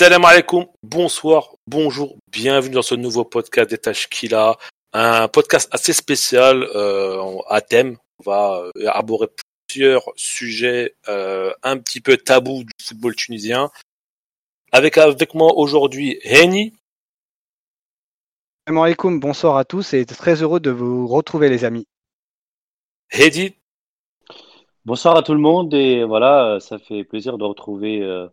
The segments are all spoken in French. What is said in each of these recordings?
Salam alaikum, bonsoir, bonjour, bienvenue dans ce nouveau podcast des Tashkila, un podcast assez spécial euh, à thème. On va euh, aborder plusieurs sujets euh, un petit peu tabous du football tunisien. Avec avec moi aujourd'hui Henny. Salam alaikum, bonsoir à tous et très heureux de vous retrouver les amis. Hedi. Bonsoir à tout le monde et voilà, ça fait plaisir de retrouver euh,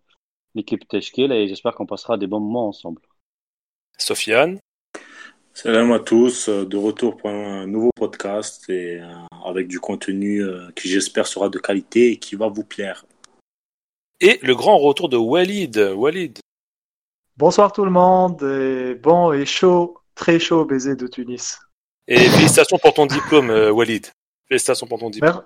l'équipe Teshkil et j'espère qu'on passera des bons moments ensemble. Sofiane? Salam à tous, euh, de retour pour un nouveau podcast et euh, avec du contenu euh, qui j'espère sera de qualité et qui va vous plaire. Et le grand retour de Walid. Walid. Bonsoir tout le monde, et bon et chaud, très chaud baiser de Tunis. Et félicitations pour ton diplôme, Walid. Félicitations pour ton diplôme. Mer-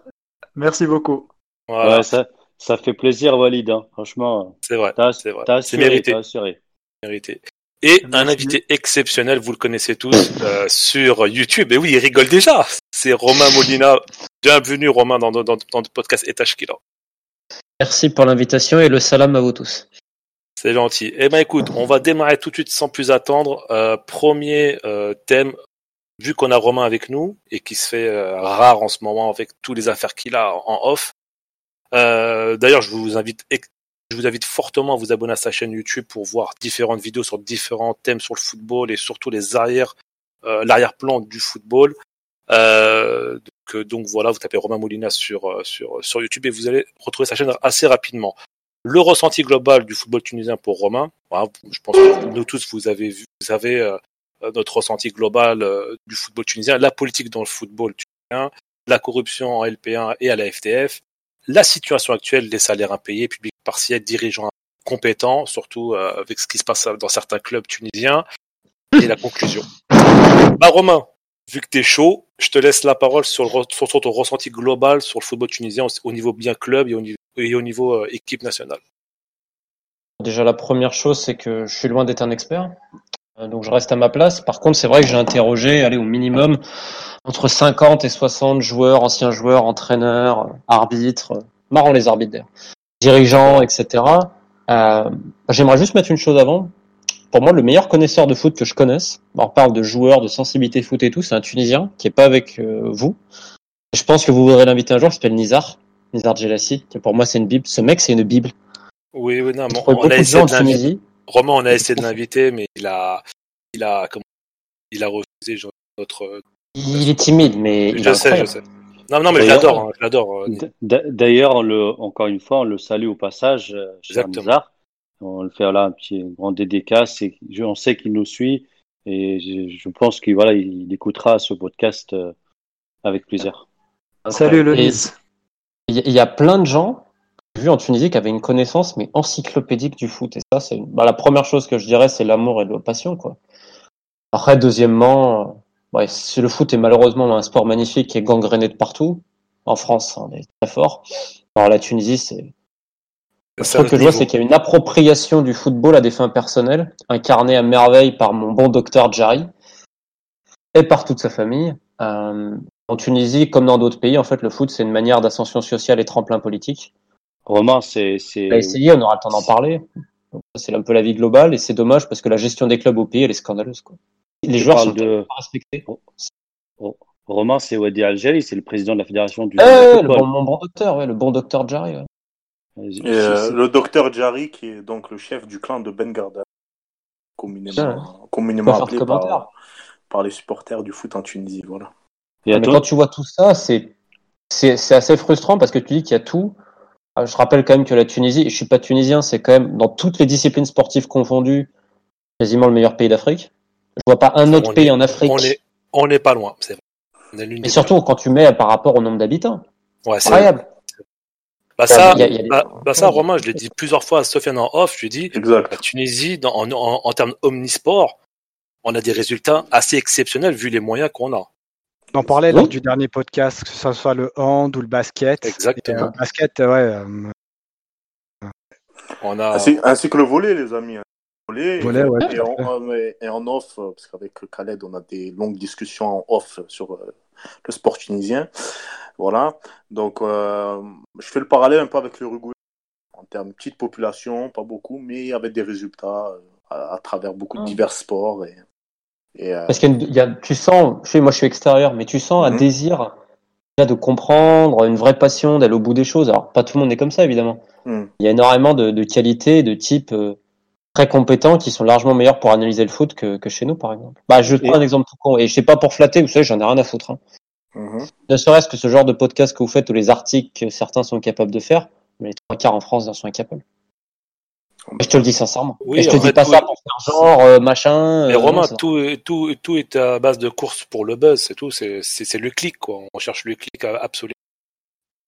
Merci beaucoup. Voilà, Ouais, ça, ça fait plaisir Walid, hein. franchement, c'est vrai, t'as c'est vrai. t'as C'est mérité. t'as assuré. mérité. Et un invité exceptionnel, vous le connaissez tous, euh, sur YouTube. Et oui, il rigole déjà. C'est Romain Molina. Bienvenue, Romain, dans, dans, dans le podcast Etashkila. Merci pour l'invitation et le salam à vous tous. C'est gentil. Eh ben, écoute, on va démarrer tout de suite sans plus attendre. Euh, premier euh, thème, vu qu'on a Romain avec nous et qui se fait euh, rare en ce moment avec toutes les affaires qu'il a en off. Euh, D'ailleurs, je vous invite, je vous invite fortement à vous abonner à sa chaîne YouTube pour voir différentes vidéos sur différents thèmes sur le football et surtout les arrières, euh, l'arrière-plan du football. Euh, donc, euh, donc voilà, vous tapez Romain Molina sur, sur, sur YouTube et vous allez retrouver sa chaîne assez rapidement le ressenti global du football tunisien pour Romain. Voilà, je pense que nous tous, vous avez vu, vous avez notre ressenti global du football tunisien, la politique dans le football tunisien, la corruption en LP1 et à la FTF, la situation actuelle des salaires impayés, publics partiels, dirigeants compétents, surtout euh, avec ce qui se passe dans certains clubs tunisiens, et la conclusion. Bah Romain, vu que t'es chaud, je te laisse la parole sur, le, sur, ton ressenti global sur le football tunisien au, au niveau bien club et au niveau, et au niveau euh, équipe nationale. Déjà, la première chose, c'est que je suis loin d'être un expert. Euh, Donc, je reste à ma place. Par contre, c'est vrai que j'ai interrogé, allez, au minimum, entre 50 et 60 joueurs, anciens joueurs, entraîneurs, arbitres, euh, marrant les arbitres d'ailleurs, dirigeants, etc. Euh, J'aimerais juste mettre une chose avant. Pour moi, le meilleur connaisseur de foot que je connaisse, on parle de joueurs, de sensibilité foot et tout, c'est un Tunisien qui est pas avec euh, vous. Je pense que vous voudrez l'inviter un jour, il s'appelle Nizar, Nizar Jelassi. qui Pour moi, c'est une bible. Ce mec, c'est une bible. Oui, oui, non, on beaucoup a de gens en. Tunisie. Romain, on a essayé de l'inviter, mais il a, il a, comment, il a refusé genre, notre. Il est timide, mais il Je sais, je sais. Non, non, mais je D'ailleurs- l'adore, hein, je l'adore. euh, D'ailleurs, le, encore une fois, on le salue au passage, euh, cher. Nizar. On le fait là un petit grand dédicace et je- on sait qu'il nous suit et je, je pense qu'il voilà, il écoutera ce podcast euh, avec plaisir. Salut Nice. Il y, a- il y a plein de gens vu en Tunisie qui avaient une connaissance mais encyclopédique du foot. Et ça, c'est bah, la première chose que je dirais, c'est l'amour et la passion, quoi. Après, deuxièmement, euh, ouais, c'est- le foot est malheureusement un sport magnifique qui est gangréné de partout. En France, on est très fort. Alors la Tunisie, c'est un que je vois, c'est qu'il y a une appropriation du football à des fins personnelles, incarnée à merveille par mon bon docteur Jarry et par toute sa famille. Euh, en Tunisie, comme dans d'autres pays, en fait, le foot, c'est une manière d'ascension sociale et tremplin politique. Romain, c'est c'est On a essayé, on aura le temps d'en parler. C'est un peu la vie globale et c'est dommage parce que la gestion des clubs au pays, elle est scandaleuse. Quoi. Les joueurs sont de- pas respectés. Romain, c'est Wadi Algeri, c'est le président de la fédération du Eh, le football. bon, mon bon docteur, ouais, le bon docteur Jarry. ouais. Euh, Et, euh, le docteur Jari, qui est donc le chef du clan de Ben Garda, communément, appelé par, par les supporters du foot en Tunisie. Voilà. Et Mais quand tu vois tout ça, c'est c'est c'est assez frustrant parce que tu dis qu'il y a tout. Ah, Je rappelle quand même que la Tunisie, je suis pas tunisien, c'est quand même dans toutes les disciplines sportives confondues, quasiment le meilleur pays d'Afrique. Je vois pas un autre On pays est- en Afrique. On est, on n'est pas loin, c'est vrai. On est l'une Et surtout quand tu mets par rapport au nombre d'habitants. Ouais, c'est Incroyable. Bah ça, Il y a- il y a des- bah, bah ça, Romain, je l'ai dit plusieurs fois à Sofiane en off, je lui ai dit, Exact. la Tunisie, dans, en, en, en termes omnisport, on a des résultats assez exceptionnels vu les moyens qu'on a. On en parlait Oui. lors du dernier podcast, que ce soit le hand ou le basket. Exactement. Et, euh, basket, ouais. euh, On a, Ainsi, ainsi que le volet, les amis. hein. Volet, Volet, ouais, et, en, et off, euh, parce qu'avec Khaled, on a des longues discussions en off sur euh, le sport tunisien. Voilà. Donc, euh, je fais le parallèle un peu avec l'Uruguay. en termes de petite population, pas beaucoup, mais avec des résultats euh, à, à travers beaucoup de Ah. divers sports. Et, et, euh, Parce qu'il y a, tu sens, je sais, moi je suis extérieur, mais tu sens un Mhm. désir de comprendre, une vraie passion d'aller au bout des choses. Alors pas tout le monde est comme ça évidemment. hmm. Il y a énormément de, de qualités, de types euh, très compétents qui sont largement meilleurs pour analyser le foot que, que chez nous par exemple. Bah je Et- prends un exemple tout con et je sais pas pour flatter, vous savez, j'en ai rien à foutre. Hein. Mhm. Ne serait-ce que ce genre de podcast que vous faites ou les articles que certains sont capables de faire, mais les trois quarts en France en sont incapables. Je te le dis sincèrement. Oui, et je te dis fait, pas ça pour faire genre euh, machin. Mais euh, Romain, non, ça va. tout, tout, tout est à base de course pour le buzz, c'est tout. C'est le clic, quoi. On cherche le clic euh, absolu.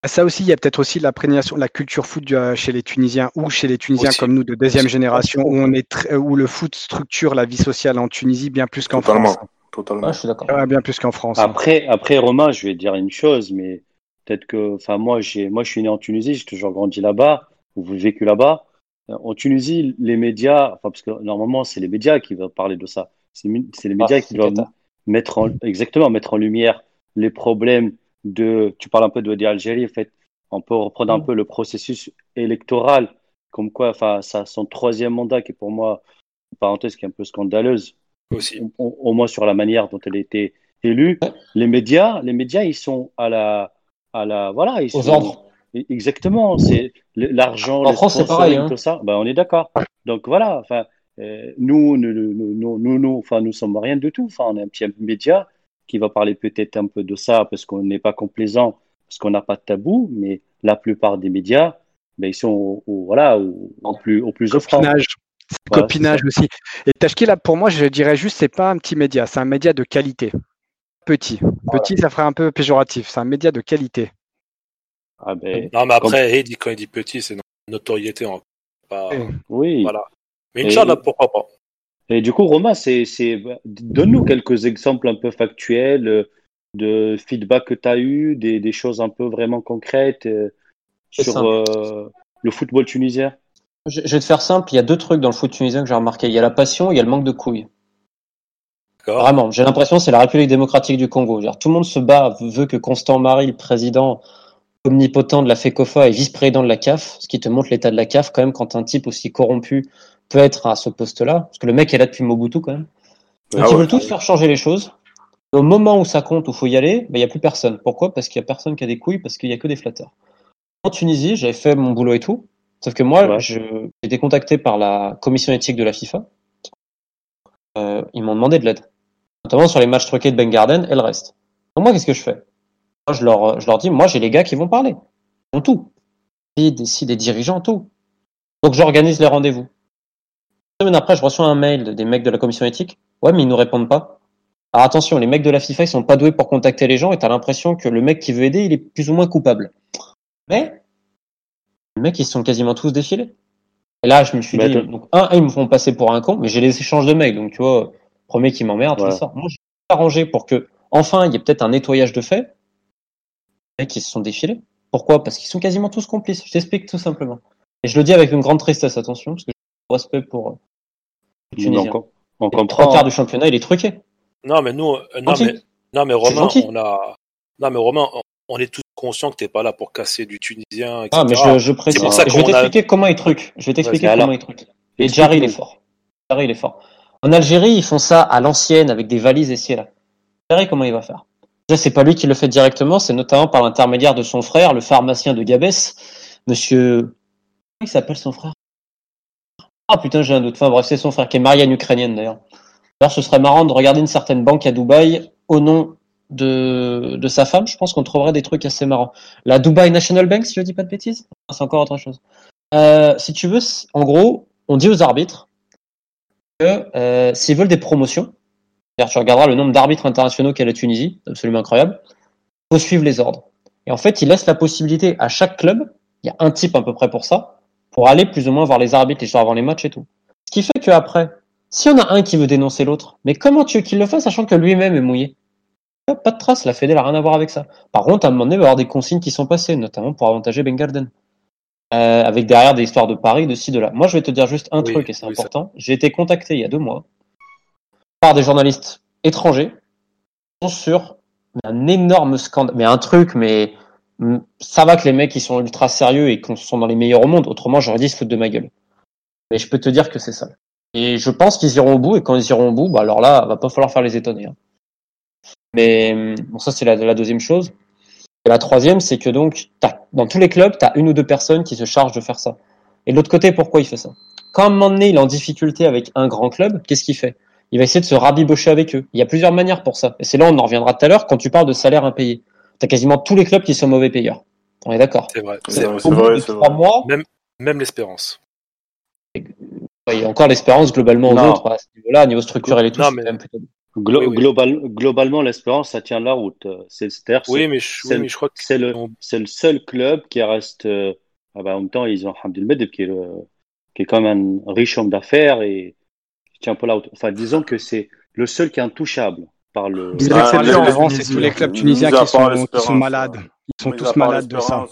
Ça aussi, il y a peut-être aussi l'imprégnation, la culture foot du- euh, chez les Tunisiens ou chez les Tunisiens Aussi. comme nous de deuxième Aussi. génération où on est où le foot structure la vie sociale en Tunisie bien plus qu'en. France. Totalement. Ouais, je suis d'accord. Ouais, bien plus qu'en France. hein. Après, après Romain, je vais dire une chose, mais peut-être que, enfin, moi, j'ai, moi, je suis né en Tunisie, j'ai toujours grandi là-bas, ou vécu là-bas. Euh, En Tunisie, les médias, enfin, parce que normalement, c'est les médias qui doivent parler de ça. C'est les médias Ah, qui c'est doivent Qatar. mettre en, exactement, mettre en lumière les problèmes de, tu parles un peu de d'Algérie, en fait, on peut reprendre un Mm. peu le processus électoral, comme quoi, enfin, ça, son troisième mandat, qui est pour moi, une parenthèse qui est un peu scandaleuse, Aussi. au, au- au moins sur la manière dont elle a été élue. Ouais. Les médias, les médias, ils sont à la, à la, voilà, ils Aux sont ordres. Exactement. C'est l'argent, En le France, c'est sponsoring, pareil, hein. tout ça. Ben, on est d'accord. Donc voilà. Enfin, euh, nous, nous, nous, nous, nous, nous, enfin, nous sommes rien du tout. Enfin, on est un petit média qui va parler peut-être un peu de ça parce qu'on n'est pas complaisant, parce qu'on n'a pas de tabou, mais la plupart des médias, ben, ils sont au, au- voilà, au, au plus, au plus offrant. Copinage. Voilà, Copinage aussi. Et Tachki, là, pour moi, je dirais juste, c'est pas un petit média, c'est un média de qualité. Petit. Petit, ça ferait un peu péjoratif. C'est un média de qualité. Ah ben, Non, mais après, Eddie, quand il dit petit, c'est une notoriété. en- Pas... Oui. Voilà. Mais Et- Inch'Allah, pourquoi pas. Et du coup, Romain, c'est, c'est, donne-nous quelques exemples un peu factuels euh, de feedback que tu as eu, des, des choses un peu vraiment concrètes euh, sur euh, le football tunisien. Je, je vais te faire simple, il y a deux trucs dans le foot tunisien que j'ai remarqué. Il y a la passion, il y a le manque de couilles. Vraiment, j'ai l'impression que c'est la République démocratique du Congo. Tout le monde se bat, veut que Constant Marie, le président omnipotent de la FECOFA et vice-président de la CAF, ce qui te montre l'état de la CAF quand même quand un type aussi corrompu peut être à ce poste-là, parce que le mec est là depuis Mobutu quand même. Donc Ah ils ouais. veulent tous faire changer les choses. Au moment où ça compte, où il faut y aller, ben, il n'y a plus personne. Pourquoi? Parce qu'il n'y a personne qui a des couilles, parce qu'il n'y a que des flatteurs. En Tunisie, j'avais fait mon boulot et tout, sauf que moi, Ouais. j'ai été contacté par la commission éthique de la FIFA. Euh, ils m'ont demandé de l'aide, notamment sur les matchs truqués de Ben Garden et le reste. Donc moi, qu'est-ce que je fais? Je leur, je leur dis, moi, j'ai les gars qui vont parler. Ils ont tout. Décident des dirigeants, tout. Donc j'organise les rendez-vous. Une semaine après, je reçois un mail des mecs de la commission éthique. Ouais, mais ils nous répondent pas. Alors attention, les mecs de la FIFA, ils sont pas doués pour contacter les gens et t'as l'impression que le mec qui veut aider, il est plus ou moins coupable. Mais, les mecs, ils sont quasiment tous défilés. Et là, je me suis Mais dit, donc, un, ils me font passer pour un con, mais j'ai les échanges de mails, donc tu vois, premier qui m'emmerde, Ouais. ça. Moi, j'ai arrangé pour que, enfin, il y ait peut-être un nettoyage de fait. Mecs, ils se sont défilés. Pourquoi? Parce qu'ils sont quasiment tous complices. Je t'explique tout simplement. Et je le dis avec une grande tristesse, attention, parce que j'ai du respect pour euh, les Tunisiens. on les trois quarts du championnat, il est truqué. Non, mais nous, euh, non, mais, non, mais C'est Romain, on a, non, mais Romain, on, on est tous conscients que t'es pas là pour casser du Tunisien, etc. Ah, mais je, je précise. C'est pour ça je vais a- t'expliquer comment ils truquent. Je vais t'expliquer comment alors. ils truquent. Et Jarry, il est fort. Jarry, il est fort. En Algérie, ils font ça à l'ancienne avec des valises et là. Jarry, comment il va faire? C'est pas lui qui le fait directement, c'est notamment par l'intermédiaire de son frère, le pharmacien de Gabès, monsieur. Comment il s'appelle son frère? Ah putain, j'ai un doute. Enfin bref, c'est son frère qui est marié à une ukrainienne d'ailleurs. D'ailleurs, ce serait marrant de regarder une certaine banque à Dubaï au nom de, de sa femme. Je pense qu'on trouverait des trucs assez marrants. La Dubai National Bank, si je dis pas de bêtises? C'est encore autre chose. Euh, si tu veux, en gros, on dit aux arbitres que euh, s'ils veulent des promotions, c'est-à-dire tu regarderas le nombre d'arbitres internationaux qu'a la Tunisie, absolument incroyable, faut suivre les ordres. Et en fait, ils laissent la possibilité à chaque club, il y a un type à peu près pour ça, pour aller plus ou moins voir les arbitres les jours avant les matchs et tout. Ce qui fait qu'après, si on a un qui veut dénoncer l'autre, mais comment tu veux qu'il le fasse sachant que lui-même est mouillé? Pas de trace, la Fédé n'a rien à voir avec ça. Par contre, à un moment donné, il va y avoir des consignes qui sont passées, notamment pour avantager Ben Garden. Euh, avec derrière des histoires de Paris, de ci, de là. Moi, je vais te dire juste un Oui, truc, et c'est oui, ça- important. J'ai été contacté il y a deux mois par des journalistes étrangers sur un énorme scandale, mais un truc, mais mm, ça va que les mecs ils sont ultra sérieux et qu'on sont dans les meilleurs au monde. Autrement, j'aurais dit se foutre de ma gueule. Mais je peux te dire que c'est ça. Et je pense qu'ils iront au bout. Et quand ils iront au bout, bah alors là, va pas falloir faire les étonner. hein. Mais mm, bon, ça c'est la, deuxième chose. Et la troisième, c'est que donc dans tous les clubs, tu as une ou deux personnes qui se chargent de faire ça. Et de l'autre côté, pourquoi il fait ça? Quand un moment donné, il est en difficulté avec un grand club, qu'est-ce qu'il fait? Il va essayer de se rabibocher avec eux. Il y a plusieurs manières pour ça. Et c'est là, on en reviendra tout à l'heure, quand tu parles de salaire impayé. Tu as quasiment tous les clubs qui sont mauvais payeurs. On est d'accord C'est vrai. C'est vrai, vrai. c'est Au bout vrai, mois, Même l'espérance. il y a encore l'espérance globalement aux Non. autres à ce niveau-là, niveau structurel et tout. Non, mais- même plutôt- Glo- Oui, oui. global- globalement, l'espérance, ça tient la route. Euh, C'est Oui, mais je, oui, mais je crois que c'est le, seul club qui reste. euh, ah bah, en même temps, ils ont Hamdul Medeb qui est, le- qui est quand même un riche homme d'affaires et tient un peu la route. Enfin, disons que c'est le seul qui est intouchable par le. Ah, exceptions, avant, c'est Tunisie, tous les hein. clubs tunisiens qui sont, qui l'Espérance, sont malades. Ils sont tous malades de ça.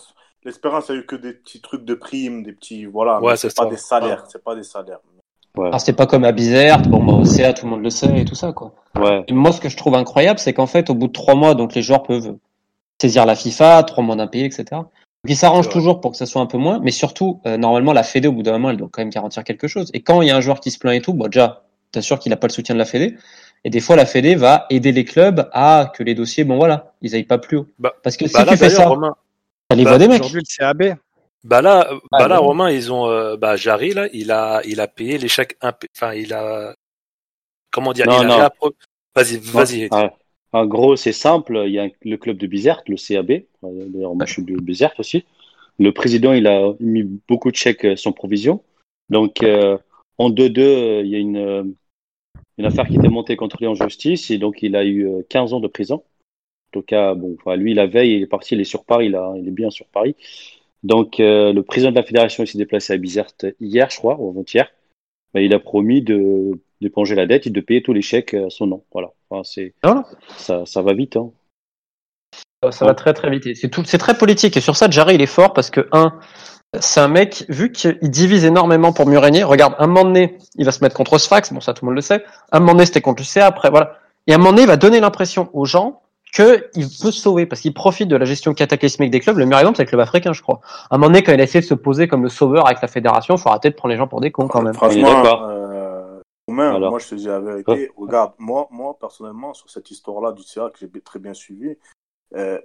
l'Espérance. A eu que des petits trucs de primes, des petits. Voilà, Ouais, mais c'est pas des salaires. C'est pas des salaires. Ouais. Alors, c'est pas comme à Bizerte, bon, bah, au CA, tout le monde le sait et tout ça, quoi. Ouais. Moi, ce que je trouve incroyable, c'est qu'en fait, au bout de trois mois, donc les joueurs peuvent saisir la FIFA, trois mois d'impayé, etc. Donc ils s'arrangent toujours pour que ça soit un peu moins, mais surtout, euh, normalement, la Fédé, au bout d'un moment, elle doit quand même garantir quelque chose. Et quand il y a un joueur qui se plaint et tout, bon, déjà, t'assures qu'il n'a pas le soutien de la Fédé. Et des fois, la Fédé va aider les clubs à que les dossiers, bon voilà, ils aillent pas plus haut. Bah- Parce que si bah là, tu fais ça, Romain, t'as les bah, voix des mecs. Aujourd'hui, le CAB, Bah là, euh, Ah, bah là. Romain, ils ont, euh, bah, Jarry, là, il a, il a payé les chèques, enfin, il a, comment dire, Non, il a non. réappro- Vas-y, vas-y. En gros, c'est simple. Il y a le club de Bizerte, le CAB. Euh, D'ailleurs, moi, je suis de Bizerte aussi. Le président, il a mis beaucoup de chèques euh, sans provision. Donc, euh, en 2-2, euh, il y a une, une affaire qui était montée contre lui en justice. Et donc, il a eu euh, 15 ans de prison. En tout cas, bon, enfin, lui, la veille, il est parti, il est sur Paris, là, il est bien sur Paris. Donc, euh, le président de la fédération il s'est déplacé à Bizerte hier, je crois, ou avant-hier. Ben, il a promis de d'éponger la dette et de payer tous les chèques à son nom. Voilà. Enfin, c'est Voilà. ça, ça va vite. Hein. Ça va très très vite. C'est tout, c'est très politique. Et sur ça, Jarry, il est fort parce que un, c'est un mec vu qu'il divise énormément pour mieux régner. Regarde, un moment donné, il va se mettre contre Sfax. Bon, ça tout le monde le sait. Un moment donné, c'était contre le CA. Après, voilà. Et à un moment donné, il va donner l'impression aux gens que il peut se sauver parce qu'il profite de la gestion cataclysmique des clubs. Le meilleur exemple, c'est le club africain, je crois. À un moment donné, quand il a essayé de se poser comme le sauveur avec la fédération, faut arrêter de prendre les gens pour des cons quand même. On est Franchement, d'accord. euh, Romain, Alors. moi je te dis la vérité. Regarde, moi, moi personnellement, sur cette histoire-là du CA que j'ai très bien suivi, euh,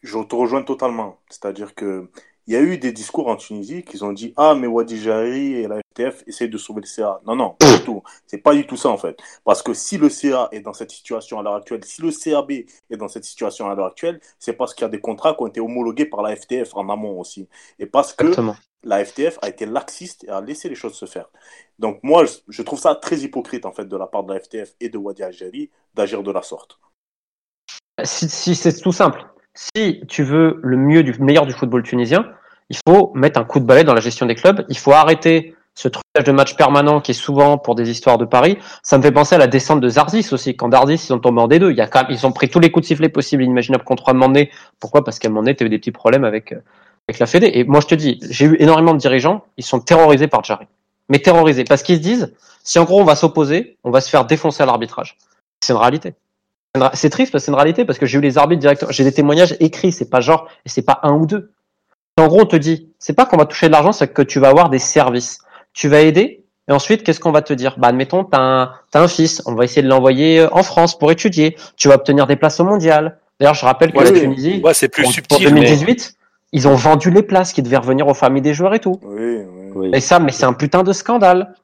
je te rejoins totalement. C'est-à-dire que il y a eu des discours en Tunisie qui ont dit ah mais Wadi Jari et la FTF essayent de sauver le CA. Non non, pas du tout. C'est pas du tout ça en fait. Parce que si le CA est dans cette situation à l'heure actuelle, si le CAB est dans cette situation à l'heure actuelle, c'est parce qu'il y a des contrats qui ont été homologués par la FTF en amont aussi, et parce que Exactement. la FTF a été laxiste et a laissé les choses se faire. Donc moi, je- trouve ça très hypocrite en fait de la part de la FTF et de Wadi Ajari d'agir de la sorte. si, si c'est tout simple. Si tu veux le mieux du meilleur du football tunisien, il faut mettre un coup de balai dans la gestion des clubs. Il faut arrêter ce trucage de match permanent qui est souvent pour des histoires de paris. Ça me fait penser à la descente de Zarzis aussi. Quand Zarzis, ils ont tombé en D2, il y a quand même, ils ont pris tous les coups de sifflet possibles et inimaginables contre donné. Pourquoi? Parce qu'à donné, tu as eu des petits problèmes avec, euh, avec la Fédé. Et moi, je te dis, j'ai eu énormément de dirigeants, ils sont terrorisés par Jarry. Mais terrorisés. Parce qu'ils se disent, si en gros on va s'opposer, on va se faire défoncer à l'arbitrage. C'est une réalité. C'est une ra- C'est triste parce que c'est une réalité parce que j'ai eu les arbitres directement, j'ai des témoignages écrits, c'est pas genre, et c'est pas un ou deux. En gros, on te dit, c'est pas qu'on va toucher de l'argent, c'est que tu vas avoir des services. Tu vas aider, et ensuite, qu'est-ce qu'on va te dire? Bah, admettons, t'as un, t'as un fils, on va essayer de l'envoyer euh, en France pour étudier. Tu vas obtenir des places au mondial. D'ailleurs, je rappelle que Ouais, la oui. Tunisie, Ouais, c'est plus pour, pour subtil. mais- 2018, ils ont vendu les places qui devaient revenir aux familles des joueurs et tout. Oui, oui. Oui. Et ça, mais c'est un putain de scandale.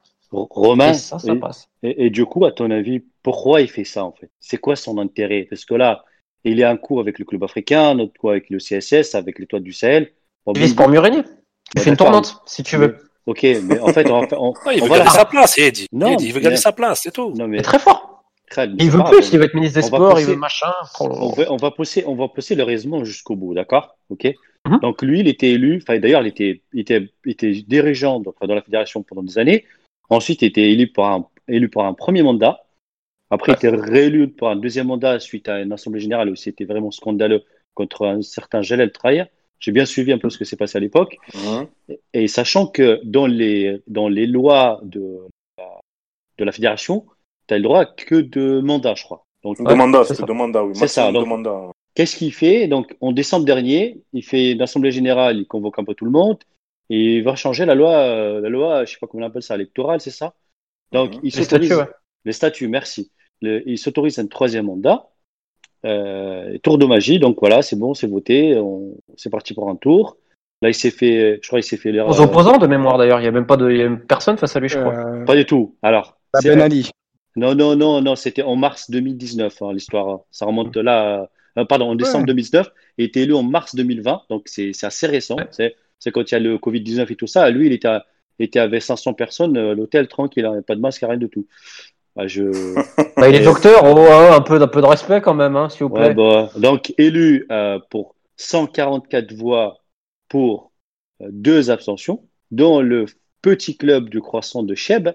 Romain, Et ça, ça et, passe. et- et du coup, à ton avis, pourquoi il fait ça en fait? C'est quoi son intérêt? Parce que là, il est un coup avec le club africain, un autre coup avec le CSS, avec l'étoile du Sahel. Bon, vises bon, pour mieux régner. Tu Ouais, fais une tournante, si tu veux. Ok, mais en fait, on on- Ouais, il on veut va garder la- sa place, Eddie. Non, Eddie, il veut mais- garder sa place, c'est tout. Non mais très fort. Il c'est veut pas plus, il veut être ministre des Sports, il veut machin. On va, on va pousser, on va pousser le raisonnement jusqu'au bout, d'accord? Ok? Mhm. Donc lui, il était élu. Enfin, d'ailleurs, il était, il était, il était dirigeant donc, dans la fédération pendant des années. Ensuite, il était élu pour un, élu pour un premier mandat. Après, il était réélu pour un deuxième mandat suite à une assemblée générale où c'était vraiment scandaleux contre un certain Jalel Traïa. J'ai bien suivi un peu ce que s'est passé à l'époque. Et sachant que dans les, dans les lois de la, de la fédération, tu as le droit que de mandat, je crois. Donc, Deux mandats, c'est deux mandats, oui. C'est ça, mandats. qu'est-ce qu'il fait? Donc, en décembre dernier, il fait une assemblée générale, il convoque un peu tout le monde et il va changer la loi, euh, la loi, je sais pas comment on appelle ça, électorale, c'est ça? Donc, Mhm. il Les s'autorise statuts, ouais. les statuts, merci. Le- il s'autorise un troisième mandat. Euh, tour de magie, donc voilà, c'est bon, c'est voté, on- c'est parti pour un tour. Là, il s'est fait, je crois, il s'est fait l'erreur. Aux opposants de mémoire d'ailleurs, il n'y a même pas de, il y a même personne face à lui, je crois. Euh, Pas du tout. Alors, la c'est- Ben Ali. non, non, non, non, c'était en mars 2019, hein, l'histoire. Ça remonte là, euh, pardon, en décembre Ouais. 2019, et était élu en mars 2020, donc c'est c'est assez récent. Ouais. C'est c'est quand il y a le Covid-19 et tout ça. Lui, il était, à- il était avec 500 personnes euh, à l'hôtel, tranquille, hein, pas de masque, rien de tout. Ah, je... Bah, il est docteur, oh, oh, un, peu, un peu de respect quand même, hein, s'il vous plaît. Ouais, bah, donc élu euh, pour 144 voix pour euh, deux abstentions, dont le petit club du croissant de Cheb,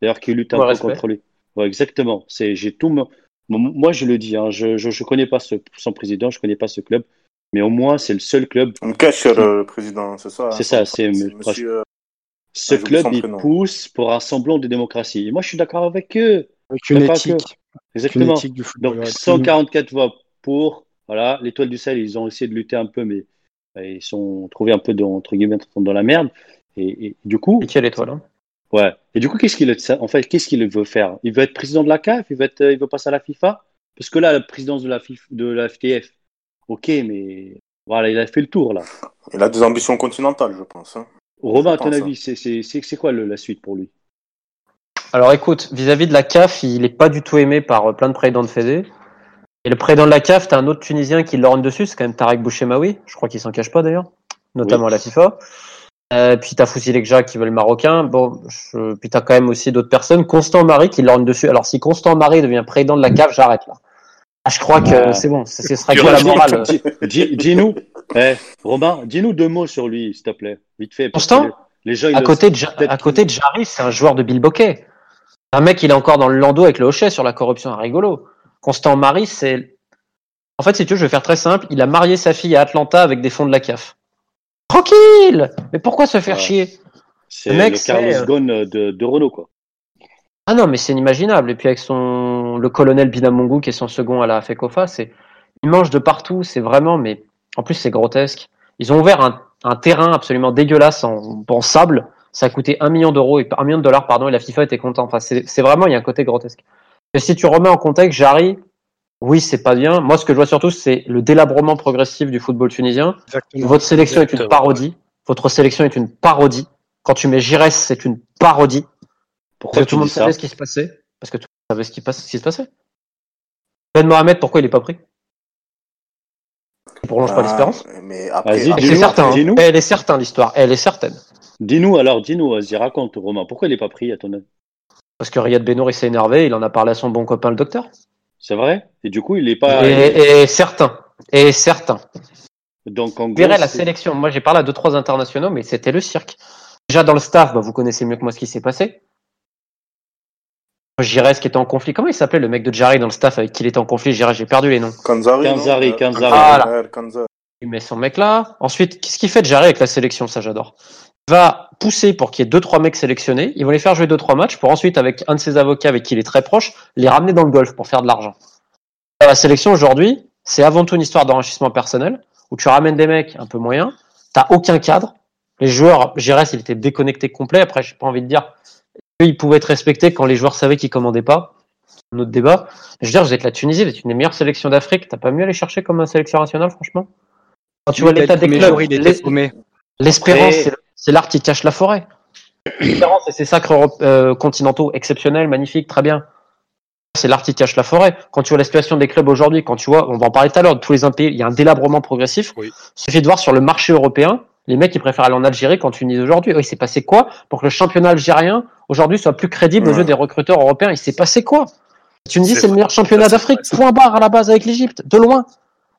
d'ailleurs qui lutte un Ouais, peu respect. contre lui. Ouais, exactement. C'est, j'ai tout. Moi, je le dis, hein, je, je connais pas ce, son président, je connais pas ce club, mais au moins c'est le seul club. On cache sur le président, c'est ça. C'est hein, ça, c'est- monsieur. Ce Ah, club, il pousse pour un semblant de démocratie. Et moi, je suis d'accord avec eux. Avec une éthique. Une Exactement. éthique du football. Donc ouais. 144 voix pour. Voilà, l'étoile du Sahel, ils ont essayé de lutter un peu, mais euh, ils sont trouvés un peu dans, entre guillemets dans la merde. Et, et du coup, Et quelle étoile hein ouais. Et du coup, qu'est-ce qu'il en fait, qu'est-ce qu'il veut faire? Il veut être président de la CAF Il veut être, euh, il veut passer à la FIFA? Parce que là, la présidence de la FIFA, de la FTF, ok, mais voilà, il a fait le tour là. Il a des ambitions continentales, je pense. hein. Romain, à Je ton pense, avis, c'est c'est quoi le- la suite pour lui? Alors écoute, vis-à-vis de la CAF, il est pas du tout aimé par euh, plein de présidents de Fédé. Et le président de la CAF, t'as un autre Tunisien qui l'orne dessus, c'est quand même Tarek Bouchemaoui. Je crois qu'il s'en cache pas d'ailleurs, notamment Oui. à la FIFA. Euh, puis t'as Foussi Lekja qui veut le marocain. Bon, je... puis t'as quand même aussi d'autres personnes. Constant Marie qui l'orne dessus. Alors si Constant Marie devient président de la CAF, j'arrête là. Ah, je crois que c'est bon. Ce ce sera quoi la morale Dis- dis- Dis-nous, eh, Romain, dis-nous deux mots sur lui, s'il te plaît, vite fait. Constant les, les gens, à côté de, à côté de Jarry, c'est un joueur de Bilboquet. Un mec, il est encore dans le landau avec le hochet sur la corruption, un rigolo. Constant Marie, c'est. En fait, si tu veux, je vais faire très simple. Il a marié sa fille à Atlanta avec des fonds de la CAF. Tranquille Mais pourquoi se faire Ouais. chier? C'est le mec, Carlos euh, Ghosn de, de Renault, quoi. Ah non, mais c'est inimaginable. Et puis avec son le colonel Binamungu qui est son second à la FECOFA, c'est il mange de partout. C'est vraiment, mais en plus c'est grotesque. Ils ont ouvert un, un terrain absolument dégueulasse en, en sable. Ça a coûté un million d'euros et un million de dollars pardon. Et la FIFA était contente. Enfin, c'est c'est vraiment il y a un côté grotesque. Et si tu remets en contexte, Jarry, oui c'est pas bien. Moi ce que je vois surtout c'est le délabrement progressif du football tunisien. Exactement. Votre sélection est une parodie. Votre sélection est une parodie. Quand tu mets Gires, c'est une parodie. Pourquoi Parce que tout le monde savait ce qui se passait. Parce que tout le monde savait ce qui, passe, ce qui se passait. Ben Mohamed, pourquoi il est pas pris? Il prolonge pas Ah, l'espérance. Mais après, après- C'est certain. hein. dis-nous. Elle est certaine l'histoire. Elle est certaine. Dis-nous alors, dis-nous, vas-y, raconte, Romain, pourquoi il n'est pas pris à ton avis? Parce que Riyad Benour il s'est énervé. Il en a parlé à son bon copain le docteur. C'est vrai? Et du coup, il n'est pas. Et, et certain. Et certain. Donc, en Vous gros, verrez la sélection. Moi, j'ai parlé à deux trois internationaux, mais c'était le cirque. Déjà dans le staff, bah, vous connaissez mieux que moi ce qui s'est passé. Gires qui était en conflit. Comment il s'appelait le mec de Jarry dans le staff avec qui il était en conflit? Gires, j'ai perdu les noms. Kanzari. non Kanzari, Euh, Kanzari. Il met son mec là. Ensuite, qu'est-ce qu'il fait de Jarry avec la sélection? Ça, j'adore. Il va pousser pour qu'il y ait deux trois mecs sélectionnés. Ils vont les faire jouer deux trois matchs pour ensuite, avec un de ses avocats avec qui il est très proche, les ramener dans le golf pour faire de l'argent. La sélection aujourd'hui, c'est avant tout une histoire d'enrichissement personnel où tu ramènes des mecs un peu moyens. T'as aucun cadre. Les joueurs, Gérès, il était déconnecté complet. Après, j'ai pas envie de dire qu'il pouvait être respecté quand les joueurs savaient qu'ils commandaient pas. Un autre débat. Je veux dire, vous êtes la Tunisie, vous êtes une des meilleures sélections d'Afrique. T'as pas mieux à aller chercher comme un sélection nationale, franchement? Quand tu vois l'état des clubs, l'espérance, c'est- c'est l'art qui cache la forêt. L'espérance et ses sacres euh, continentaux exceptionnels, magnifiques, très bien. C'est l'art qui cache la forêt. Quand tu vois la situation des clubs aujourd'hui, quand tu vois, on va en parler tout à l'heure, de tous les impayés, il y a un délabrement progressif. Oui. Il suffit de voir sur le marché européen, les mecs, ils préfèrent aller en Algérie qu'en Tunisie aujourd'hui. Il s'est passé quoi pour que le championnat algérien, aujourd'hui, soit plus crédible aux yeux des recruteurs européens? Il s'est passé quoi? La Tunisie, C'est c'est le meilleur championnat d'Afrique. Point barre à la base avec l'Égypte. De loin.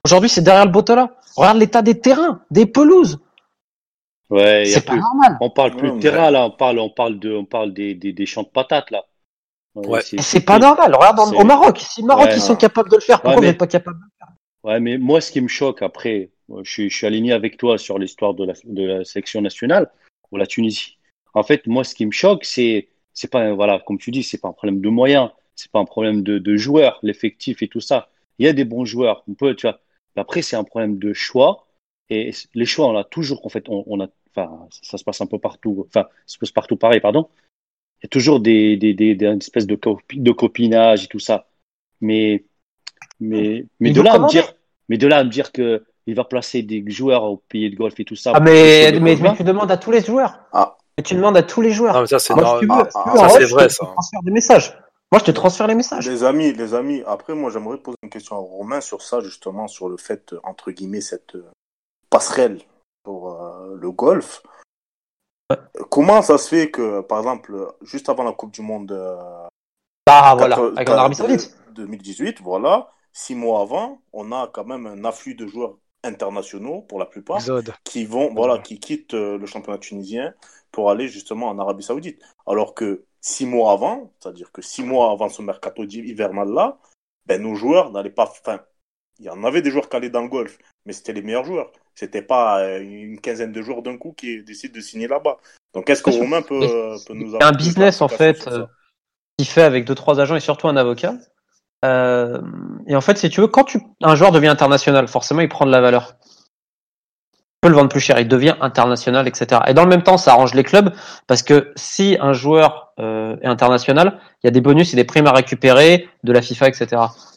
Aujourd'hui, c'est derrière le Botola. Regarde l'état des terrains, des pelouses. Ouais, C'est pas plus- normal. On parle plus Ouais, de terrain, là, on parle, on parle, de, on parle des, des, des champs de patates, là. Ouais. Et C'est pas normal. Regarde au Maroc. Si le Maroc, Ouais, ils sont capables de le faire, pourquoi mais- n'êtes pas capable Ouais, mais moi, ce qui me choque après, moi, je suis, aligné avec toi sur l'histoire de la, de sélection nationale pour la Tunisie. En fait, moi, ce qui me choque, c'est, c'est pas, voilà, comme tu dis, c'est pas un problème de moyens, c'est pas un problème de, joueurs, l'effectif et tout ça. Il y a des bons joueurs. On peut, tu vois, Mais après, c'est un problème de choix. Et les choix, on a toujours, en fait, on, a, enfin, ça se passe un peu partout, enfin, ça se passe partout pareil, pardon. Il y a toujours des, des, des, des espèces de, de copinage et tout ça. Mais, mais, de là à me dire, mais de là à me dire que il va placer des joueurs au pays de golf et tout ça. Ah, mais, mais, tu demandes à tous les joueurs. Ah. Mais tu demandes à tous les joueurs. Non, mais ça, c'est ah, je vrai, te ça. transfère des messages. Moi, je te transfère les messages. Les amis, les amis, après, moi, j'aimerais poser une question à Romain sur ça, justement, sur le fait, euh, entre guillemets, cette euh, passerelle pour euh, le golf. Ouais. Comment ça se fait que, par exemple, juste avant la Coupe du Monde euh, Ah, voilà, avec en Arabie Saoudite. de- 2018, voilà, six mois avant, on a quand même un afflux de joueurs internationaux, pour la plupart, Exode. qui vont, voilà, qui quittent euh, le championnat tunisien pour aller justement en Arabie Saoudite. Alors que six mois avant, c'est-à-dire que six mois avant ce mercato hivernal là, ben nos joueurs n'allaient pas, enfin, il y en avait des joueurs qui allaient dans le golf, mais c'était les meilleurs joueurs. C'était pas euh, une quinzaine de joueurs d'un coup qui décident de signer là-bas. Donc est-ce que. Romain peut, euh, peut nous un business, en fait, qui fait avec deux trois agents et surtout un avocat. Euh, et en fait, si tu veux, quand tu, un joueur devient international, forcément, il prend de la valeur. Tu peux le vendre plus cher, il devient international, etc. Et dans le même temps, ça arrange les clubs parce que si un joueur euh, est international, il y a des bonus et des primes à récupérer de la FIFA, etc.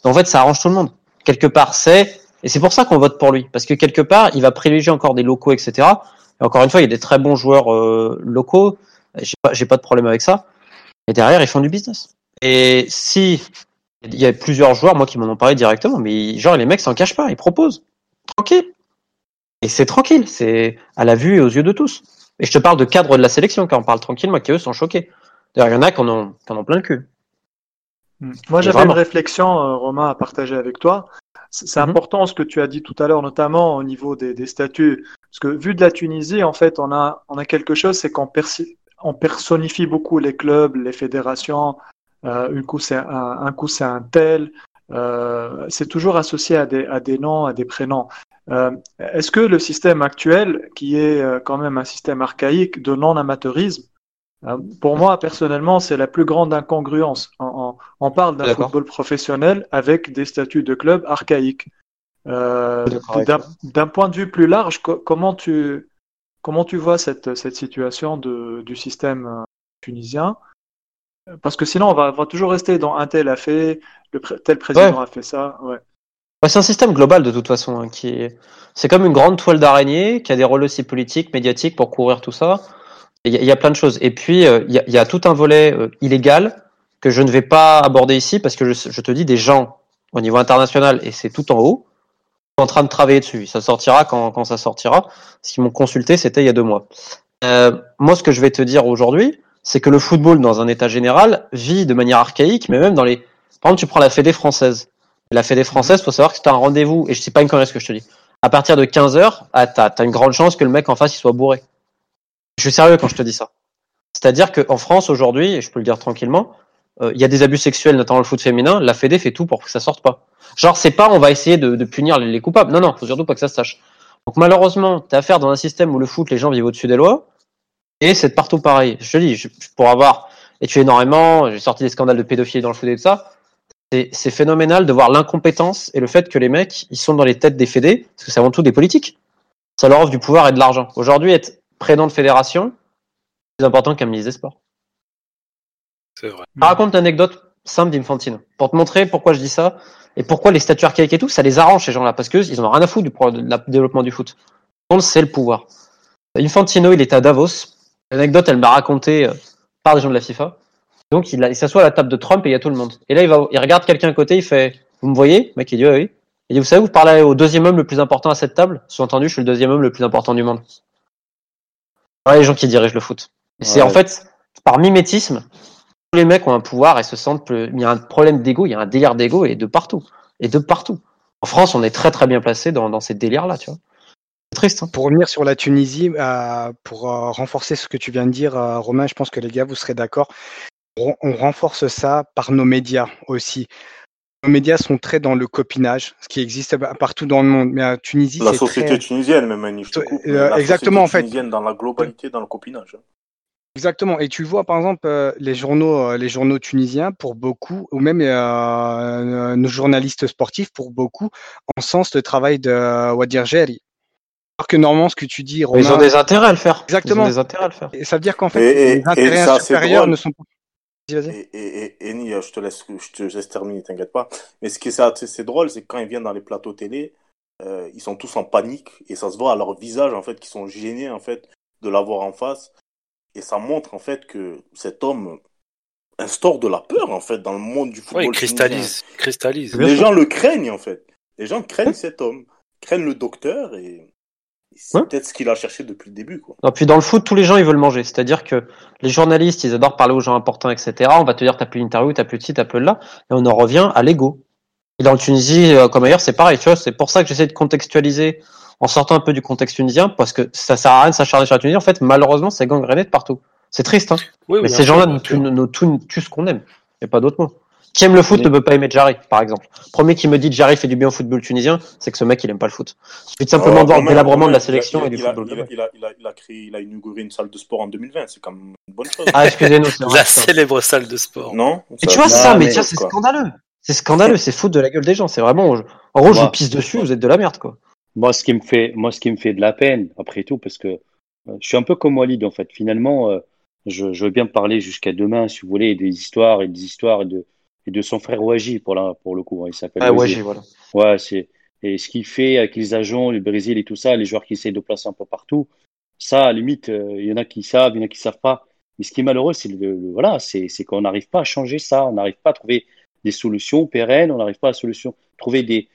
Donc en fait, ça arrange tout le monde. Quelque part, c'est et c'est pour ça qu'on vote pour lui parce que quelque part, il va privilégier encore des locaux, etc. Et encore une fois, il y a des très bons joueurs euh, locaux. J'ai pas, j'ai pas de problème avec ça. Et derrière, ils font du business. Et si il y a plusieurs joueurs, moi, qui m'en ont parlé directement, mais genre les mecs s'en cachent pas, ils proposent. Tranquille. Et c'est tranquille, c'est à la vue et aux yeux de tous. Et je te parle de cadre de la sélection, quand on parle tranquille, moi, qui eux sont choqués. D'ailleurs, il y en a qui en ont, qui en ont plein le cul. Mm. Moi, j'avais une réflexion, euh, Romain, à partager avec toi. C'est Mhm. important ce que tu as dit tout à l'heure, notamment au niveau des, des statuts. Parce que vu de la Tunisie, en fait, on a, on a quelque chose, c'est qu'on on personnifie beaucoup les clubs, les fédérations. Euh, un coup, c'est un, un un tel. Euh, c'est toujours associé à des, à des noms, à des prénoms. Euh, Est-ce que le système actuel, qui est quand même un système archaïque de non-amateurisme, pour moi, personnellement, c'est la plus grande incongruence. On, parle d'un football professionnel avec des statuts de club archaïques. Euh, D'un point de vue plus large, co- comment tu, comment tu vois cette, cette situation de, du système tunisien? Parce que sinon, on va, toujours rester dans un tel a fait, le tel président Ouais. a fait ça. Ouais. C'est un système global de toute façon, hein, qui est, c'est comme une grande toile d'araignée qui a des rôles aussi politiques, médiatiques pour couvrir tout ça. Il y, a- il y a plein de choses. Et puis, euh, il y, a, il y a tout un volet euh, illégal que je ne vais pas aborder ici parce que je, je te dis des gens au niveau international et c'est tout en haut en train de travailler dessus. Ça sortira quand, quand ça sortira. Ce qu'ils m'ont consulté, c'était il y a deux mois. Euh, moi, ce que je vais te dire aujourd'hui, c'est que le football, dans un état général, vit de manière archaïque, mais même dans les. Par exemple, tu prends la Fédé française. La Fédé française, faut savoir que c'est un rendez-vous, et je sais pas une connerie ce que je te dis. À partir de 15 heures, ah, t'as, t'as une grande chance que le mec en face il soit bourré. Je suis sérieux quand je te dis ça. C'est-à-dire qu'en France aujourd'hui, et je peux le dire tranquillement, euh, il y a des abus sexuels, notamment le foot féminin. La Fédé fait tout pour que ça sorte pas. Genre, c'est pas on va essayer de, de punir les, les coupables. Non, non, faut surtout pas que ça sache. Donc malheureusement, t'as affaire dans un système où le foot, les gens vivent au-dessus des lois, et c'est partout pareil. Je te dis, je, pour avoir étudié énormément, j'ai sorti des scandales de pédophilie dans le foot et tout ça. C'est, phénoménal de voir l'incompétence et le fait que les mecs, ils sont dans les têtes des fédés, parce que c'est avant tout des politiques. Ça leur offre du pouvoir et de l'argent. Aujourd'hui, être président de fédération, c'est plus important qu'un ministre des Sports. C'est vrai. Je raconte une anecdote simple d'Infantino pour te montrer pourquoi je dis ça et pourquoi les statuts archaïques et tout, ça les arrange ces gens-là parce que ils en ont rien à foutre du développement du foot. Donc c'est le pouvoir. Infantino, il était à Davos. L'anecdote, elle m'a raconté euh, par des gens de la FIFA. Donc il, s'assoit à la table de Trump et il y a tout le monde. Et là, il va, il regarde quelqu'un à côté, il fait, vous me voyez? Le mec, il dit, oui, oui. Il dit, vous savez, vous parlez au deuxième homme le plus important à cette table? Sous-entendu, je suis le deuxième homme le plus important du monde. Voilà les gens qui dirigent le foot. C'est en fait, par mimétisme, tous les mecs ont un pouvoir et se sentent. plus- Il y a un problème d'ego, il y a un délire d'ego et de partout. Et de partout. En France, on est très très bien placé dans, dans ces délires-là, tu vois. Triste, hein. Pour revenir sur la Tunisie, euh, pour euh, renforcer ce que tu viens de dire, euh, Romain, je pense que les gars, vous serez d'accord. On, on renforce ça par nos médias aussi. Nos médias sont très dans le copinage, ce qui existe partout dans le monde. Mais à Tunisie, La c'est société très... tunisienne, même, te Euh, coupe. la exactement, en fait. tunisienne dans la globalité, dans le copinage. hein. Exactement. Et tu vois, par exemple, euh, les journaux, euh, les journaux tunisiens, pour beaucoup, ou même euh, nos journalistes sportifs, pour beaucoup, encensent le travail de Wadir Geri. Alors que normalement, ce que tu dis, Romain, Ils ont des intérêts à le faire. Exactement. Ils ont des intérêts à le faire. et ça veut dire qu'en fait, Et- et- les intérêts supérieurs ne sont pas. Vas-y, vas-y. Et, et, et, et Ni, je te laisse, je te laisse terminer, t'inquiète pas. Mais ce qui est, assez- c'est drôle, c'est que quand ils viennent dans les plateaux télé, euh, ils sont tous en panique et ça se voit à leur visage en fait qu'ils sont gênés en fait de l'avoir en face et ça montre en fait que cet homme instaure de la peur en fait dans le monde du Ouais, football. il cristallise. il cristallise. tunisien. Les gens le craignent en fait. Les gens craignent cet homme, craignent le docteur et c'est Ouais. peut-être ce qu'il a cherché depuis le début quoi. Non, puis dans le foot, tous les gens ils veulent manger. C'est-à-dire que les journalistes, ils adorent parler aux gens importants, etc. On va te dire t'as plus l'interview, t'as plus de ci, t'as plus de là, et on en revient à l'ego. Et dans le Tunisie, euh, comme ailleurs, c'est pareil. Tu vois, c'est pour ça que j'essaie de contextualiser en sortant un peu du contexte tunisien, parce que ça sert à rien de s'acharner sur la Tunisie. En fait, malheureusement, c'est gangréné de partout. C'est triste, hein. Oui, oui, Mais ces gens-là nous tuent ce qu'on aime. Il n'y a pas d'autre mot. Qui aime le foot Mais- ne peut pas aimer Jarry, par exemple. Premier qui me dit Jarry fait du bien au football tunisien, c'est que ce mec, il aime pas le foot. Il suffit de simplement Oh, de voir le délabrement de la sélection il a- et du il a- football. Il a, il a, il a, il a créé, il a inauguré une salle de sport en 2020, c'est quand même une bonne chose. Ah, excusez-nous. La célèbre salle de sport. non Et tu vois Ça- ça, Non, mais mais- tiens, c'est scandaleux. C'est scandaleux, c'est foutre de la gueule des gens. C'est vraiment, en gros, je vous pisse dessus, vous êtes de la merde, quoi. Moi, ce qui me fait, moi, ce qui me fait de la peine, après tout, parce que euh, je suis un peu comme Walid, en fait. Finalement, euh, je, je veux bien parler jusqu'à demain, si vous voulez, des histoires et des histoires et de, et de son frère Ouaji, pour, la, pour le coup. hein. il s'appelle Ah, voilà. Ouais, c'est, et ce qu'il fait avec les agents, le Brésil et tout ça, les joueurs qui essaient de placer un peu partout, ça, à la limite, euh, il y en a qui savent, il y en a qui savent pas. Mais ce qui est malheureux, c'est le, le- voilà, c'est, c'est qu'on n'arrive pas à changer ça, on n'arrive pas à trouver des solutions pérennes, on n'arrive pas à solution, trouver des,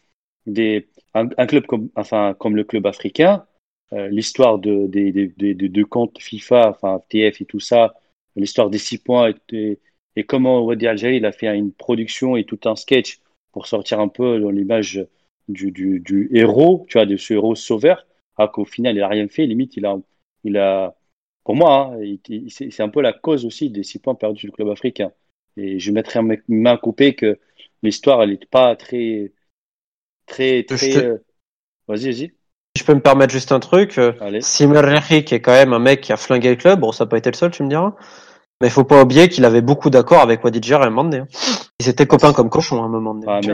des, un, un club comme, enfin, comme le club africain, euh, l'histoire de, des, de comptes FIFA, enfin, TF et tout ça, l'histoire des six points et, et, et comment Wadi Algérie, il a fait une production et tout un sketch pour sortir un peu dans l'image du, du, du héros, tu vois, de ce héros sauveur, alors qu'au final, il a rien fait. Limite, il a, il a, pour moi, hein, c'est un peu la cause aussi des six points perdus du club africain. Et je mettrais une main coupée que l'histoire, elle n'est pas très, très, très. te- euh, Vas-y, vas-y. Je peux me permettre juste un truc, euh, Rehi, qui est quand même un mec qui a flingué le club, bon, ça n'a pas été le seul, tu me diras. Mais il faut pas oublier qu'il avait beaucoup d'accords avec Wadidjer à un moment donné. hein. Ils étaient copains comme cochons à un moment donné. Ah, mais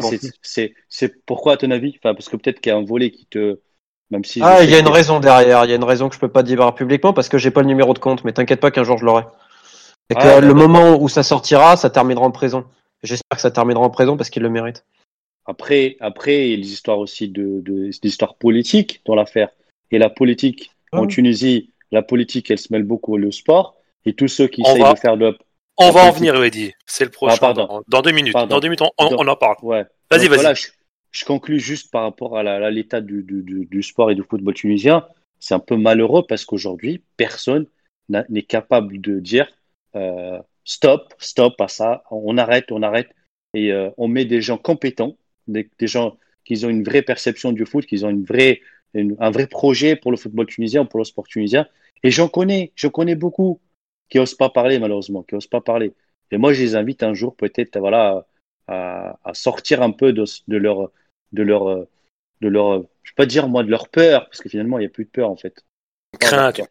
c'est, pourquoi, à ton avis? Enfin, parce que peut-être qu'il y a un volet qui te, même si. Ah, il y a une que- raison derrière. Il y a une raison que je peux pas dire publiquement parce que j'ai pas le numéro de compte. Mais t'inquiète pas qu'un jour je l'aurai. Et que Ah, le d'accord. moment où ça sortira, ça terminera en prison. J'espère que ça terminera en prison parce qu'il le mérite. Après, après, il y a les histoires aussi de, de, d'histoires politiques dans l'affaire. Et la politique, en Ah. Tunisie, la politique, elle se mêle beaucoup au sport. Et tous ceux qui On essayent va- de faire de, On va en venir, Eddy. C'est le prochain. Ah, dans, dans deux minutes. Pardon. Dans deux minutes, on, on- Donc- on en parle. ouais. Vas-y, vas-y. voilà, je, je conclus juste par rapport à l'état du, du, du, du sport et du football tunisien. C'est un peu malheureux parce qu'aujourd'hui, personne n'est capable de dire euh, stop, stop à ça, on arrête, on arrête. Et euh, on met des gens compétents, des, des gens qui ont une vraie perception du foot, qui ont une vraie, une- un vrai projet pour le football tunisien, pour le sport tunisien. Et j'en connais, je connais beaucoup qui osent pas parler malheureusement, qui osent pas parler. Et moi, je les invite un jour peut-être, voilà, à, à sortir un peu de, de leur, de leur, de leur, je vais pas dire moi de leur peur, parce que finalement, il n'y a plus de peur en fait. Crainte, Leur,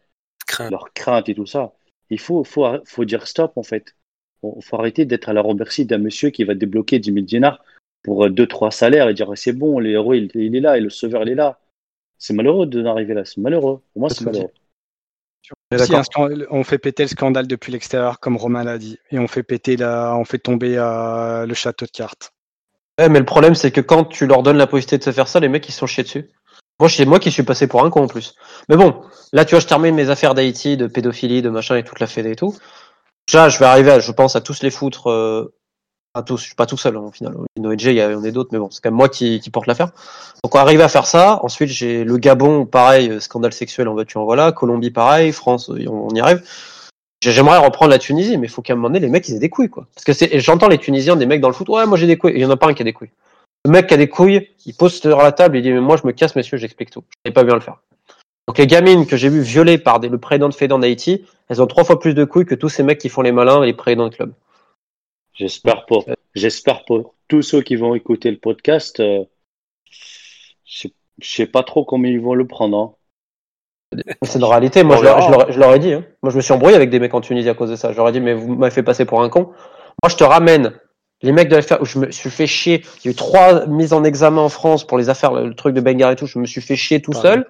crainte. leur crainte et tout ça. Il faut, faut, faut dire stop en fait. Il faut arrêter d'être à la remercie d'un monsieur qui va débloquer 10 000 dinars pour euh, deux, trois salaires et dire c'est bon, le héros il, il est là et le sauveur il est là. C'est malheureux de n'arriver là, c'est malheureux. Pour moi, c'est malheureux. On fait péter le scandale depuis l'extérieur, comme Romain l'a dit, et on fait péter la, on fait tomber euh, le château de cartes. Ouais, mais le problème, c'est que quand tu leur donnes la possibilité de se faire ça, les mecs, ils se sont chiés dessus. Moi, c'est moi qui suis passé pour un con en plus. Mais bon, là, tu vois, je termine mes affaires d'Haïti, de pédophilie, de machin et toute la fédé et tout. Déjà, je vais arriver, à, je pense, à tous les foutre, euh, à tous, je suis pas tout seul, hein, au final. Il y en a d'autres, mais bon, c'est quand même moi qui, porte l'affaire. Donc, on arrive à faire ça. Ensuite, j'ai le Gabon, pareil, euh, scandale sexuel, en en voilà. Colombie, pareil. France, euh, on, y arrive. J'ai- J'aimerais reprendre la Tunisie, mais il faut qu'à un moment donné, les mecs, ils aient des couilles, quoi. Parce que j'entends les Tunisiens, des mecs dans le foot, ouais, moi j'ai des couilles. Il y en a pas un qui a des couilles. Le mec qui a des couilles, il pose sur la table, il dit, mais moi je me casse, messieurs, j'explique tout. Je n'ai pas bien le faire. Donc les gamines que j'ai vues violées par des, le président de Fédé en Haïti, elles ont trois fois plus de couilles que tous ces mecs qui font les malins et les présidents de club. J'espère pour, j'espère pour tous ceux qui vont écouter le podcast. euh, je sais- je sais pas trop comment ils vont le prendre. hein. C'est une réalité. Moi, je leur, ai dit. hein. Moi, je me suis embrouillé avec des mecs en Tunisie à cause de ça. Je leur ai dit, mais vous m'avez fait passer pour un con. Moi, je te ramène les mecs de l'affaire où je me suis fait chier. Il y a eu trois mises en examen en France pour les affaires, le, le truc de Bengar et tout. Je me suis fait chier tout Pardon. seul.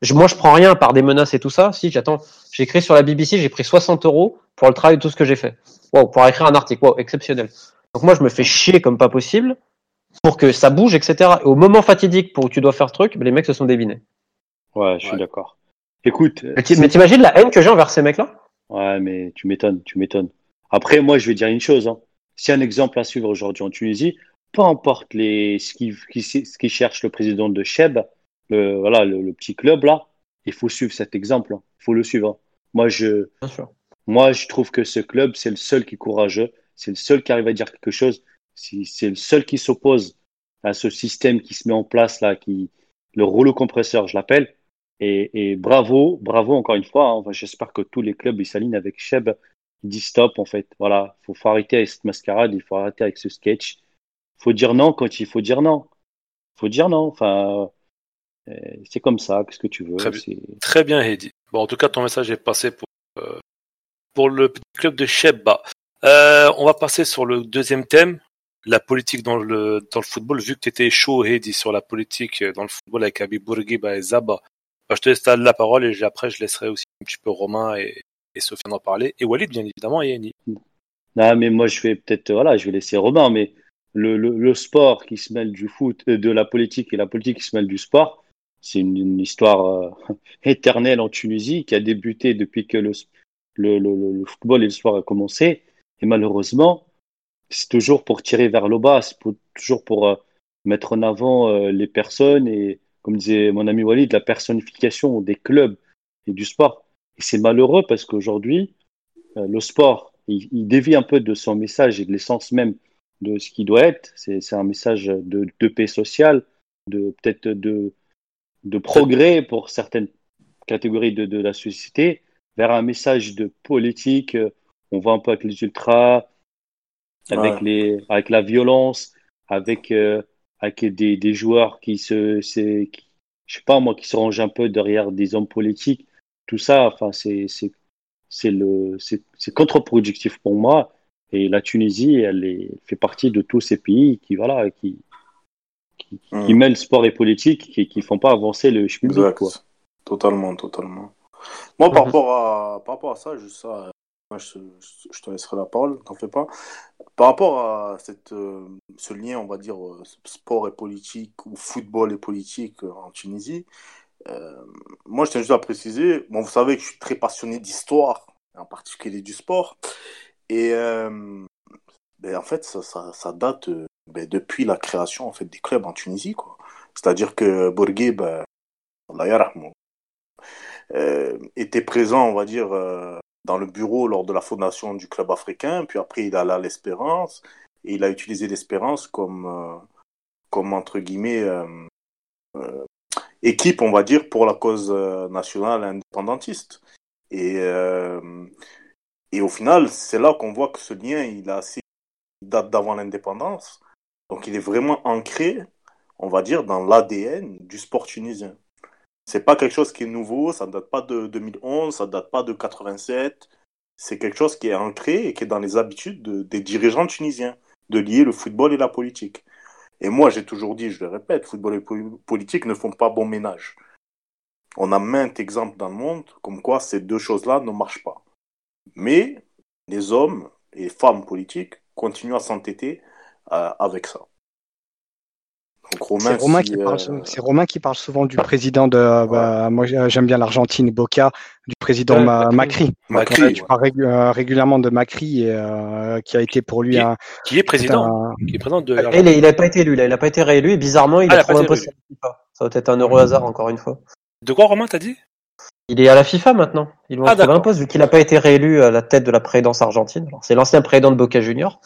Je, moi, je prends rien par des menaces et tout ça. Si, j'attends. J'ai écrit sur la BBC, j'ai pris 60 euros pour le travail de tout ce que j'ai fait. Wow, pour écrire un article. Wow, exceptionnel. Donc moi, je me fais chier comme pas possible pour que ça bouge, etc. Et au moment fatidique pour où tu dois faire ce truc, les mecs se sont dévinés. Ouais, je suis Ouais. d'accord. Écoute, Mais ti- mais t'imagines la haine que j'ai envers ces mecs-là? Ouais, mais tu m'étonnes, tu m'étonnes. Après, moi, je vais dire une chose. Hein. Si un exemple à suivre aujourd'hui en Tunisie, peu importe les, ce qui, qui, ce qui cherche le président de Cheb, le, voilà, le, le petit club là, il faut suivre cet exemple. hein. Il faut le suivre. hein. Moi, je, Bien sûr. Moi, je trouve que ce club, c'est le seul qui est courageux, c'est le seul qui arrive à dire quelque chose, c'est le seul qui s'oppose à ce système qui se met en place là, qui, le rouleau compresseur, je l'appelle. Et, et bravo, bravo encore une fois. hein. Enfin, J'espère que tous les clubs ils s'alignent avec Cheb. Ils disent stop en fait. Voilà, faut, faut arrêter avec cette mascarade, il faut arrêter avec ce sketch. Faut dire non quand il faut dire non. Faut dire non. Enfin, euh, c'est comme ça. Qu'est-ce que tu veux Très bien. Heidi. Bon, en tout cas, ton message est passé pour, euh, pour le petit club de Shebba. Euh, on va passer sur le deuxième thème, la politique dans le, dans le football. Vu que tu étais chaud, Heidi, sur la politique dans le football avec Habib Bourguiba et Zaba, bah, je te laisse la parole et après, je laisserai aussi un petit peu Romain et, et Sofiane en parler. Et Walid, bien évidemment, et Yanni. Non, mais moi, je vais peut-être, voilà, je vais laisser Romain, mais le, le, sport qui se mêle du foot, euh, de la politique et la politique qui se mêle du sport, c'est une, histoire euh, éternelle en Tunisie qui a débuté depuis que le, le, football et le sport a commencé. Et malheureusement, c'est toujours pour tirer vers le bas, c'est toujours pour euh, mettre en avant euh, les personnes et, comme disait mon ami Walid, la personnification des clubs et du sport. Et c'est malheureux parce qu'aujourd'hui, euh, le sport, il, il dévie un peu de son message et de l'essence même de ce qui doit être. C'est un message de, paix sociale, de peut-être de, progrès pour certaines catégories de la société, vers un message de politique. euh, On voit un peu avec les ultras, avec, Ouais. les, avec la violence, avec, euh, avec des, des joueurs qui se, qui- je sais pas moi, qui se rangent un peu derrière des hommes politiques. Tout ça, enfin, c'est, contre-productif pour moi. Et la Tunisie, elle, est, fait partie de tous ces pays qui, voilà, qui, qui, qui mêlent sport et politique, qui, qui font pas avancer le schmilblick, Exact. quoi. Totalement, totalement. Moi, par, Mhm. rapport à, par rapport à ça, juste ça, moi, je, je te laisserai la parole, t'en fais pas. Par rapport à cette, euh, ce lien, on va dire, euh, sport et politique, ou football et politique euh, en Tunisie, euh, moi, je tiens juste à préciser, bon, vous savez que je suis très passionné d'histoire, en particulier du sport, et ben, en fait, ça, ça, ça date ben, depuis la création en fait, des clubs en Tunisie, quoi. C'est-à-dire que Bourguib, ben, Allah était présent, on va dire, euh, dans le bureau lors de la fondation du club africain, puis après il allé à l'Espérance, et il a utilisé l'Espérance comme, euh, comme entre guillemets, euh, euh, équipe, on va dire, pour la cause euh, nationale indépendantiste. Et, euh, et au final, c'est là qu'on voit que ce lien, il a assez, date d'avant l'indépendance, donc il est vraiment ancré, on va dire, dans l'ADN du sport tunisien. C'est pas quelque chose qui est nouveau, ça date pas de 2011, ça date pas de 87. C'est quelque chose qui est ancré et qui est dans les habitudes de- des dirigeants tunisiens de lier le football et la politique. Et moi, j'ai toujours dit, je le répète, football et po- politique ne font pas bon ménage. On a maintes exemples dans le monde comme quoi ces deux choses-là ne marchent pas. Mais les hommes et femmes politiques continuent à s'entêter euh, avec ça. Donc Romain, C'est Romain, si, qui parle, euh, c'est Romain qui parle souvent du président de. bah, moi, j'ai- j'aime bien l'Argentine, Boca, du président Ouais, Ma- Macri. Macri. Macri, Ouais, tu parles euh, régulièrement de Macri, et, euh, qui a été pour lui un. Qui est président un- Qui est président de Et il, est- il a pas été élu, là. Il a pas été réélu, et bizarrement, il Ah, il a a trouvé un poste à la FIFA. Ça va être un heureux hasard, encore une fois. De quoi, Romain, t'as dit? Il est à la FIFA maintenant. Ils vont Ah, trouver un poste vu qu'il n'a pas été réélu à la tête de la présidence argentine. Alors, C'est l'ancien président de Boca Juniors.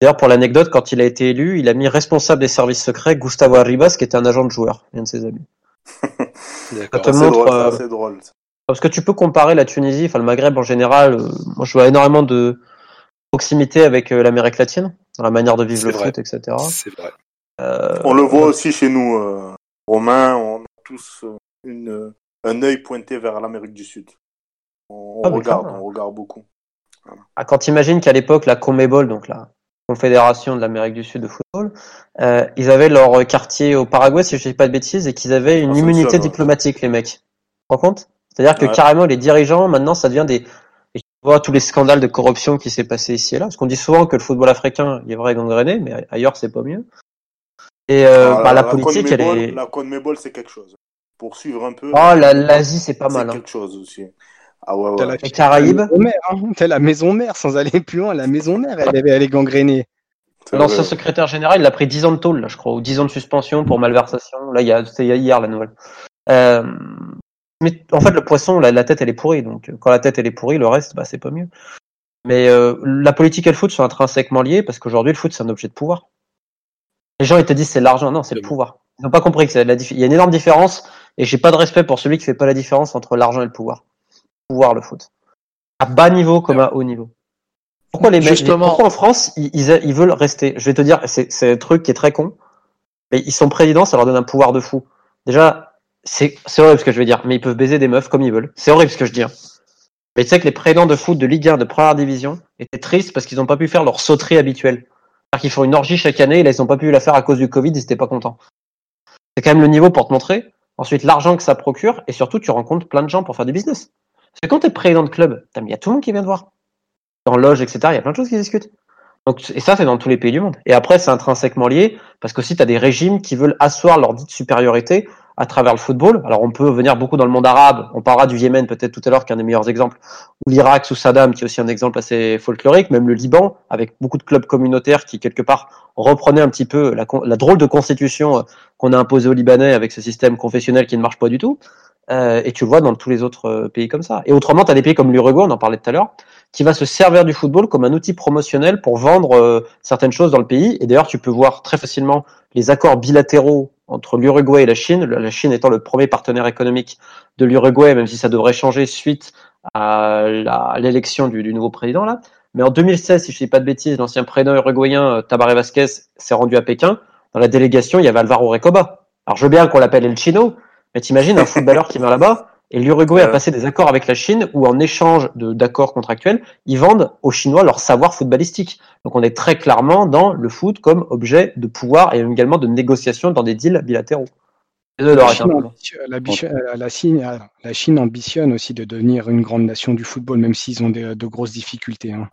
D'ailleurs, pour l'anecdote, quand il a été élu, il a mis responsable des services secrets Gustavo Arribas, qui était un agent de joueur, un de ses amis. D'accord. te c'est montre, drôle, euh, c'est drôle. Parce que tu peux comparer la Tunisie, enfin le Maghreb en général. euh, moi, je vois énormément de proximité avec euh, l'Amérique latine, dans la manière de vivre C'est le vrai. foot, etc. C'est vrai. Euh, On le voit aussi chez nous, euh, Romain, on a tous euh, une, un œil pointé vers l'Amérique du Sud. On, Ah, regarde, on regarde beaucoup. Ah, Quand tu imagines qu'à l'époque, la CONMEBOL, donc la Confédération de l'Amérique du Sud de football, euh, ils avaient leur quartier au Paraguay, si je ne dis pas de bêtises, et qu'ils avaient une Ah, c'est immunité ouais. diplomatique, les mecs. Tu te rends compte? C'est-à-dire que Ouais. carrément, les dirigeants, maintenant, ça devient des... Et tu vois tous les scandales de corruption qui s'est passé ici et là, parce qu'on dit souvent que le football africain il est vrai gangréné, mais ailleurs, c'est pas mieux. Et euh, Ah, bah, la politique, elle est... La CONMEBOL, c'est quelque chose. Pour suivre un peu. Oh, la- l'Asie, c'est pas c'est mal. Hein. quelque chose aussi. Ah ouais, T'as ouais. la, Les Caraïbes, la maison mère, hein. T'as la maison mère, sans aller plus loin, la maison mère, elle, avait- elle est gangrénée. C'est L'ancien secrétaire général, il a pris 10 ans de tôle, là, je crois, ou 10 ans de suspension pour malversation. Là, il y a, c'était hier la nouvelle. Euh, mais en fait, le poisson, la, la tête, elle est pourrie. Donc, euh, quand la tête, elle est pourrie, le reste, bah, c'est pas mieux. Mais euh, la politique et le foot sont intrinsèquement liés parce qu'aujourd'hui, le foot, c'est un objet de pouvoir. Les gens, ils te disent c'est l'argent. Non, c'est le pouvoir. Ils n'ont pas compris que c'est la dif- il y a une énorme différence et j'ai pas de respect pour celui qui fait pas la différence entre l'argent et le pouvoir. Pouvoir, le foot. À bas niveau comme à haut niveau. Pourquoi les mecs, Justement. pourquoi en France, ils, ils, ils veulent rester? Je vais te dire, c'est, un truc qui est très con, mais ils sont présidents, ça leur donne un pouvoir de fou. Déjà, c'est, c'est horrible ce que je vais dire, mais ils peuvent baiser des meufs comme ils veulent. C'est horrible ce que je dis. hein. Mais tu sais que les présidents de foot de Ligue 1 de première division étaient tristes parce qu'ils n'ont pas pu faire leur sauterie habituelle. C'est-à-dire qu'ils font une orgie chaque année et là ils n'ont pas pu la faire à cause du Covid, ils n'étaient pas contents. C'est quand même le niveau pour te montrer. Ensuite, l'argent que ça procure et surtout, tu rencontres plein de gens pour faire du business. Parce que quand tu es président de club, il y a tout le monde qui vient te voir. Dans loge, etc., il y a plein de choses qui discutent. Donc, et ça, c'est dans tous les pays du monde. Et après, c'est intrinsèquement lié parce qu'aussi, tu as des régimes qui veulent asseoir leur dite supériorité à travers le football. Alors, on peut venir beaucoup dans le monde arabe. On parlera du Yémen peut-être tout à l'heure, qui est un des meilleurs exemples. Ou l'Irak sous Saddam, qui est aussi un exemple assez folklorique. Même le Liban, avec beaucoup de clubs communautaires qui, quelque part, reprenaient un petit peu la, la drôle de constitution euh, qu'on a imposée aux Libanais avec ce système confessionnel qui ne marche pas du tout. Euh, et tu le vois dans tous les autres euh, pays comme ça. Et autrement, tu as des pays comme l'Uruguay, on en parlait tout à l'heure, qui va se servir du football comme un outil promotionnel pour vendre euh, certaines choses dans le pays. Et d'ailleurs, tu peux voir très facilement les accords bilatéraux entre l'Uruguay et la Chine, la Chine étant le premier partenaire économique de l'Uruguay, même si ça devrait changer suite à l'élection du, nouveau président là. Mais en 2016, si je ne dis pas de bêtises, l'ancien président uruguayen Tabaré Vázquez s'est rendu à Pékin. Dans la délégation, il y avait Alvaro Recoba. Alors je veux bien qu'on l'appelle El Chino, mais t'imagines un footballeur qui vient là-bas et l'Uruguay a passé des accords avec la Chine où en échange de- d'accords contractuels, ils vendent aux Chinois leur savoir footballistique. Donc on est très clairement dans le foot comme objet de pouvoir et également de négociation dans des deals bilatéraux. La Chine, ambitionne- la Biche- euh, la Chine- euh, la Chine ambitionne aussi de devenir une grande nation du football, même s'ils ont de, de grosses difficultés. hein.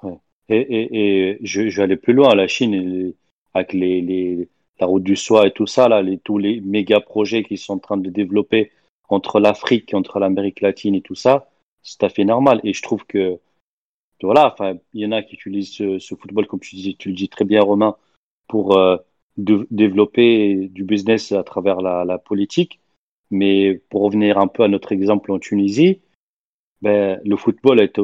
Et, et, et je, je vais aller plus loin. La Chine, avec les, les, la route du soie et tout ça, là, les, tous les méga projets qu'ils sont en train de développer entre l'Afrique, entre l'Amérique latine et tout ça, c'est tout à fait normal. Et je trouve que, voilà, enfin, il y en a qui utilisent ce, ce football, comme tu, dis, tu le dis très bien, Romain, pour euh, développer du business à travers la, la politique. Mais pour revenir un peu à notre exemple en Tunisie, ben, le football est,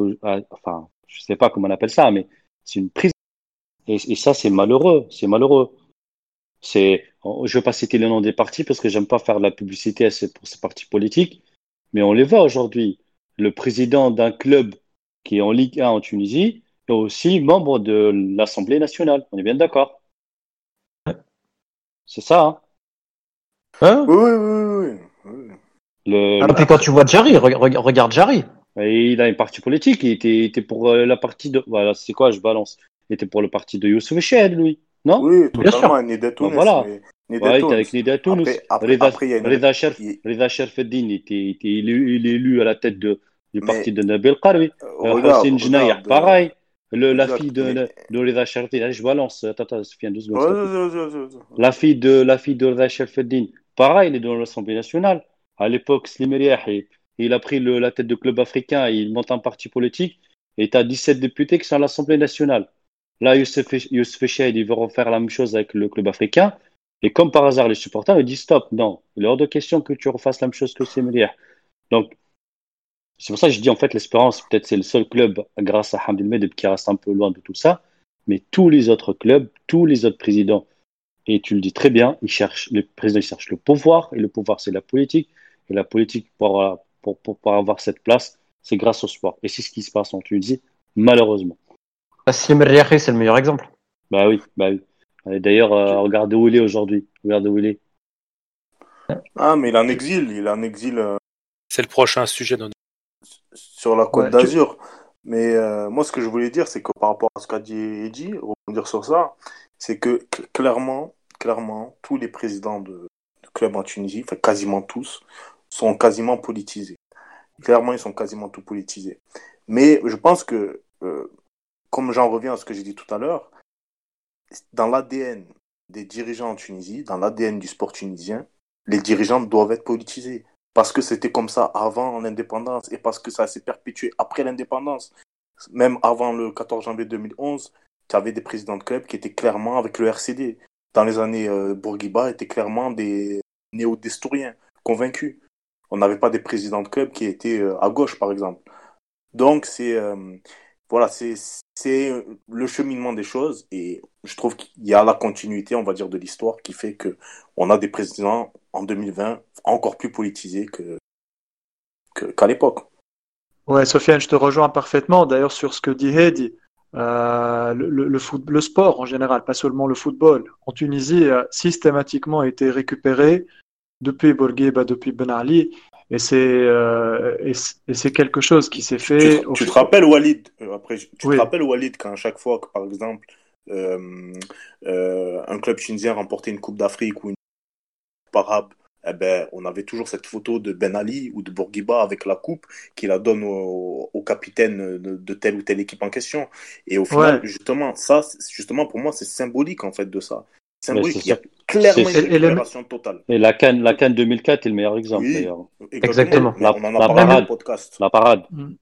enfin, je sais pas comment on appelle ça, mais c'est une prise. Et, et ça, c'est malheureux, c'est malheureux. C'est, je vais pas citer le nom des partis parce que j'aime pas faire de la publicité à ces- pour ces partis politiques, mais on les voit aujourd'hui. Le président d'un club qui est en Ligue 1 en Tunisie est aussi membre de l'Assemblée nationale. On est bien d'accord? C'est ça, hein? Hein? Oui, oui, oui. Le, Ah, puis quand tu vois Jarry, re- re- regarde Jarry. Et il a une partie politique. Il était, il était pour euh, la partie de. Voilà, c'est quoi, je balance. Il était pour le parti de Youssef Choued, lui. Non? Oui, totalement, Nida Tounes. voilà. Nida Ouais, il était Tounes. avec Nida Tounes. Après, après, Reza, après, il y a une... Reza, Sherf, il- Reza Sherfeddin était, était élu, il est élu à la tête de, du Mais- parti de Nabil Qarwi. euh, Euh, Hossein regarde, pareil. Le, la fille de, mais- de Reza Sherfeddin. Je balance. Attends, attends, Sofiane, deux secondes. La fille de, la fille de Reza Sherfeddin, pareil, il est dans l'Assemblée nationale. À l'époque, Slim Riah, il, il a pris le- la tête de club africain, il monte un parti politique, et tu as 17 députés qui sont à l'Assemblée nationale. Là, Youssef, Youssef Choued, il veut refaire la même chose avec le club africain. Et comme par hasard, les supporters, ils disent stop, non, il est hors de question que tu refasses la même chose que Slim Riah. Donc, c'est pour ça que je dis en fait l'espérance, peut-être c'est le seul club grâce à Hamid Medeb qui reste un peu loin de tout ça, mais tous les autres clubs, tous les autres présidents, et tu le dis très bien, ils cherchent, le président il cherche le pouvoir, et le pouvoir c'est la politique, et la politique pour, pour, pour, pour avoir cette place, c'est grâce au sport. Et c'est ce qui se passe en Tunisie, malheureusement. Bah, Slim Riahi, c'est le meilleur exemple. Bah oui, bah oui. D'ailleurs, euh, regardez où il est aujourd'hui. Regardez où il est. Ah, mais il est en exil, il est en exil. euh, c'est le prochain sujet. De... Sur la Côte d'Azur. Mais euh, moi, ce que je voulais dire, c'est que par rapport à ce qu'a dit Eddy, rebondir sur ça, c'est que clairement, clairement, tous les présidents de, de clubs en Tunisie, enfin quasiment tous, sont quasiment politisés. Clairement, ils sont quasiment tout politisés. Mais je pense que, euh, comme j'en reviens à ce que j'ai dit tout à l'heure, dans l'ADN des dirigeants en Tunisie, dans l'ADN du sport tunisien, les dirigeants doivent être politisés. Parce que c'était comme ça avant l'indépendance et parce que ça s'est perpétué après l'indépendance. Même avant le 14 janvier 2011, tu avais des présidents de clubs qui étaient clairement avec le RCD. Dans les années euh, Bourguiba, étaient clairement des néo-destouriens, convaincus. On n'avait pas des présidents de clubs qui étaient euh, à gauche, par exemple. Donc, c'est euh, voilà, c'est le cheminement des choses et je trouve qu'il y a la continuité, on va dire, de l'histoire qui fait que on a des présidents en 2020 encore plus politisés que qu'à l'époque. Ouais, Sofiane, je te rejoins parfaitement. D'ailleurs, sur ce que dit Hedi, euh, le, sport en général, pas seulement le football, en Tunisie a systématiquement été récupéré depuis Bourguiba, depuis Ben Ali, et c'est euh, et, c'est quelque chose qui s'est fait. Tu, te rappelles Walid euh, après tu te rappelles Walid quand à chaque fois que par exemple euh, euh, un club tunisien remportait une coupe d'Afrique ou une coupe arabe, eh ben on avait toujours cette photo de Ben Ali ou de Bourguiba avec la coupe qui la donne au, au capitaine de, de, telle ou telle équipe en question. Et au final justement ça justement pour moi c'est symbolique en fait de ça. Symbolique. Il y a clairement une récupération totale. Et la Cannes, la Cannes 2004 est le meilleur exemple d'ailleurs. Exactement. La, on en a parlé dans le podcast. La parade. Mm.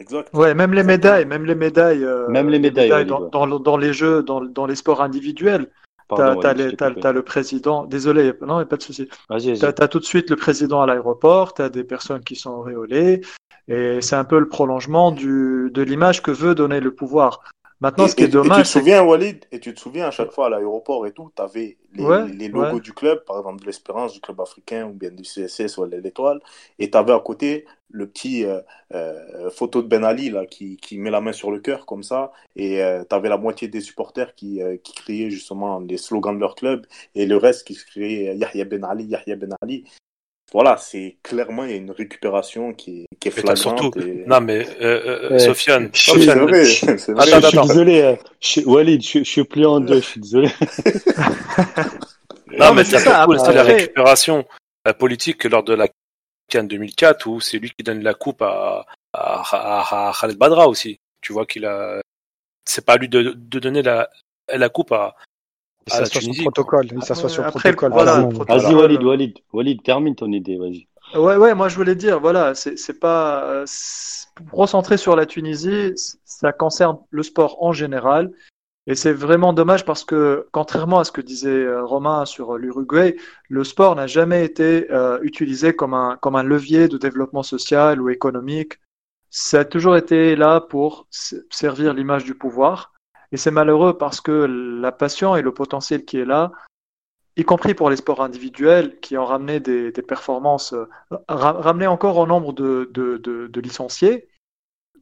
Exact. Ouais, même les médailles, même les médailles, euh, même les médailles, les médailles dans, dans, dans, les jeux, dans, dans les sports individuels. T'as as, le président. Désolé, non, il n'y a pas de souci. T'as as tout de suite le président à l'aéroport. T'as des personnes qui sont auréolées, et c'est un peu le prolongement du, de l'image que veut donner le pouvoir. Maintenant, ce qui est dommage. Et tu te souviens, Walid, et tu te souviens à chaque fois à l'aéroport et tout, tu avais les, les logos du club, par exemple de l'Espérance, du club africain ou bien du CSS ou l'Étoile, et tu avais à côté le petit euh, euh, photo de Ben Ali là, qui, qui met la main sur le cœur comme ça, et euh, tu avais la moitié des supporters qui, euh, qui criaient justement les slogans de leur club, et le reste qui criait Yahya Ben Ali, Yahya Ben Ali voilà, c'est clairement il y a une récupération qui est, qui est flagrante. Surtout, Non mais euh, euh, Sofiane, c'est vrai, c'est vrai. Attends, je suis désolé, euh, je, Walid, je, je, suis plié en deux, je suis désolé. non, mais c'est ça, c'est la récupération politique lors de la CAN 2004 où c'est lui qui donne la coupe à, à, à, à Khaled Badra aussi. Tu vois qu'il a, c'est pas à lui de, de donner la, la coupe à, il s'assoit sur protocole. Il s'assoit sur protocole. Vas-y, Walid, Walid, Walid, termine ton idée, vas-y. Ouais, ouais, moi je voulais dire, voilà, c'est pas. Pour recentrer sur la Tunisie, ça concerne le sport en général. Et c'est vraiment dommage parce que, contrairement à ce que disait euh, Romain sur l'Uruguay, le sport n'a jamais été euh, utilisé comme un, comme un levier de développement social ou économique. Ça a toujours été là pour servir l'image du pouvoir. Et c'est malheureux parce que la passion et le potentiel qui est là, y compris pour les sports individuels qui ont ramené des, performances, euh, ramené encore au nombre de, de, licenciés.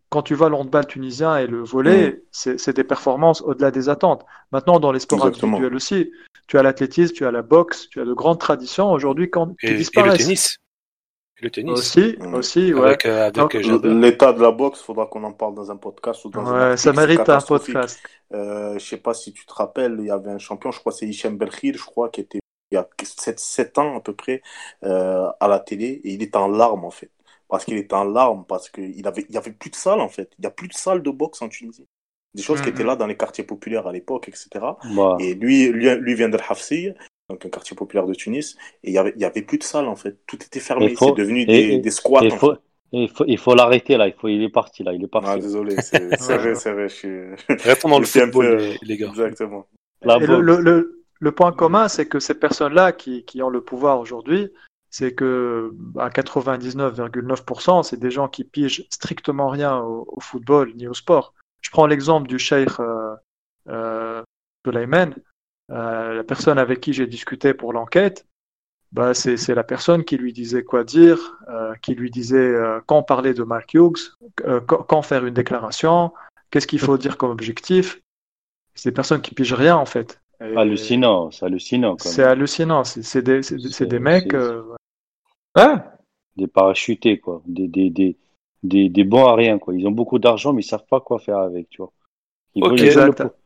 Quand tu vois l'handball tunisien et le volet, mm. c'est des performances au-delà des attentes. Maintenant, dans les sports individuels aussi, tu as l'athlétisme, tu as la boxe, tu as de grandes traditions aujourd'hui qui disparaissent. Et le tennis. Le tennis. Aussi, mm. aussi, ouais. Euh, euh, l'état de la boxe, faudra qu'on en parle dans un podcast ou dans ouais, ça mérite un podcast. Euh, je sais pas si tu te rappelles, il y avait un champion, je crois c'est Hichem Belkhir, je crois, qui était il y a 7, 7 ans à peu près euh, à la télé et il était en larmes en fait. Parce qu'il était en larmes, parce qu'il avait, il y avait plus de salles en fait. Il y a plus de salles de boxe en Tunisie. Des choses qui mm-hmm. étaient là dans les quartiers populaires à l'époque, etc. Et lui, lui, lui vient de Hafsi, donc un quartier populaire de Tunis, et il y avait, il y avait plus de salles en fait, tout était fermé, c'est devenu des, des, squats. Il faut, l'arrêter là, il faut, il est parti là, il est parti. Ah, désolé, c'est vrai, c'est vrai, je suis. Restons dans le football, peu... les gars. Exactement. le, le, le, point commun, c'est que ces personnes-là qui, qui ont le pouvoir aujourd'hui, c'est que à 99,9%, c'est des gens qui pigent strictement rien au, au, football ni au sport. Je prends l'exemple du Sheikh euh, euh, euh, la personne avec qui j'ai discuté pour l'enquête, bah, c'est la personne qui lui disait quoi dire, euh, qui lui disait euh, quand parler de Mark Hughes, euh, quand, faire une déclaration, qu'est-ce qu'il faut dire comme objectif. C'est des personnes qui pigent rien en fait. hallucinant, c'est hallucinant. C'est hallucinant, c'est des, des, mecs. Ouais. des parachutés, quoi. Des, des, des, des, des bons à rien, quoi. Ils ont beaucoup d'argent, mais ils savent pas quoi faire avec, tu vois.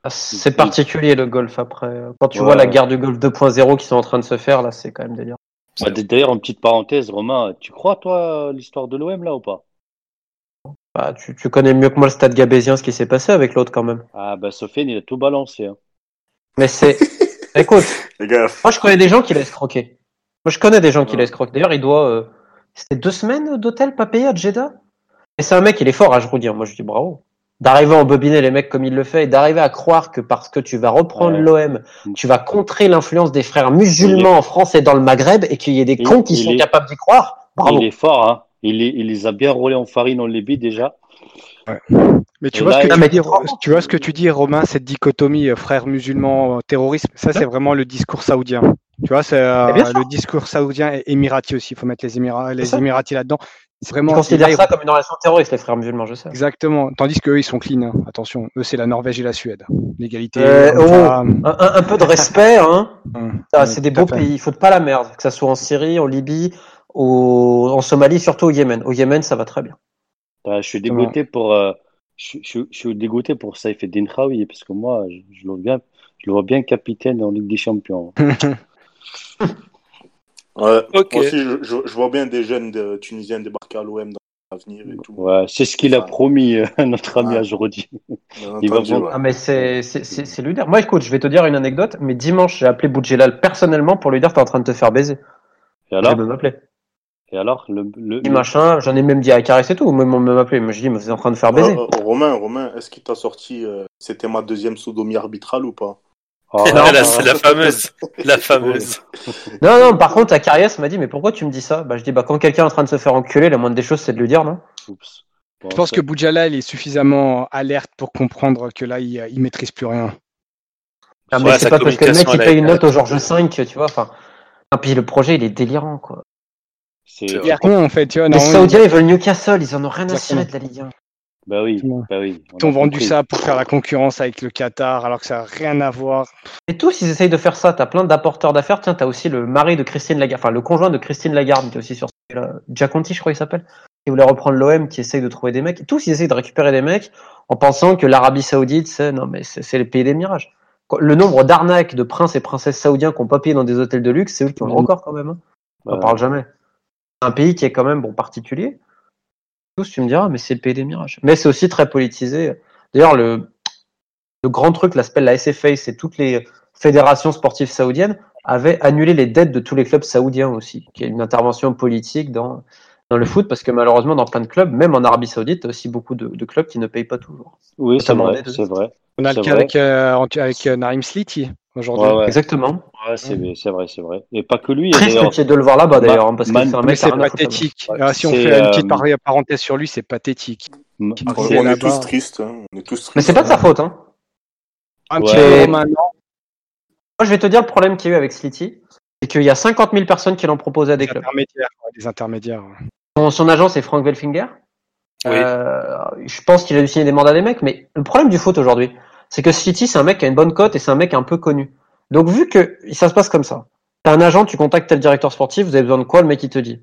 Ah, C'est particulier le golf après. Quand tu Ouais, vois la guerre du golf 2.0 qui sont en train de se faire, là, c'est quand même délire. Bah, D'ailleurs, une petite parenthèse, Romain, tu crois, toi, l'histoire de l'OM, là, ou pas? Bah, tu, tu connais mieux que moi le stade gabésien, ce qui s'est passé avec l'autre quand même. Ah, bah, Sofiane, il a tout balancé, hein. Mais c'est. Écoute, moi je connais des gens qui laissent croquer. Moi je connais des gens qui Ouais. laissent croquer. D'ailleurs, il doit. euh, C'était deux semaines d'hôtel pas payé à Jeddah? Et c'est un mec, il est fort, je vous dis. Moi je dis bravo. D'arriver à embobiner les mecs comme il le fait et d'arriver à croire que parce que tu vas reprendre Ouais. l'OM, tu vas contrer l'influence des frères musulmans en France et dans le Maghreb et qu'il y ait des Il- cons qui il sont est- capables d'y croire. Bravo. Il est fort, hein. Il, est- il les a bien roulés en farine, on les bit déjà. Mais tu Et vois, là, ce que il- tu, mais dis, tu vois ce que tu dis, Romain, cette dichotomie euh, frères musulmans, euh, terrorisme, ça c'est vraiment le discours saoudien. Tu vois, c'est euh, le discours saoudien et émirati aussi. Il faut mettre les, Émirats, les. Émiratis là-dedans. C'est Ils vraiment. considèrent ça comme une relation terroriste, les frères musulmans, je sais. Exactement. Tandis qu'eux, ils sont clean. hein. Attention, eux, c'est la Norvège et la Suède. L'égalité. Euh, oh. Un, peu de respect, hein. Hum, Ah, c'est des beaux pays, il faut pas la merde, que ça soit en Syrie, en Libye, au... en Somalie, surtout au Yémen. Au Yémen, ça va très bien. Ah, je suis dégoûté pour, euh, je, je, je suis dégoûté pour Saïf Eddin Khaoui, parce que moi, je, je le vois bien, je le vois bien capitaine en Ligue des Champions. ouais, Ok. moi aussi, je, je- je vois bien des jeunes de, tunisiens débarquer à l'OM dans l'avenir et tout. Ouais, c'est ce qu'il a Enfin, promis, euh, notre ami Ouais. Bien il va ouais. Ah, mais c'est, c'est, c'est, c'est lunaire. Moi, écoute, je vais te dire une anecdote, mais dimanche, j'ai appelé Boudjelal personnellement pour lui dire, t'es en train de te faire baiser. Et Il alors, veut m'appeler. et alors, le, le, le- machin, j'en ai même dit à caresser et tout, même on m'a appelé. Moi, je dis, mais vous êtes en train de faire baiser. Euh, euh, Romain, Romain, est-ce qu'il t'a sorti, euh, c'était ma deuxième sodomie arbitrale ou pas? Là, c'est la fameuse. La fameuse. Non, non, par contre, à Carias m'a dit, mais pourquoi tu me dis ça? Bah, je dis, bah, quand quelqu'un est en train de se faire enculer, la moindre des choses, c'est de lui dire, non? oups. Bon, Je pense que Boudjala, il est suffisamment alerte pour comprendre que là, il, il maîtrise plus rien. Ah, mais c'est pas parce que le mec, il paye a- une note au Georges V, tu vois, enfin. Ah, puis le projet, il est délirant, quoi. c'est, rien en fait. Tu vois, Les Saoudiens, ils veulent Newcastle, ils en ont rien à cirer de la Ligue 1. Bah oui, bah ils ont a vendu compris. ça pour faire la concurrence avec le Qatar, alors que ça n'a rien à voir. Et tous, ils essayent de faire ça. T'as plein d'apporteurs d'affaires. Tiens, t'as aussi le mari de Christine Lagarde, enfin, le conjoint de Christine Lagarde, qui est aussi sur ce là Giaconti, je crois qu'il s'appelle. Qui voulait reprendre l'OM, qui essaye de trouver des mecs. Tous, ils essayent de récupérer des mecs en pensant que l'Arabie Saoudite, c'est, non, mais c'est c'est le pays des mirages. Le nombre d'arnaques de princes et princesses saoudiens qui ont pas payé dans des hôtels de luxe, c'est eux qui ont le record quand même. Hein. On en Ouais. parle jamais. C'est un pays qui est quand même bon particulier. Tu me diras, mais c'est le pays des mirages. Mais c'est aussi très politisé. D'ailleurs, le, grand truc, là, s'appelle la SFA, c'est toutes les fédérations sportives saoudiennes avaient annulé les dettes de tous les clubs saoudiens aussi, qui est une intervention politique dans, dans le foot, parce que malheureusement, dans plein de clubs, même en Arabie Saoudite, t'as aussi beaucoup de, de clubs qui ne payent pas toujours. Oui, c'est vrai. On a le cas vrai. avec, euh, avec euh, Naïm Sliti aujourd'hui. Ouais, ouais. Exactement. Ouais, c'est c'est vrai, c'est vrai. Et pas que lui, Triste de le voir là-bas, d'ailleurs, hein, parce que c'est un Mais mec c'est pathétique. Ouais, Ah, si on fait une euh, petite par- parenthèse sur lui, c'est pathétique. On, est tous tristes, hein. on est tous tristes. Mais c'est pas de sa faute, hein. Un petit maintenant. Moi, je vais te dire le problème qu'il y a eu avec Slity, c'est qu'il y a 50 000 personnes qui l'ont proposé à des Des clubs. intermédiaires. ouais, Des intermédiaires. ouais. Son, son agent, c'est Frank Welfinger. Oui. Euh, je pense qu'il a dû signer des mandats des mecs, mais le problème du foot aujourd'hui, c'est que Slity, c'est un mec qui a une bonne cote et c'est un mec un peu connu. Donc, vu que ça se passe comme ça, t'as un agent, tu contactes tel directeur sportif, vous avez besoin de quoi, le mec, il te dit.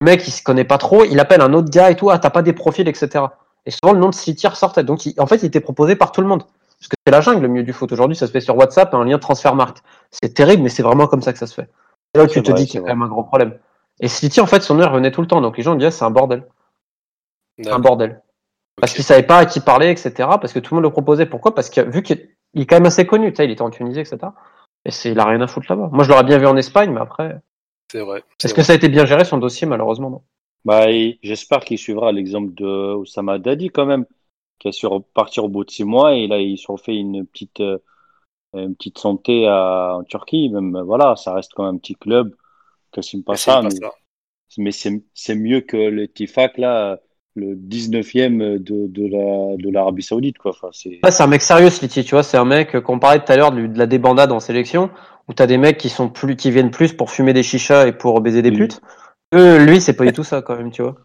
Le mec, il se connaît pas trop, il appelle un autre gars et tout, ah, t'as pas des profils, etc. Et souvent, le nom de Slity ressortait. Donc, il- en fait, il était proposé par tout le monde. Parce que c'est la jungle, le milieu du foot. Aujourd'hui, ça se fait sur WhatsApp, un lien transfert marque. C'est terrible, mais c'est vraiment comme ça que ça se fait. C'est là tu te vrai, dis qu'il y a c'est quand même un gros problème. Et Slity, en fait, son heure venait tout le temps. Donc, les gens disaient, c'est un bordel. C'est un bordel. Parce Ok. qu'il savait pas à qui parler, etc. Parce que tout le monde le proposait. Pourquoi? Parce que vu qu'il il est quand même assez connu, tu sais, il était en Tunisie, etc. Et c'est, il a rien à foutre là-bas. Moi, je l'aurais bien vu en Espagne, mais après, C'est vrai. est-ce que ça a été bien géré son dossier Malheureusement, non. Bah, j'espère qu'il suivra l'exemple de Oussama Dadi quand même, qui a su repartir au bout de six mois et là ils se sont fait une petite euh, une petite santé à, en Turquie. Même voilà, ça reste quand même un petit club. Pacha, C'est mais, pas ça. mais c'est c'est mieux que le Tifak là, le 19e de de la de l'Arabie Saoudite quoi. Enfin, c'est Ouais, c'est un mec sérieux, Slity, tu vois. C'est un mec, euh, qu'on parlait tout à l'heure de, de la débandade en sélection, où t'as des mecs qui sont plus, qui viennent plus pour fumer des chichas et pour baiser des Oui. putes. Eux, lui, c'est pas du tout ça, quand même, tu vois.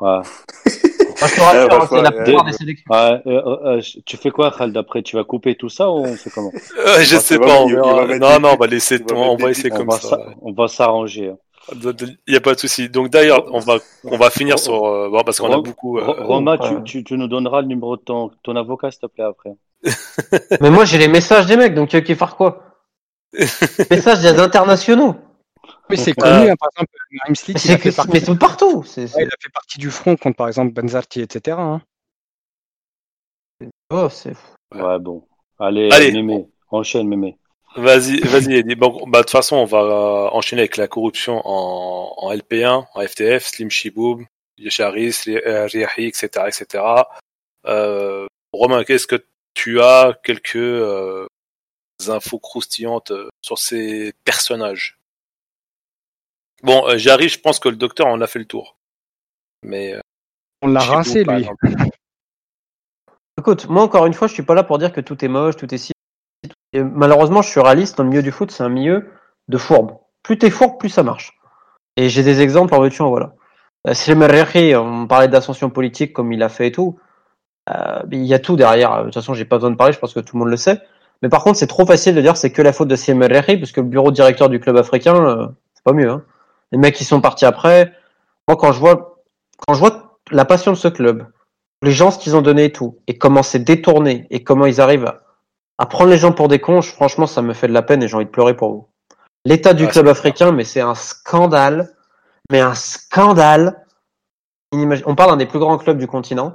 ouais. Ouais, hein, bah, c'est la ouais, plupart ouais. des sélections. Ouais, euh, euh, euh, tu fais quoi, Khaled, après Tu vas couper tout ça ou on fait comment Euh, je Ah, sais pas, vrai, on va Non, des non, on va laisser, on va essayer comme ça. on va s'arranger. hein. Il n'y a pas de souci. Donc d'ailleurs, on va, on va finir sur, euh, bon, parce qu'on a beaucoup. euh, Ro- Romain, ouais. tu, tu, tu nous donneras le numéro de ton, ton avocat, s'il te plaît, après. Mais moi, j'ai les messages des mecs, donc tu veux qu'ils fassent quoi? Messages des internationaux. Mais c'est Euh, connu, hein, par exemple, Slick, Mais fait partie, mais partout. Ouais, il a fait partie du front contre, par exemple, Benzarti, etc. hein. oh, c'est- Ouais. Bon. Allez, Allez. Mémé. Enchaîne, Mémé. Vas-y, vas-y, Eddie. Bon, bah, de toute façon, on va euh, enchaîner avec la corruption en, en LP1, en FTF, Slim Chiboub, Yacharis, Riahi, etc., etc. Euh, Romain, qu'est-ce que tu as quelques euh, infos croustillantes euh, sur ces personnages? Bon, euh, Jarry, je pense que le docteur en a fait le tour. Mais euh, On l'a rincé, par lui. exemple. Écoute, moi encore une fois, je suis pas là pour dire que tout est moche, tout est si. Et malheureusement, je suis réaliste. Dans le milieu du foot, c'est un milieu de fourbe. Plus t'es fourbe, plus ça marche. Et j'ai des exemples en veux-tu, en voilà. Euh, Rehi, on parlait d'ascension politique comme il a fait et tout. Euh, mais il y a tout derrière. De toute façon, j'ai pas besoin de parler, je pense que tout le monde le sait. Mais par contre, c'est trop facile de dire que c'est que la faute de Rehi, parce que le bureau directeur du club africain, euh, c'est pas mieux. Hein. Les mecs qui sont partis après. Moi, quand je vois, quand je vois la passion de ce club, les gens ce qu'ils ont donné et tout, et comment c'est détourné, et comment ils arrivent à, à prendre les gens pour des cons, franchement, ça me fait de la peine et j'ai envie de pleurer pour vous. L'état du Ouais, club africain, mais c'est un scandale, mais un scandale. On parle d'un des plus grands clubs du continent,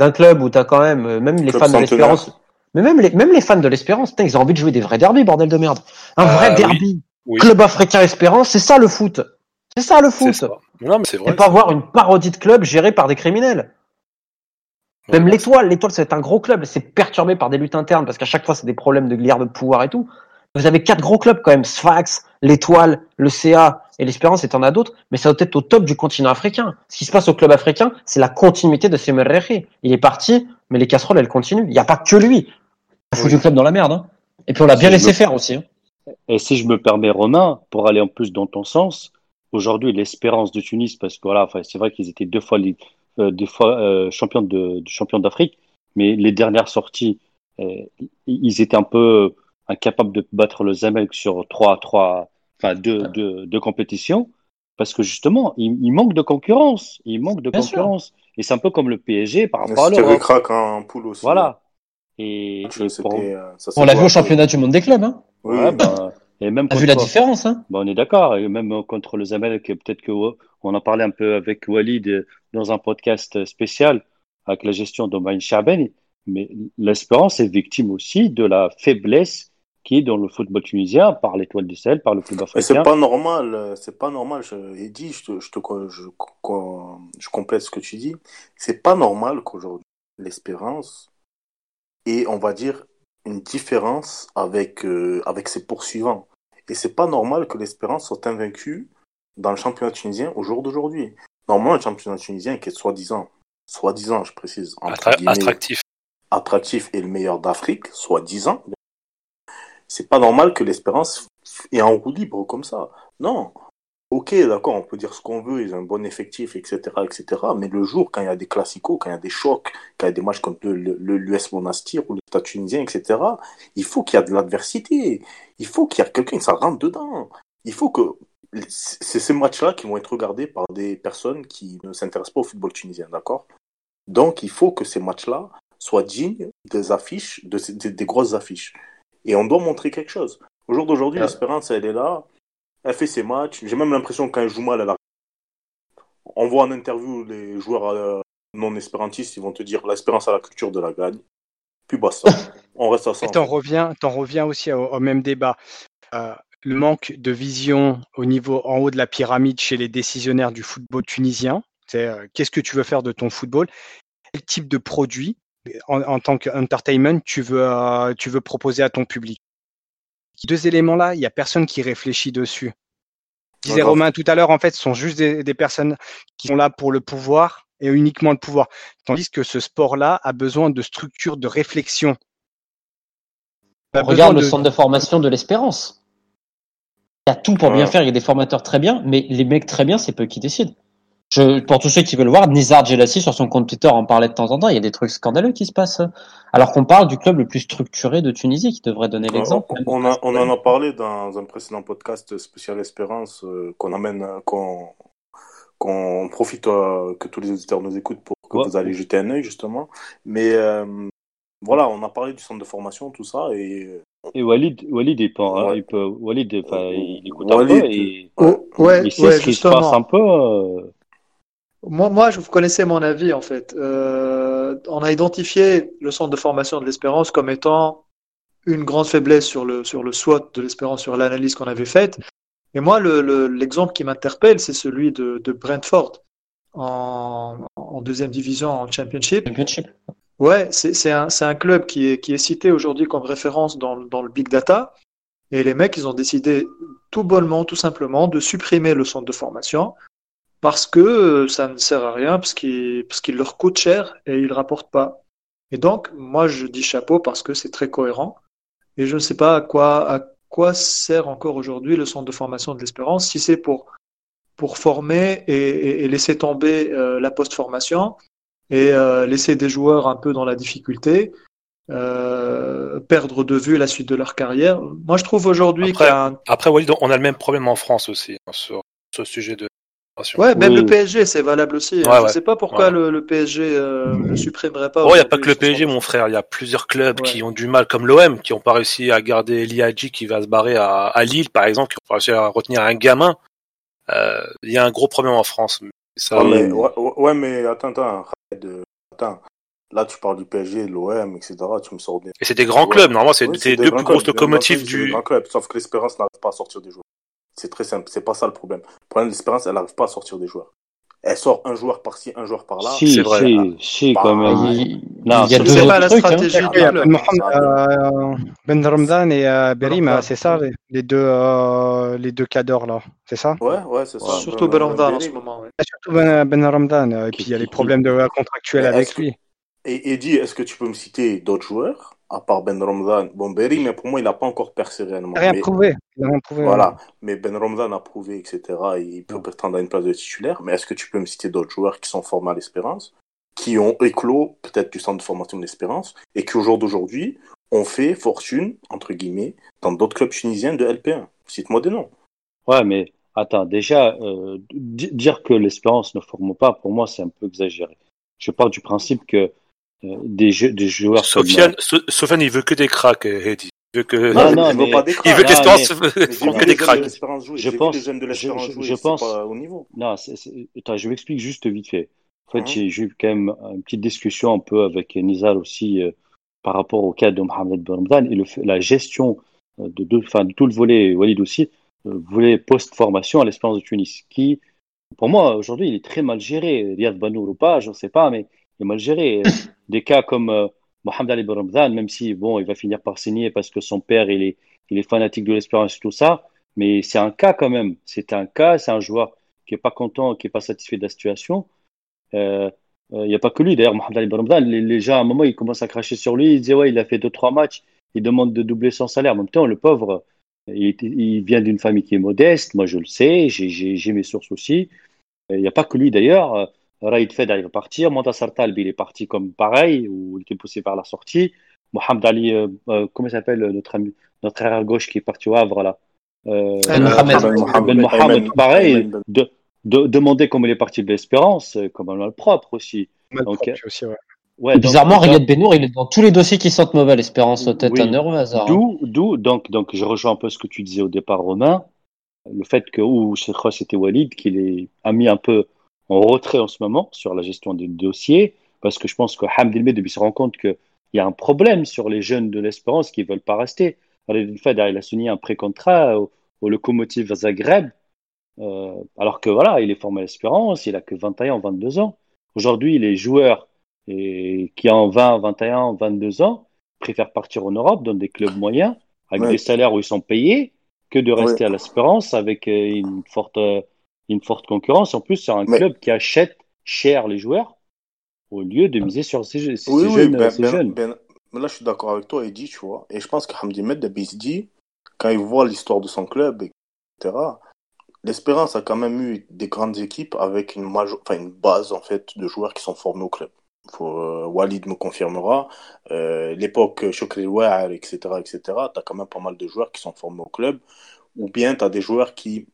d'un club où t'as quand même, euh, même les Club fans de l'Espérance, mais même les, même les fans de l'Espérance, ils ont envie de jouer des vrais derbys, bordel de merde. Un Euh, vrai derby. Oui, Club africain Espérance, c'est ça le foot. C'est ça le foot. Non, mais c'est vrai. Et pas voir une parodie de club gérée par des criminels. Même l'étoile, l'étoile c'est un gros club, c'est perturbé par des luttes internes parce qu'à chaque fois c'est des problèmes de guerre de pouvoir et tout. Vous avez quatre gros clubs quand même, Sfax, l'étoile, le CA et l'Espérance et t'en as d'autres, mais ça doit être au top du continent africain. Ce qui se passe au club africain, c'est la continuité de Semerreche. Il est parti, mais les casseroles elles continuent. Il n'y a pas que lui. Il a foutu Oui. le club dans la merde. Hein. Et puis on l'a bien laissé faire aussi. Hein. Et si je me permets, Romain, pour aller en plus dans ton sens, aujourd'hui, l'espérance de Tunis, parce que voilà, enfin, c'est vrai qu'ils étaient deux fois, euh, deux fois euh, champions de, de champions d'Afrique, mais les dernières sorties, euh, ils étaient un peu incapables de battre le Zamalek sur trois, trois, enfin deux, deux, deux compétitions, parce que justement, il, il manque de concurrence, il manque de Bien sûr. concurrence, et c'est un peu comme le PSG par rapport à l'Europe. crack en poule aussi. Voilà. Et, vois, et pour- euh, ça On l'a vu au championnat du monde des clubs. Hein. Oui, ouais, ben, et même On a vu la différence. Hein? Bah, on est d'accord, et même euh, contre le Zamalek, peut-être que euh, on en parlait un peu avec Walid euh, dans un podcast spécial avec la gestion d'Omaïn Chaben, mais l'espérance est victime aussi de la faiblesse qui est dans le football tunisien par l'étoile du Sahel, par le club Mais c'est africain. pas normal, euh, c'est pas normal. Je, Eddy, je te, je te, je, je complète ce que tu dis. C'est pas normal qu'aujourd'hui, l'espérance ait, on va dire, une différence avec, euh, avec ses poursuivants. Et c'est pas normal que l'espérance soit invaincue dans le championnat tunisien au jour d'aujourd'hui. Normalement, le championnat tunisien qui est soi-disant, soi-disant, je précise, entre attractif. attractif et le meilleur d'Afrique, soi-disant, c'est pas normal que l'espérance est en roue libre comme ça. Non. Ok, d'accord, on peut dire ce qu'on veut, ils ont un bon effectif, etc., etc. Mais le jour, quand il y a des classicos, quand il y a des chocs, quand il y a des matchs contre le, le- l'US Monastir ou le Stade tunisien, etc., il faut qu'il y ait de l'adversité. Il faut qu'il y ait quelqu'un qui ça rentre dedans. Il faut que c'est ces matchs-là qui vont être regardés par des personnes qui ne s'intéressent pas au football tunisien, d'accord? Donc, il faut que ces matchs-là soient dignes des affiches, de, des, des grosses affiches. Et on doit montrer quelque chose. Au jour d'aujourd'hui, Ouais. l'espérance, elle est là. Elle fait ses matchs. J'ai même l'impression que quand elle joue mal, elle a... On voit en interview les joueurs euh, non espérantistes, ils vont te dire l'espérance à la culture de la gagne. Puis basta. On reste à ça. Et en t'en reviens, t'en reviens aussi au, même débat. Euh, le manque de vision au niveau en haut de la pyramide chez les décisionnaires du football tunisien. C'est euh, qu'est-ce que tu veux faire de ton football? Quel type de produit en, tant qu'entertainment tu veux tu veux proposer à ton public? Deux éléments-là, il n'y a personne qui réfléchit dessus. Disait. Romain tout à l'heure, en fait, ce sont juste des, des personnes qui sont là pour le pouvoir et uniquement le pouvoir. Tandis que ce sport-là a besoin de structures de réflexion. On regarde le de- centre de formation de l'Espérance. Il y a tout pour bien faire, il y a des formateurs très bien, mais les mecs très bien, c'est peu qui décident. Je, pour tous ceux qui veulent voir, Nizar Gelassi sur son compte Twitter en parlait de temps en temps. Il y a des trucs scandaleux qui se passent. Alors qu'on parle du club le plus structuré de Tunisie, qui devrait donner l'exemple. On, a, on en a parlé dans un précédent podcast spécial Espérance euh, qu'on amène, qu'on qu'on profite euh, que tous les auditeurs nous écoutent pour que vous allez jeter un œil justement. Mais euh, voilà, on a parlé du centre de formation, tout ça et. Et Walid, Walid, il peut, Ouais. il peut, Walid, il écoute Walid, un peu et ouais, il sait ouais, ce qui se passe un peu. Moi, moi, je vous connaissais mon avis en fait. Euh, on a identifié le centre de formation de l'Espérance comme étant une grande faiblesse sur le sur le SWOT de l'Espérance, sur l'analyse qu'on avait faite. Et moi, le, le- l'exemple qui m'interpelle, c'est celui de, de Brentford en, en deuxième division en Championship. Championship. Ouais, c'est c'est un, c'est un club qui est, qui est cité aujourd'hui comme référence dans, le- dans le Big Data. Et les mecs, ils ont décidé tout bonnement, tout simplement, de supprimer le centre de formation parce que euh, ça ne sert à rien, parce qu'il parce qu'il leur coûte cher et ils ne rapportent pas. Et donc, moi, je dis chapeau parce que c'est très cohérent. Et je ne sais pas à quoi, à quoi sert encore aujourd'hui le centre de formation de l'Espérance, si c'est pour, pour former et, et- et laisser tomber euh, la post-formation et euh, laisser des joueurs un peu dans la difficulté, euh, perdre de vue la suite de leur carrière. Moi, je trouve aujourd'hui Après- un... Après, Walid, on a le même problème en France aussi hein, sur ce sujet de. Ouais, même Oui. le PSG, c'est valable aussi. Ouais, je ne sais pas pourquoi Ouais. le, le PSG euh, ne supprimerait pas. Oh, il n'y a pas que le PSG, mon frère. Il y a plusieurs clubs Ouais. qui ont du mal, comme l'OM, qui n'ont pas réussi à garder Liadji qui va se barrer à, à Lille, par exemple, qui n'ont pas réussi à retenir un gamin. Euh, Il y a un gros problème en France. mais Ça, Ouais, mais, mais- ouais, mais attends, attends, de- attends. Là, tu parles du PSG, de l'OM, etc. Tu me sors des. Et c'est des grands Ouais. clubs. Normalement, c'est Oui, des deux plus grosses locomotives c'est des du. grands clubs, sauf que l'Espérance n'arrive pas à sortir des joueurs. C'est très simple, c'est pas ça le problème. Le problème de l'Espérance, elle n'arrive pas à sortir des joueurs. Elle sort un joueur par-ci, un joueur par là. si, c'est vrai. si, si, Bah, quand même. Il, Non, il y a c'est- deux pas la trucs. hein. stratégie. Ben Mohamed, Ça, euh, Ben Ramdan et euh, Berima, Ramdan. c'est ça, les, les deux, euh, les deux cadors là, c'est ça? Ouais, ouais, c'est ça. Surtout Ben- Belamdan en Berim. ce moment. ouais. Ah, Surtout Ben, ben Ramdan, euh, et puis il y a les problèmes de, contractuels avec lui. Et Eddie, est-ce que tu peux me citer d'autres joueurs, à part Ben Ramdan Bon, Berry, mais pour moi, il n'a pas encore percé réellement. Rien Mais- prouvé. Il a rien prouvé. Voilà, mais Ben Ramdan a prouvé, etc. Il peut prétendre à une place de titulaire. Mais est-ce que tu peux me citer d'autres joueurs qui sont formés à l'Espérance, qui ont éclos peut-être du centre de formation de l'Espérance, et qui au jour d'aujourd'hui ont fait fortune, entre guillemets, dans d'autres clubs tunisiens de LP1 Cite-moi des noms. Ouais, mais attends, déjà, euh, di- dire que l'espérance ne forme pas, pour moi, c'est un peu exagéré. Je pars du principe que des, jeux, des joueurs Sofiane, So- Sofiane, il veut que des cracks, euh, Hedi. Il veut que. Non, non, veux mais- pas des il veut que non, Mais des cracks. Je pense- je- je pense- pas au niveau. Non, attends, je m'explique juste vite fait. En fait, Mhm. j'ai j'ai eu quand même une petite discussion un peu avec Nizar aussi euh, par rapport au cas de Mohamed Ben Ramadan et le, la gestion euh, de, de, enfin, de tout le volet, Walid aussi, euh, volet post-formation à l'Espérance de Tunis, qui, pour moi, aujourd'hui, il est très mal géré. Riyad Banour ou pas, je ne sais pas, mais il est mal géré. Des cas comme euh, Mohamed Ali Ramadan, même si, bon, il va finir par signer parce que son père, il est, il est fanatique de l'Espérance et tout ça, mais c'est un cas quand même. C'est un cas, c'est un joueur qui est pas content, qui est pas satisfait de la situation. Euh, il n'y a pas que lui, d'ailleurs, Mohamed Ali Ramadan, les, les gens, à un moment, ils commencent à cracher sur lui, ils disent, ouais, il a fait deux, trois matchs, il demande de doubler son salaire. En même temps, le pauvre, il, il vient d'une famille qui est modeste, moi je le sais, j'ai- mes sources aussi. Euh, Il n'y a pas que lui, d'ailleurs. Raïd Fed, il va partir, Montassar il est parti comme pareil, ou il était poussé par la sortie. Mohamed Ali, euh, euh, comment il s'appelle, notre ami, notre arrière gauche qui est parti au Havre, là? Euh, Ben Mohamed. Ben Mohamed, Ayman- pareil, Ben- de, de, demander comment il est parti de l'espérance, euh, comme un mal propre aussi. Mal Donc, propre, aussi, ouais. Ouais, Et donc, bizarrement, donc, Riyad Benour, il est dans tous les dossiers qui sentent mauvais, l'espérance peut-être Oui. un heure au hasard. hein. D'où, d'où, donc, donc, je rejoins un peu ce que tu disais au départ, Romain, le fait que, ou je crois que c'était Walid, qu'il est, a mis un peu en retrait en ce moment sur la gestion des dossiers, parce que je pense que Hamd il se rend compte qu'il y a un problème sur les jeunes de l'espérance qui veulent pas rester. Khalid El il a signé un pré-contrat au, au Lokomotiv Zagreb, euh, alors que voilà, il est formé à l'espérance, il a que 21 ou 22 ans. Aujourd'hui, les joueurs et, qui ont 20, 21, 22 ans préfèrent partir en Europe dans des clubs moyens avec Ouais. des salaires où ils sont payés que de rester à l'espérance avec euh, une forte, euh, une forte concurrence. En plus, c'est un Mais- club qui achète cher les joueurs au lieu de miser sur ces, ces Oui, jeunes. ben, ces ben- jeunes. ben- là je suis d'accord avec toi, Eddie, tu vois. Et je pense que Hamdi Med, dit, quand il voit l'histoire de son club, etc., l'Espérance a quand même eu des grandes équipes avec une, majo- enfin, une base en fait de joueurs qui sont formés au club. Faut, euh, Walid me confirmera. Euh, l'époque Chokri etc., etc. T'as quand même pas mal de joueurs qui sont formés au club. Ou bien t'as des joueurs qui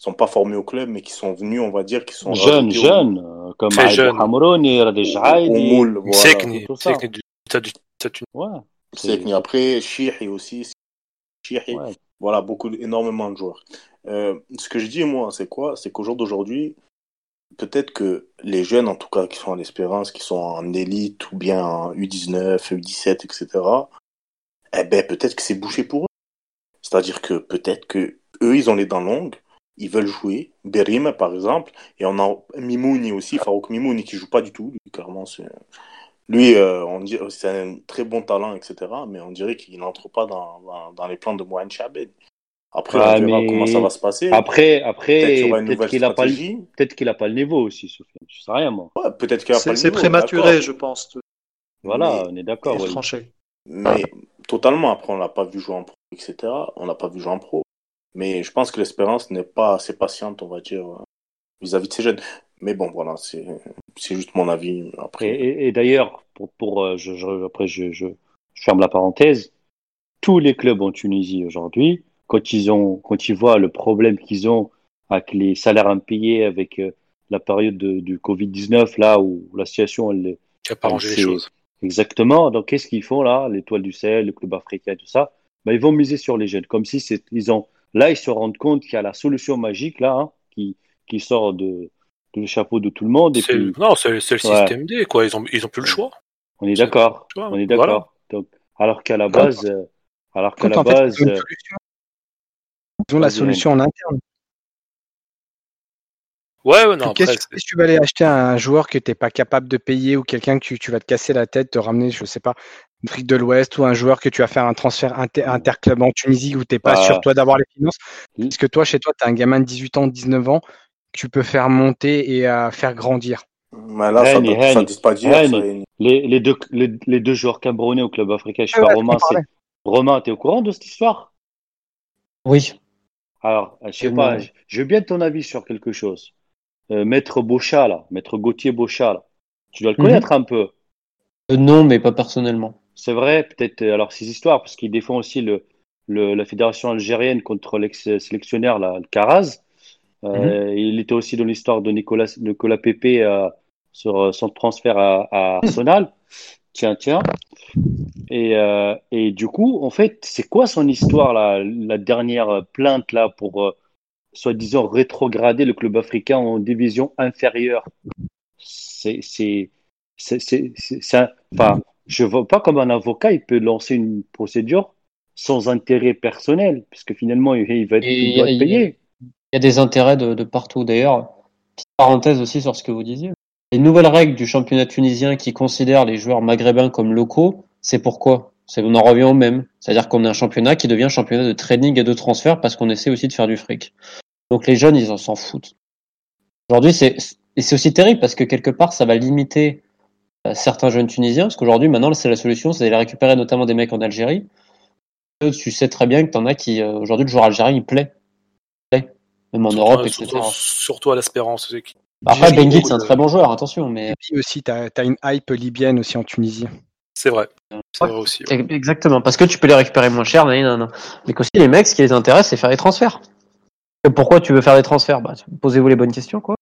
sont pas formés au club, mais qui sont venus, on va dire, qui sont Jeunes, rajoutés au- jeunes, euh, comme Très Aïd jeunes. Hamrouni, Radej moule, voilà. Sekni. Sekni. Après, Chihi aussi. Chihi. ouais. Voilà, beaucoup, énormément de joueurs. Euh, ce que je dis, moi, c'est quoi? C'est qu'au jour d'aujourd'hui, peut-être que les jeunes, en tout cas, qui sont à l'Espérance, qui sont en élite ou bien en U19, U17, etc., eh ben, peut-être que c'est bouché pour eux. C'est-à-dire que peut-être que eux, ils ont les dents longues, ils veulent jouer. Berim, par exemple, et on a Mimouni aussi, Farouk Mimouni, qui joue pas du tout, lui, clairement, c'est... Lui, euh, on dit, c'est un très bon talent, etc., mais on dirait qu'il n'entre pas dans, dans, dans les plans de Mohamed Chabed. Après, Ah, on verra mais comment ça va se passer. Après, Peut-être après, qu'il y aura une peut-être nouvelle qu'il a pas, le- pas niveau aussi, Sofiane. Je sais rien, moi. Ouais, peut-être qu'il n'y a pas C'est le c'est niveau, prématuré, je pense, Voilà, Mais- on est d'accord. trancher. Mais totalement, après, on l'a pas vu jouer en pro, etc. On l'a pas vu jouer en pro. Mais je pense que l'espérance n'est pas assez patiente, on va dire, vis-à-vis de ces jeunes. Mais bon, voilà, c'est c'est juste mon avis. Et, Après, et- et d'ailleurs, pour, pour euh, je, je- après je, je, je ferme la parenthèse, tous les clubs en Tunisie aujourd'hui, quand ils ont, quand ils voient le problème qu'ils ont avec les salaires impayés, avec euh, la période de- du Covid-19, là où la situation, elle, a pas rangé les choses. Exactement. Donc, qu'est-ce qu'ils font là, l'étoile du sel, le club africain, tout ça? Ben, ils vont miser sur les jeunes, comme si c'est, ils ont, là, ils se rendent compte qu'il y a la solution magique là, hein, qui, qui sort de, de le chapeau de tout le monde. Et puis, Non, c'est le Ouais. système D, quoi. Ils ont, ils ont plus le choix. On est d'accord. On est voilà. d'accord. Donc, alors qu'à la base, euh, alors qu'à la fait, base, ils ont euh, solution. Ils ont la solution en interne. Ouais, ouais, non, Qu'est-ce que tu si vas aller acheter un joueur que tu n'es pas capable de payer ou quelqu'un que tu, tu vas te casser la tête, te ramener, je sais pas, d'Afrique de l'Ouest ou un joueur que tu vas faire un transfert inter- interclub en Tunisie où tu n'es pas Bah, sûr toi d'avoir les finances oui. Parce que toi, chez toi, tu as un gamin de 18 ans, 19 ans que tu peux faire monter et euh, faire grandir? mais là, ça Henny, ne Henny, dit pas dire. Ça, les, les deux, les, les deux joueurs camerounais au club africain, je sais Ouais, pas, Romain, c'est, Romain, t'es au courant de cette histoire? Oui. Alors, je sais pas, je je veux bien ton avis sur quelque chose. Euh, Maître Beauchat, là, Maître Gauthier Beauchat, là, tu dois le Mhm. connaître un peu. Euh, non, mais pas personnellement. C'est vrai, peut-être, euh, alors, ces histoires, parce qu'il défend aussi le, le, la fédération algérienne contre l'ex-sélectionneur, là, le Caraz. Euh, Il était aussi dans l'histoire de Nicolas, Nicolas Pépé euh, sur euh, son transfert à, à Arsenal. Tiens, tiens. Et, euh, et du coup, en fait, c'est quoi son histoire, là, la dernière plainte, là, pour, euh, soi-disant, rétrograder le club africain en division inférieure? C'est, enfin, je vois pas comme un avocat, il peut lancer une procédure sans intérêt personnel, puisque finalement, il, va être, il doit être a- payé. Il y a des intérêts de, de partout. D'ailleurs, petite parenthèse aussi sur ce que vous disiez. Les nouvelles règles du championnat tunisien qui considèrent les joueurs maghrébins comme locaux, c'est pourquoi? C'est, On en revient au même. C'est-à-dire qu'on a un championnat qui devient championnat de training et de transfert parce qu'on essaie aussi de faire du fric. Donc les jeunes, ils en s'en foutent. Aujourd'hui, c'est et c'est aussi terrible parce que quelque part, ça va limiter certains jeunes tunisiens. Parce qu'aujourd'hui, maintenant, c'est la solution, c'est d'aller récupérer notamment des mecs en Algérie. Euh, Tu sais très bien que t'en as qui, euh, aujourd'hui, le joueur algérien, il plaît. Il plaît. Même en Europe, etc. surtout, surtout à l'espérance. c'est qui- Après, Benguit, c'est un très bon joueur, attention, mais. Et puis aussi, tu as, une hype libyenne aussi en Tunisie. C'est vrai. C'est Ouais. vrai aussi. ouais. Exactement, parce que tu peux les récupérer moins cher, nan, nan, nan. mais qu'aussi les mecs, ce qui les intéresse, c'est faire des transferts. Et pourquoi tu veux faire des transferts? Bah, Posez-vous les bonnes questions, quoi.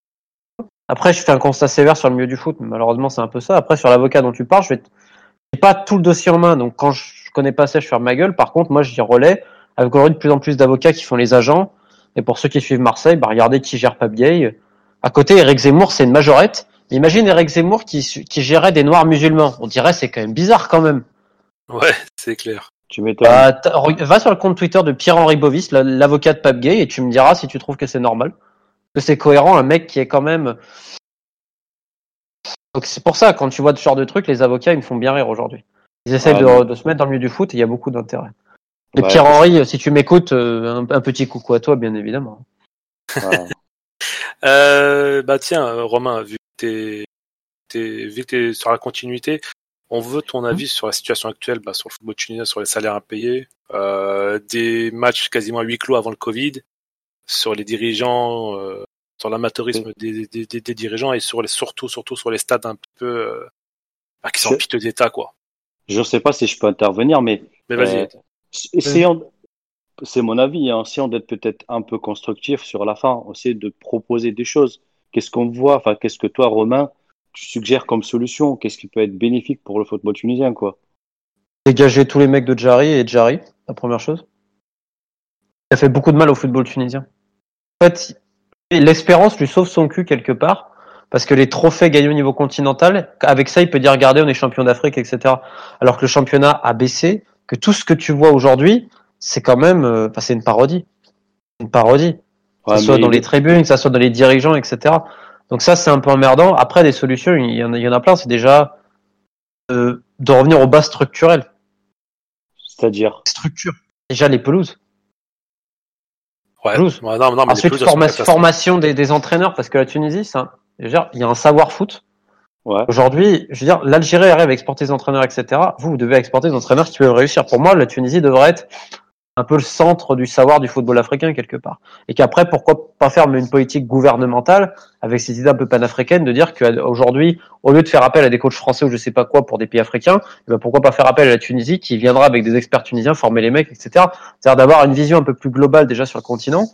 Après, je fais un constat sévère sur le milieu du foot, mais malheureusement, c'est un peu ça. Après, sur l'avocat dont tu parles, je t- j'ai pas tout le dossier en main, donc quand je connais pas ça, je ferme ma gueule. Par contre, moi, j'y relais avec aujourd'hui de plus en plus d'avocats qui font les agents. Et pour ceux qui suivent Marseille, bah, regardez qui gère Pape Gay. À côté, Eric Zemmour, c'est une majorette. Imagine Eric Zemmour qui, qui gérait des noirs musulmans. On dirait c'est quand même bizarre quand même. Ouais, c'est clair. Tu m'étonnes. Bah, va sur le compte Twitter de Pierre-Henri Bovis, la- l'avocat de Pape Gay, et tu me diras si tu trouves que c'est normal. Que c'est cohérent, un mec qui est quand même. Donc c'est pour ça, quand tu vois ce genre de trucs, les avocats, ils me font bien rire aujourd'hui. Ils essaient Ah, de, se mettre dans le milieu du foot et il y a beaucoup d'intérêt. Et Ouais, Pierre-Henri, si tu m'écoutes, euh, un, un petit coucou à toi, bien évidemment. Euh, bah tiens, Romain, vu que t'es, t'es, vu que t'es sur la continuité, on veut ton avis sur la situation actuelle, bah, sur le football tunisien, sur les salaires impayés, euh, des matchs quasiment à huis clos avant le Covid. sur les dirigeants, euh, sur l'amateurisme des, des, des, des dirigeants et sur les, surtout, surtout sur les stades un peu euh, bah, qui sont en Je- piteux d'état, quoi. Je sais pas si je peux intervenir, mais Mais vas-y. Euh, essayons, c'est mon avis, hein, essayons d'être peut-être un peu constructif sur la fin, essayer de proposer des choses. Qu'est-ce qu'on voit, enfin, qu'est-ce que toi, Romain, tu suggères comme solution? Qu'est-ce qui peut être bénéfique pour le football tunisien, quoi? Dégager tous les mecs de Jari et Jari, la première chose. Ça fait beaucoup de mal au football tunisien. En fait, l'espérance lui sauve son cul quelque part, parce que les trophées gagnés au niveau continental, avec ça, il peut dire, regardez, on est champion d'Afrique, etc. Alors que le championnat a baissé, que tout ce que tu vois aujourd'hui, c'est quand même, euh, c'est une parodie. Une parodie. Que ça soit mais dans les tribunes, que ça soit dans les dirigeants, etc. Donc ça, c'est un peu emmerdant. Après, des solutions, il y en a, il y en a plein. C'est déjà euh, de revenir aux bases structurelles. C'est-à-dire, Structure. Déjà les pelouses. Ouais. Ouais, non, non, mais Ensuite, forma- formation des, des entraîneurs, parce que la Tunisie, ça, je veux dire, il y a un savoir foot. ouais, Aujourd'hui, je veux dire, l'Algérie arrive à exporter des entraîneurs, etc. Vous, vous devez exporter des entraîneurs qui peuvent réussir. Pour moi, la Tunisie devrait être un peu le centre du savoir du football africain quelque part. Et qu'après, pourquoi pas faire une politique gouvernementale avec ces idées un peu panafricaines de dire qu'aujourd'hui, au lieu de faire appel à des coachs français ou je sais pas quoi pour des pays africains, eh ben pourquoi pas faire appel à la Tunisie qui viendra avec des experts tunisiens former les mecs, etc. C'est-à-dire d'avoir une vision un peu plus globale déjà sur le continent,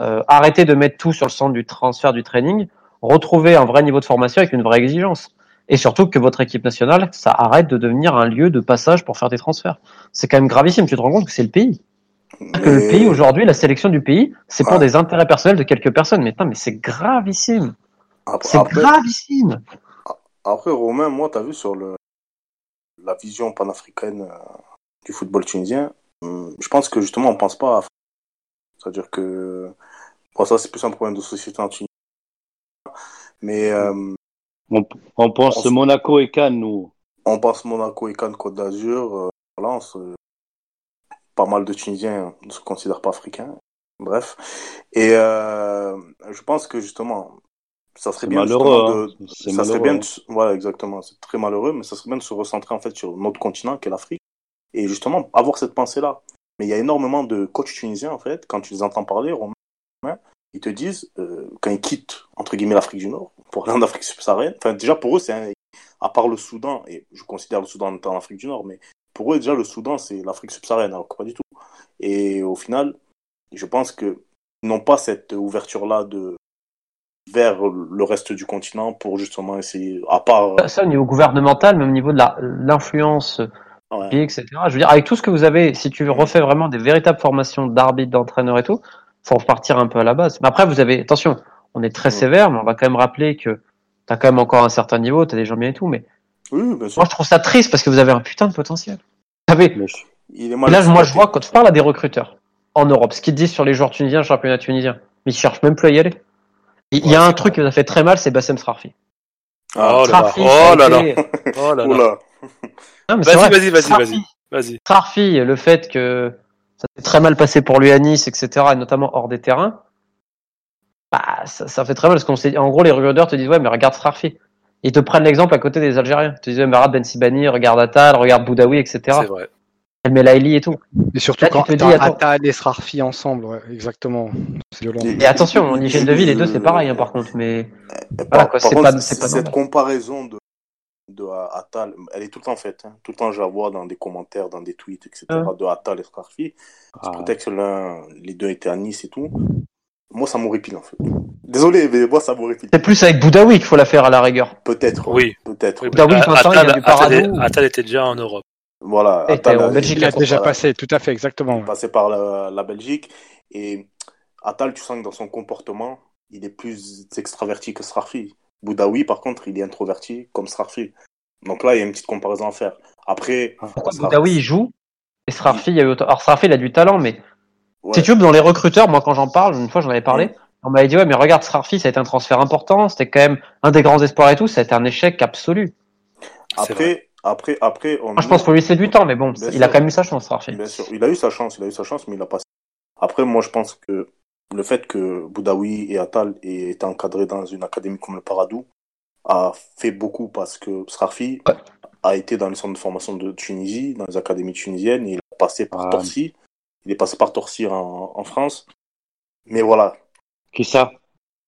euh, arrêter de mettre tout sur le centre du transfert du training, retrouver un vrai niveau de formation avec une vraie exigence. Et surtout que votre équipe nationale, ça arrête de devenir un lieu de passage pour faire des transferts. C'est quand même gravissime. Tu te rends compte que c'est le pays. Que le pays aujourd'hui, la sélection du pays, c'est pour Ouais. des intérêts personnels de quelques personnes. Mais putain, mais c'est gravissime. Après, C'est gravissime. après, Romain, moi, tu as vu sur le, la vision panafricaine euh, du football tunisien, hum, je pense que justement, on pense pas à. C'est-à-dire que. Bon, ça, c'est plus un problème de société en Tunisie. Mais euh, on, on pense On- Monaco et Cannes, nous. on pense Monaco et Cannes, Côte d'Azur, euh, Valence. euh, pas mal de Tunisiens ne se considèrent pas africains. Bref. Et euh, je pense que justement, ça serait bien malheureux, hein. de, C'est ça serait bien hein. de voilà exactement c'est très malheureux mais ça serait bien de se recentrer en fait sur notre continent qui est l'Afrique et justement avoir cette pensée là mais il y a énormément de coachs tunisiens en fait quand tu les entends parler Romain ils te disent euh, quand ils quittent entre guillemets l'Afrique du Nord pour aller en Afrique subsaharienne enfin déjà pour eux c'est un- à part le Soudan et je considère le Soudan en Afrique du Nord mais pour eux déjà le Soudan c'est l'Afrique subsaharienne alors que pas du tout et au final je pense que ils n'ont pas cette ouverture là de vers le reste du continent pour justement essayer, à part. Ça, au niveau gouvernemental, même au niveau de la- l'influence Ouais. pays, etc. Je veux dire, avec tout ce que vous avez, si tu refais vraiment des véritables formations d'arbitres, d'entraîneurs et tout, faut repartir un peu à la base. Mais après, vous avez, attention, on est très Mm. sévère, mais on va quand même rappeler que t'as quand même encore un certain niveau, t'as des gens bien et tout, mais Oui, bien sûr. moi je trouve ça triste parce que vous avez un putain de potentiel. Vous savez, Mais je- Il est et mal là, moi je vois quand tu parles à des recruteurs en Europe, ce qu'ils disent sur les joueurs tunisiens, le championnat tunisien, mais ils cherchent même plus à y aller. Il y a un truc qui nous a fait très mal, c'est Bassem Srarfi. Ah, Oh là là. Oh là là. Oh là là. Vas-y, vas-y, vas-y, vas-y. Vas-y. Srarfi, le fait que ça s'est très mal passé pour lui à Nice, etc., et notamment hors des terrains, bah, ça, ça fait très mal parce qu'on s'est, en gros, les recruteurs te disent, ouais, mais regarde Srarfi. Ils te prennent l'exemple à côté des Algériens. Ils te disent, regarde Ben Sibani, regarde Attal, regarde Boudaoui, etc. C'est vrai. El Melaili et tout. Et surtout Là, tu quand te dis. Attal et Srarfi ensemble, ouais, exactement. C'est violent. Et- Et attention, en hygiène de vie, les deux, c'est pareil, hein, par contre, mais Et Voilà, par- quoi, par c'est contre, pas- c'est pas cette comparaison de, de Attal, elle est tout le temps faite. hein. Tout le temps, je la vois dans des commentaires, dans des tweets, etc. Ouais. De Attal et Scarfi. Ah, Peut-être que l'un, les deux étaient à Nice et tout. Moi, ça m'horripile en fait. Désolé, mais moi, ça m'horripile. c'est plus avec Boudaoui qu'il faut la faire à la rigueur. Peut-être. Oui. Peut-être. Oui, Bah oui, Attal, Vincent, il y a du Attal, Paradou. Attal était déjà en Europe. Voilà. Attal en Belgique, Il a déjà passé, tout à fait, exactement. passé par la, la Belgique. Et Attal, tu sens que dans son comportement, il est plus extraverti que Srarfi. Boudaoui, par contre, il est introverti comme Srarfi. Donc là, il y a une petite comparaison à faire. Après, Pourquoi Boudaoui, il joue et Srarfi, il y a eu autant... Alors, Srarfi, il a du talent, mais ouais. Dans les recruteurs, moi, quand j'en parle, une fois, j'en avais parlé, on m'avait dit, ouais, mais regarde, Srarfi, ça a été un transfert important, c'était quand même un des grands espoirs et tout, ça a été un échec absolu. Après, après, après, on Moi, je pense pour lui, c'est du temps, mais bon, Bien il a quand même eu sa chance, Srarfi. Bien sûr, il a eu sa chance, il a eu sa chance, mais il a passé. Après, moi, je pense que le fait que Boudaoui et Attal aient été encadrés dans une académie comme le Paradou a fait beaucoup parce que Srarfi Ouais. a été dans les centres de formation de Tunisie, dans les académies tunisiennes, et il est passé par Ah. Torcy. Il est passé par Torcy en, en France. Mais voilà, Qui ça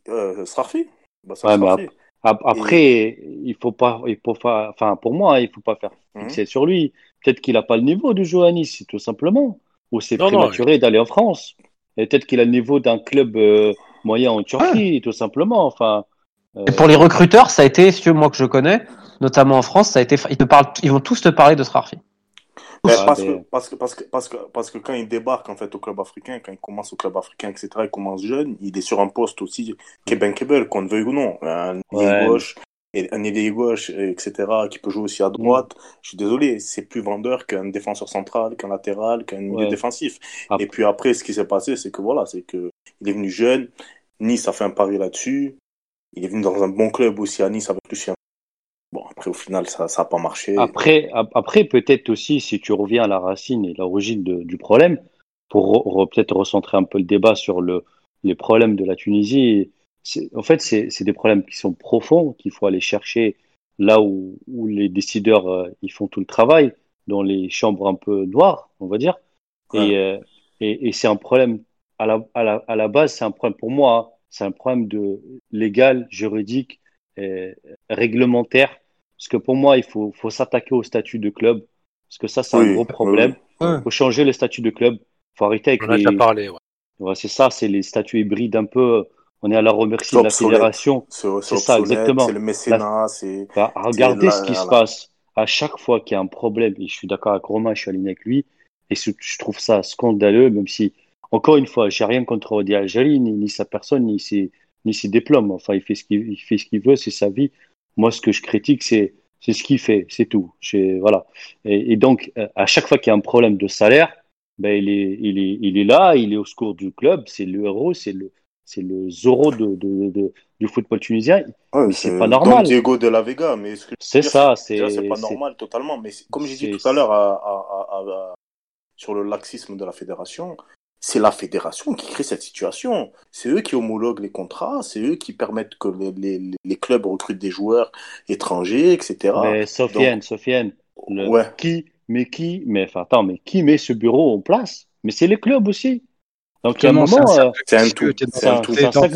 euh, Srafi. Bah, Ouais. Ap- Après, il faut pas, il faut pas, enfin, pour moi, il faut pas faire Mhm. fixer sur lui. Peut-être qu'il a pas le niveau de Nice, tout simplement. Ou c'est prématuré d'aller en France. Et peut-être qu'il a le niveau d'un club euh, moyen en Turquie, tout simplement. Enfin, euh, Et pour les recruteurs, ça a été, si tu veux, moi que je connais, notamment en France, ça a été, ils te parlent, ils vont tous te parler de Srarfi. Ouais, parce, que, parce, que, parce, que, parce, que, parce que quand il débarque en fait au club africain, quand il commence au club africain, etc., il commence jeune, il est sur un poste aussi qui est bankable, qu'on le veuille ou non. Un Ouais. gauche, un ailier gauche, et etc., qui peut jouer aussi à droite. Je suis désolé, c'est plus vendeur qu'un défenseur central, qu'un latéral, qu'un milieu Ouais. défensif. Après- Et puis après, ce qui s'est passé, c'est que voilà, c'est que il est venu jeune. Nice a fait un pari là-dessus. Il est venu dans un bon club aussi à Nice avec Lucien. Bon, après, au final, ça n'a pas marché. Après, ap- après peut-être aussi, si tu reviens à la racine et l'origine du problème, pour re- re- peut-être recentrer un peu le débat sur le, les problèmes de la Tunisie, en fait, c'est des problèmes qui sont profonds, qu'il faut aller chercher là où, où les décideurs euh, ils font tout le travail, dans les chambres un peu noires, on va dire. Ouais. Et, euh, et, et c'est un problème, à la, à la, à la base, c'est un problème pour moi, hein, c'est un problème de légal, juridique, réglementaire. Parce que pour moi, il faut, faut s'attaquer au statut de club. Parce que ça, c'est Oui, un gros problème. oui. Il faut changer le statut de club. Il faut arrêter avec On a déjà parlé, ouais. Ouais, c'est ça, c'est les statuts hybrides un peu. On est à la remercie de la obsolète. fédération. C'est ça, exactement. C'est le mécénat, c'est. Bah, regardez là, ce qui là, se là. passe. À chaque fois qu'il y a un problème, et je suis d'accord avec Romain, je suis aligné avec lui, et je trouve ça scandaleux, même si, encore une fois, j'ai rien contre Odi Algeri, ni, ni sa personne, ni ses, ni ses diplômes. Enfin, il fait ce qu'il il fait ce qu'il veut, c'est sa vie. Moi, ce que je critique, c'est c'est ce qu'il fait, c'est tout. Voilà. Et, et donc, euh, à chaque fois qu'il y a un problème de salaire, ben, il, est, il, est, il est là, il est au secours du club, c'est le héros, c'est le, c'est le Zorro de, de, de- du football tunisien. Ouais, c'est pas normal. Don Diego de la Vega, mais C'est ça, c'est pas normal totalement. Mais comme j'ai dit tout à l'heure sur le laxisme de la fédération, c'est la fédération qui crée cette situation. C'est eux qui homologuent les contrats, c'est eux qui permettent que les, les- les clubs recrutent des joueurs étrangers, etc. Mais Sofiane, Sofiane, le- Ouais. qui, mais qui, mais enfin, attends, mais qui met ce bureau en place? Mais c'est les clubs aussi. Donc, il y a un moment, c'est un euh, C'est un tout. c'est un-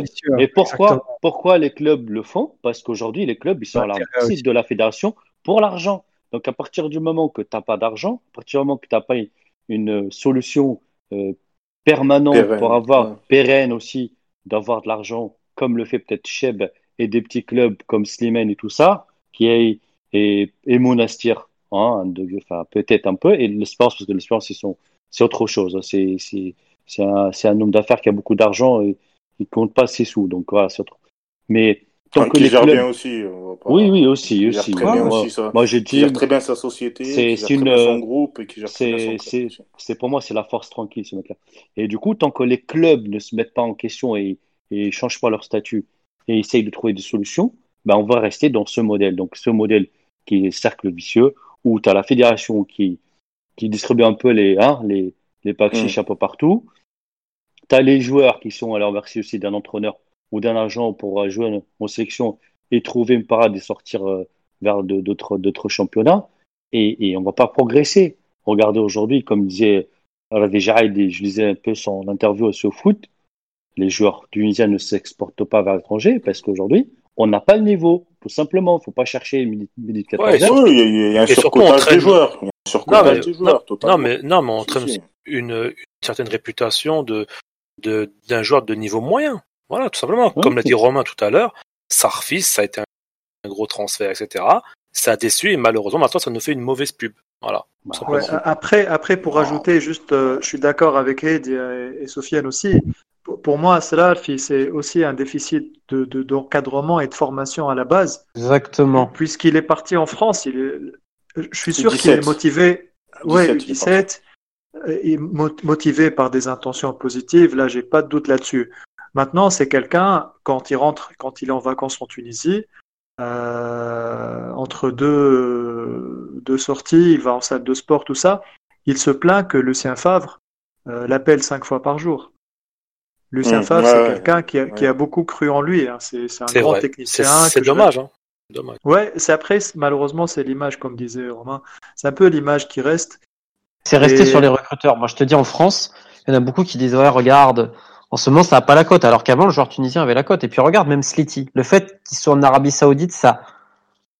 vicieux. et pourquoi, pourquoi les clubs le font? Parce qu'aujourd'hui, les clubs, ils sont à la de la fédération pour l'argent. Donc, à partir du moment que tu n'as pas d'argent, à partir du moment que tu n'as pas une solution euh, permanente Pérenne, pour avoir, ouais. pérenne aussi, d'avoir de l'argent, comme le fait peut-être Cheb et des petits clubs comme Slimane et tout ça, qui est, et, et Monastir, hein, enfin, peut-être un peu, et l'espérance, parce que l'espérance, c'est son- c'est autre chose. C'est, c'est, c'est un, c'est un homme d'affaires qui a beaucoup d'argent et il compte pas ses sous. Donc voilà, c'est autre. Mais tant Enfin, que les gère clubs, bien aussi. oui, oui, aussi, aussi. très Ouais, bien moi, aussi ça. moi, je Qui dis, gère très bien sa société, C'est- qui gère c'est très une, bien son groupe et qui gère très bien son c'est, pour moi, c'est la force tranquille, ce mec-là. Et du coup, tant que les clubs ne se mettent pas en question et, et changent pas leur statut et essayent de trouver des solutions, ben, on va rester dans ce modèle. Donc, ce modèle qui est cercle vicieux, où tu as la fédération qui, qui distribue un peu les, hein, les, les packs Mm. chiches un peu partout. Tu as les joueurs qui sont à leur merci aussi d'un entraîneur ou d'un agent pour jouer en, sélection et trouver une parade et sortir euh, vers d'autres d'autres championnats. Et, et on va pas progresser. Regardez aujourd'hui, comme disait Ravi et je lisais un peu son interview sur foot, les joueurs tunisiens ne s'exportent pas vers l'étranger parce qu'aujourd'hui, on n'a pas le niveau. Tout simplement, il faut pas chercher de 14 Ouais, il y a, un surcotage des joueurs. Surcotage des joueurs, non, mais, non, mais on traîne une, une certaine réputation de, de, d'un joueur de niveau moyen. Voilà, tout simplement. Comme l'a dit Romain tout à l'heure, Sarfis, ça a été un, gros transfert, etc. Ça a déçu et malheureusement, maintenant, ça nous fait une mauvaise pub. Voilà. Bah, Ouais, après, après, pour ajouter, juste, euh, je suis d'accord avec Ed et, et Sofiane aussi. Pour, pour moi, cela, c'est aussi un déficit de, de- d'encadrement et de formation à la base. Exactement. Puisqu'il est parti en France, il est, je suis sûr qu'il 17. est motivé. Ouais, 17, il est 17, il est mo- motivé par des intentions positives. Là, j'ai pas de doute là-dessus. Maintenant, c'est quelqu'un, quand il rentre, quand il est en vacances en Tunisie, euh, entre deux, deux sorties, il va en salle de sport, tout ça, il se plaint que Lucien Favre euh, l'appelle cinq fois par jour. Lucien Mmh, Favre, ouais, c'est ouais, quelqu'un qui a, qui ouais. a beaucoup cru en lui. hein. C'est un grand vrai. Technicien. c'est je- hein. C'est dommage. Ouais, c'est après, malheureusement, c'est l'image, comme disait Romain. C'est un peu l'image qui reste. C'est resté Et- sur les recruteurs. Moi, je te dis, en France, il y en a beaucoup qui disent, ouais, regarde, En ce moment, ça n'a pas la cote, alors qu'avant, le joueur tunisien avait la cote. Et puis regarde, même Slity, le fait qu'il soit en Arabie Saoudite, ça,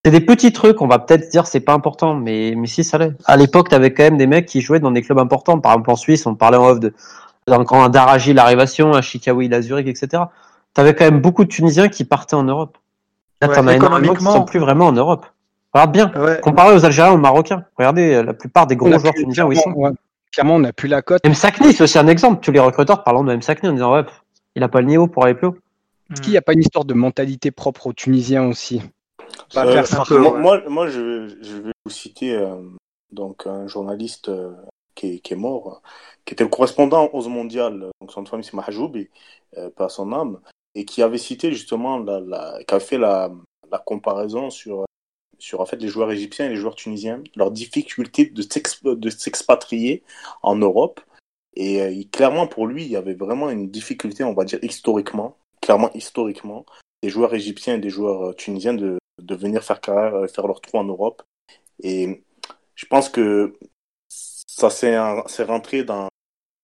c'est des petits trucs. On va peut-être dire c'est pas important, mais mais si ça l'est. À l'époque, t'avais quand même des mecs qui jouaient dans des clubs importants. Par exemple, en Suisse, on parlait en off de Daraji l'Arrivation, un Chikawi la Zurich, etc. T'avais quand même beaucoup de Tunisiens qui partaient en Europe. Là, Ouais, t'en as énormément qui sont plus vraiment en Europe. Regarde bien. Ouais. Comparé aux Algériens ou aux Marocains. Regardez euh, la plupart des gros joueurs tunisiens où ils sont. clairement, ouais. Clairement, on n'a plus la cote. M. Sakni, c'est aussi un exemple. Tous les recruteurs parlent de M. Sakni en disant ouais, pff, il a pas le niveau pour aller plus haut. Est-ce qu'il n'y a pas une histoire de mentalité propre aux Tunisiens aussi? Pas Euh, faire peu, moi, moi, moi, je, vais- je vais vous citer euh, donc un journaliste euh, qui, est, qui est mort, qui était le correspondant aux mondiales. Donc son famille c'est Mahjoubi, euh, pas son âme, et qui avait cité justement la, la, qui a fait la, la comparaison sur sur en fait les joueurs égyptiens et les joueurs tunisiens, leur difficulté de s'ex- de s'expatrier en Europe. Et euh, clairement pour lui, il y avait vraiment une difficulté, on va dire historiquement, clairement historiquement, des joueurs égyptiens et des joueurs euh, tunisiens de, de venir faire carrière, euh, faire leur trou en Europe. Et je pense que ça s'est rentré dans,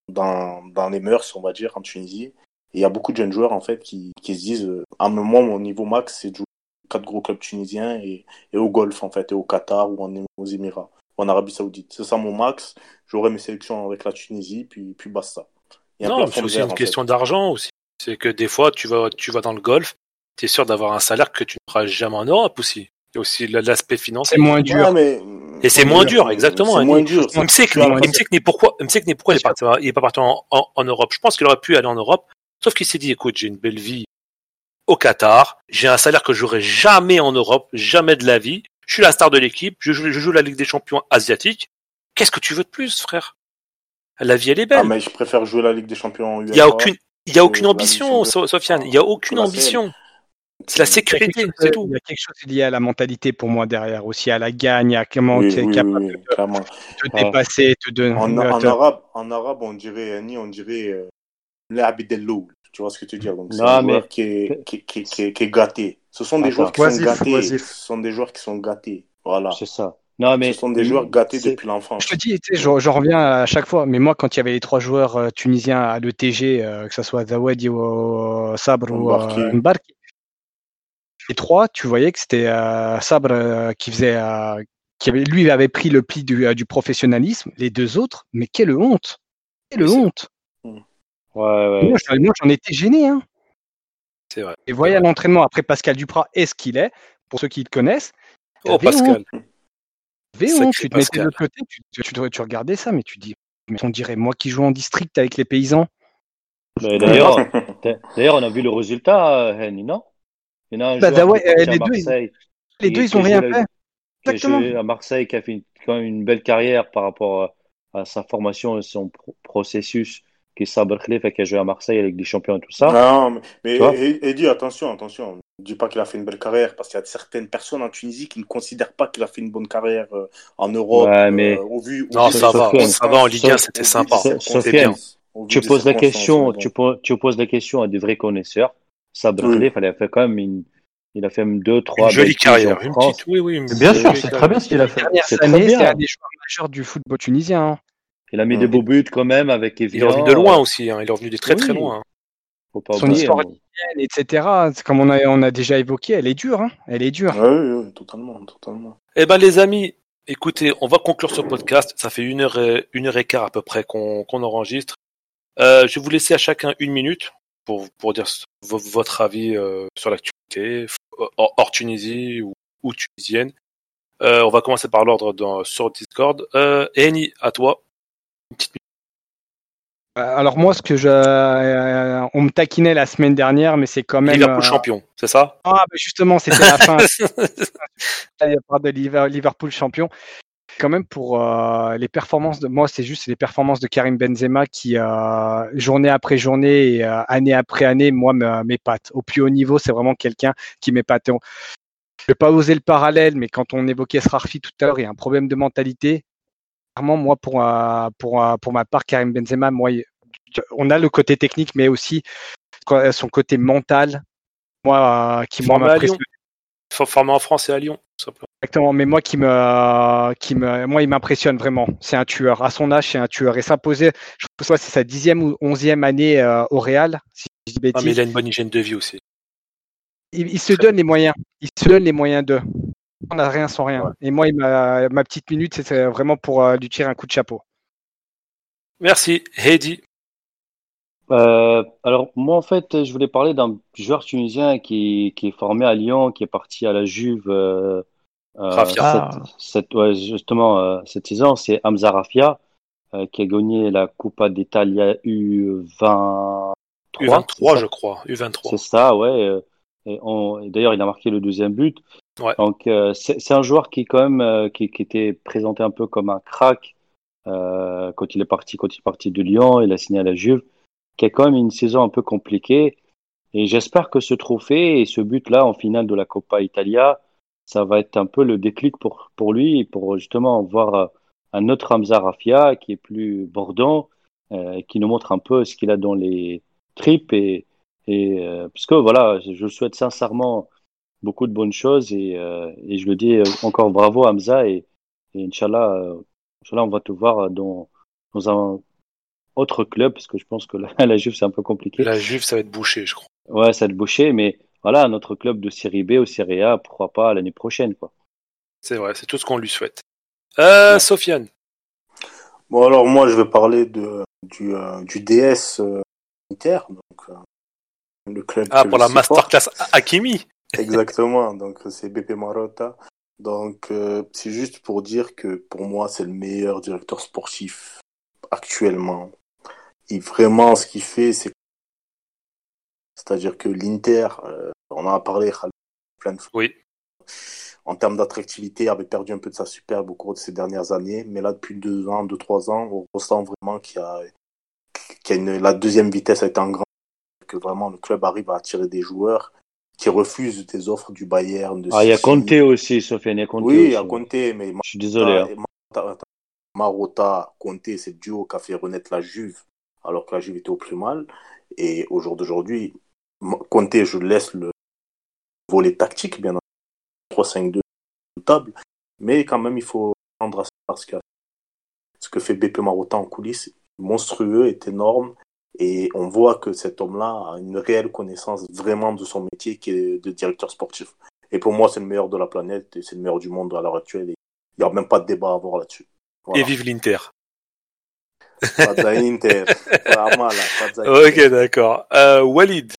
dans, dans les mœurs, on va dire, en Tunisie. Et il y a beaucoup de jeunes joueurs, en fait, qui, qui se disent, à un moment, mon niveau max, c'est de jouer quatre gros clubs tunisiens et, et au Golfe, en fait, et au Qatar ou en, aux Émirats, ou en Arabie Saoudite. C'est ça mon max. J'aurai mes sélections avec la Tunisie, puis, puis basta. Un Non, c'est aussi une question d'argent aussi. C'est que des fois, tu vas, tu vas dans le golf, tu es sûr d'avoir un salaire que tu ne feras jamais en Europe aussi. Il y a aussi l'aspect financier. C'est moins dur. Ouais, mais- Et c'est moins dur, exactement. C'est moins dur. Il me sait que Tu as- il me sait que ni pourquoi, il me sait que ni pourquoi il est parti, il est pas parti en, en, en Europe. Je pense qu'il aurait pu aller en Europe, sauf qu'il s'est dit, écoute, j'ai une belle vie au Qatar, j'ai un salaire que j'aurai jamais en Europe, jamais de la vie. Je suis la star de l'équipe, je joue, je joue la Ligue des Champions asiatique. Qu'est-ce que tu veux de plus, frère? La vie, elle est Ah, belle. mais je préfère jouer la Ligue des Champions en Il y a aucune, il y a aucune ambition, Sofiane. Il y a aucune la ambition. C'est la sécurité, c'est tout. Il y a quelque chose lié à la mentalité pour moi derrière aussi, à la gagne, à comment Oui, tu es oui, capable oui, de te Ah. dépasser, te donner. En, en arabe, en arabe, on dirait, Annie, on dirait euh. Tu vois ce que tu veux dire Donc, c'est Non, un mais- joueur qui est, qui, qui, qui, est- qui est gâté. Ce sont des Attends. joueurs qui sont gâtés. oisif. Ce sont des joueurs qui sont gâtés. Voilà. C'est ça. Non, mais Ce sont des joueurs gâtés depuis l'enfance. Je te dis, tu sais, j'en reviens à chaque fois, mais moi, quand il y avait les trois joueurs euh, tunisiens à l'ETG, euh, que ce soit Zawadi ou euh, Sabre ou Mbarki. euh, Mbarki, les trois, tu voyais que c'était euh, Sabre euh, qui faisait, euh, qui avait, lui avait pris le pli du, euh, du professionnalisme. Les deux autres, mais quelle honte Quelle honte Ouais, ouais. Moi, j'en- étais gêné. Hein. C'est vrai. Et voyez à l'entraînement, après Pascal Duprat est ce qu'il est, pour ceux qui le connaissent. Oh, honte, Pascal. tu te mettais de l'autre côté, tu, tu, tu- tu regardais ça, mais tu dis, mais on dirait moi qui joue en district avec les paysans. D'ailleurs, d'ailleurs, on a vu le résultat, euh, Henny, non? Il y en a un Bah, joueur ouais, qui est parti euh, à les deux, ils- Marseille, Les deux, ils ont rien fait. Exactement. à Marseille, qui a fait une- quand même une belle carrière par rapport à, à sa formation et son pro- processus, qui est Saber Khlif, qui a joué à Marseille avec des champions et tout ça. Non, mais, mais Eddie, attention, attention. Ne dis pas qu'il a fait une belle carrière, parce qu'il y a certaines personnes en Tunisie qui ne considèrent pas qu'il a fait une bonne carrière euh, en Europe. Ouais, mais- euh, au vu, au Non, vu ça va, ça va en Ligue 1, Sof- c'était sympa. bien. Tu poses la question, tu, poses, tu poses la question à des vrais connaisseurs. Saber Oui. Il a fait quand même une, il a fait même deux, Une trois jolie belles piges carrière. en Une petite, oui, oui. une Bien jolie sûr, c'est très bien ce qu'il a fait. Dernière C'est très année, bien. c'est un des joueurs majeurs du football tunisien. hein. Il a mis Mm. des beaux buts quand même avec Il est Evian. revenu de loin aussi, hein. il est revenu de très très loin. hein. Faut pas Son oublier, histoire hein. etc. Comme on a, on a déjà évoqué, elle est dure. Hein. Elle est dure. Ouais, oui, oui, totalement, totalement. Eh ben les amis, écoutez, on va conclure ce podcast. Ça fait une heure et, une heure et quart à peu près qu'on qu'on enregistre. Euh, je vais vous laisser à chacun une minute pour, pour dire vo- votre avis euh, sur l'actualité, hors, hors Tunisie ou, ou tunisienne. Euh, on va commencer par l'ordre dans- sur Discord. Euh, Eni, à toi. Petite Euh, Alors moi, ce que je, euh, on me taquinait la semaine dernière, mais c'est quand même. Liverpool euh, champion, c'est ça? Ah, bah justement, c'était la fin. De Liver- Liverpool champion. Quand même pour euh, les performances de moi, c'est juste les performances de Karim Benzema qui journée après journée et année après année, moi m'épate. Au plus haut niveau, c'est vraiment quelqu'un qui m'épate. Je vais pas oser le parallèle, mais quand on évoquait Srarfi tout à l'heure, il y a un problème de mentalité. Clairement, moi pour euh, pour euh, pour ma part, Karim Benzema, moi, on a le côté technique, mais aussi son côté mental. Moi, euh, qui moi m'impressionne. Formé en France et à Lyon, simplement. Exactement, mais moi qui me, qui me, moi il m'impressionne vraiment. C'est un tueur. À son âge, c'est un tueur. Et s'imposer, je pense que c'est sa dixième ou onzième année euh, au Real. Si je dis Ah, mais il a une bonne hygiène de vie aussi. il, il se donne les moyens. Il se donne les moyens d'eux. On n'a rien sans rien. Et moi, m'a- ma petite minute, c'est vraiment pour euh, lui tirer un coup de chapeau. Merci. Heidi. Euh, alors moi en fait je voulais parler d'un joueur tunisien qui, qui est formé à Lyon, qui est parti à la Juve euh, Rafia. Ah. cette, cette- ouais, justement euh, cette saison, c'est Hamza Rafia euh, qui a gagné la Coppa d'Italia U23. U23, c'est je crois. U23. C'est ça, ouais. euh, et d'ailleurs, il a marqué le deuxième but. Donc, euh, c'est un joueur qui, quand même, euh, qui, était présenté un peu comme un crack euh, quand il est parti, quand il est parti de Lyon. Il a signé à la Juve, qui a quand même une saison un peu compliquée. Et j'espère que ce trophée et ce but-là en finale de la Coppa Italia, ça va être un peu le déclic pour, pour lui, pour justement voir un autre Hamza Rafia qui est plus bordant, qui nous montre un peu ce qu'il a dans les tripes et, et voilà, je souhaite sincèrement beaucoup de bonnes choses et, euh, et je le dis euh, encore bravo Hamza et, et Inch'Allah, euh, Inch'Allah, on va te voir dans, dans un autre club parce que je pense que la, la Juve c'est un peu compliqué. La Juve, ça va être bouché, je crois. Ouais, ça va te boucher, mais voilà, notre club de série B ou série A, pourquoi pas l'année prochaine quoi. C'est vrai, c'est tout ce qu'on lui souhaite. Euh, Sofiane. Bon, alors moi, je vais parler de, du, euh, du DS euh, Inter, donc euh, le club. Ah, pour la supporte. masterclass Hakimi. Exactement, donc c'est BP Marotta. Donc euh, c'est juste pour dire que pour moi c'est le meilleur directeur sportif actuellement. Et vraiment ce qu'il fait c'est c'est-à-dire que l'Inter, euh, on en a parlé plein de fois, Oui. en termes d'attractivité avait perdu un peu de sa superbe au cours de ces dernières années, mais là depuis deux ans, deux trois ans, on ressent vraiment qu'il y a, qu'il y a une, la deuxième vitesse a été en grand, que vraiment le club arrive à attirer des joueurs qui refusent des offres du Bayern. De Ah, il y a. Conte aussi, Sofiane, il y a Conte Oui, il y a. Conte, mais Je suis désolé. hein. Marotta, Conte, c'est le duo qui a fait renaître la Juve, alors que la Juve était au plus mal. Et au jour d'aujourd'hui, Conte, je laisse le volet tactique, bien entendu, 3-5-2 table, mais quand même, il faut prendre à ce que fait BP Marotta en coulisses, monstrueux, est énorme. Et on voit que cet homme-là a une réelle connaissance vraiment de son métier qui est de directeur sportif. Et pour moi, c'est le meilleur de la planète et c'est le meilleur du monde à l'heure actuelle. Il n'y a même pas de débat à avoir là-dessus. Voilà. Et vive l'Inter. Forza Inter. Ok, d'accord. Euh, Walid.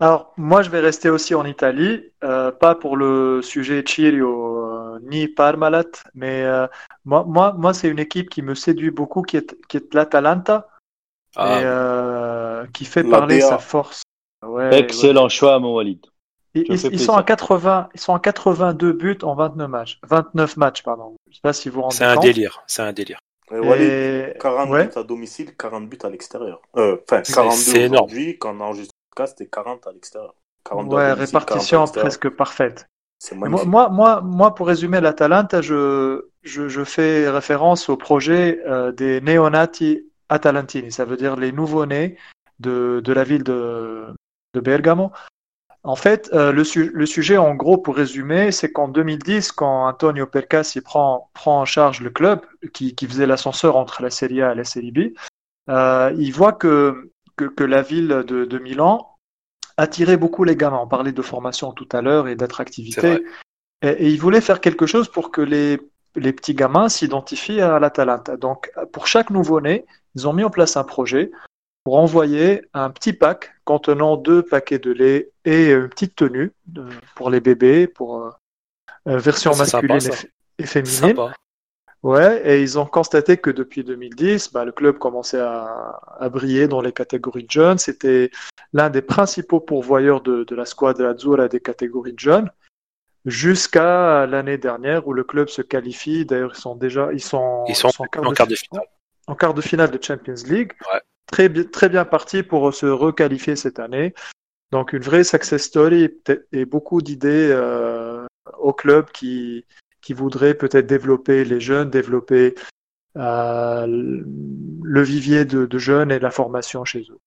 Alors, moi, je vais rester aussi en Italie, euh, pas pour le sujet Cirio euh, ni Parmalat, mais euh, moi, moi, moi c'est une équipe qui me séduit beaucoup, qui est, qui est l'Atalanta, Ah, et euh, qui fait La parler DA. sa force. Ouais, ouais. Excellent choix, mon Walid. Ils, sont à 80, ils sont à 82 buts en 29 matchs. 29 matchs, pardon. Je sais pas si vous rendez c'est un compte. délire. C'est un délire. Et Walid, Et- 40 ouais. buts à domicile, 40 buts à l'extérieur. Euh, Enfin, C'est- 42 c'est énorme. aujourd'hui, quand on enregistre le podcast, c'était 40 à l'extérieur. 42 à Ouais, domicile, 40 à répartition presque parfaite. Moi, magnifique. moi, moi, moi, pour résumer l'Atalanta, je, je, je fais référence au projet euh, des neonati atalantini. Ça veut dire les nouveaux-nés de, de la ville de, de Bergamo. En fait, euh, le, su- le sujet, en gros, pour résumer, c'est qu'en 2010, quand Antonio Percassi prend, prend en charge le club, qui, qui faisait l'ascenseur entre la Serie A et la Serie B, euh, il voit que, que, que la ville de, de Milan attirait beaucoup les gamins. On parlait de formation tout à l'heure et d'attractivité. et il voulait faire quelque chose pour que les, les petits gamins s'identifient à l'Atalanta. Donc, pour chaque nouveau-né, ils ont mis en place un projet pour envoyer un petit pack contenant deux paquets de lait et une petite tenue de- pour les bébés, pour euh, euh, version sympa, masculine et féminine. Sympa. Ouais, et ils ont constaté que depuis 2010, bah, le club commençait à, à briller dans les catégories de jeunes. C'était l'un des principaux pourvoyeurs de, de la squadra azzurra des catégories de jeunes, jusqu'à l'année dernière où le club se qualifie. D'ailleurs, ils sont déjà, ils sont, Ils sont en en quart de fi- finale. En quart de finale de Champions League. Ouais. Très, bi- très bien parti pour se requalifier cette année. Donc, une vraie success story et, beaucoup d'idées euh, au club qui, qui voudrait peut-être développer les jeunes, développer euh, le vivier de, de jeunes et la formation chez eux.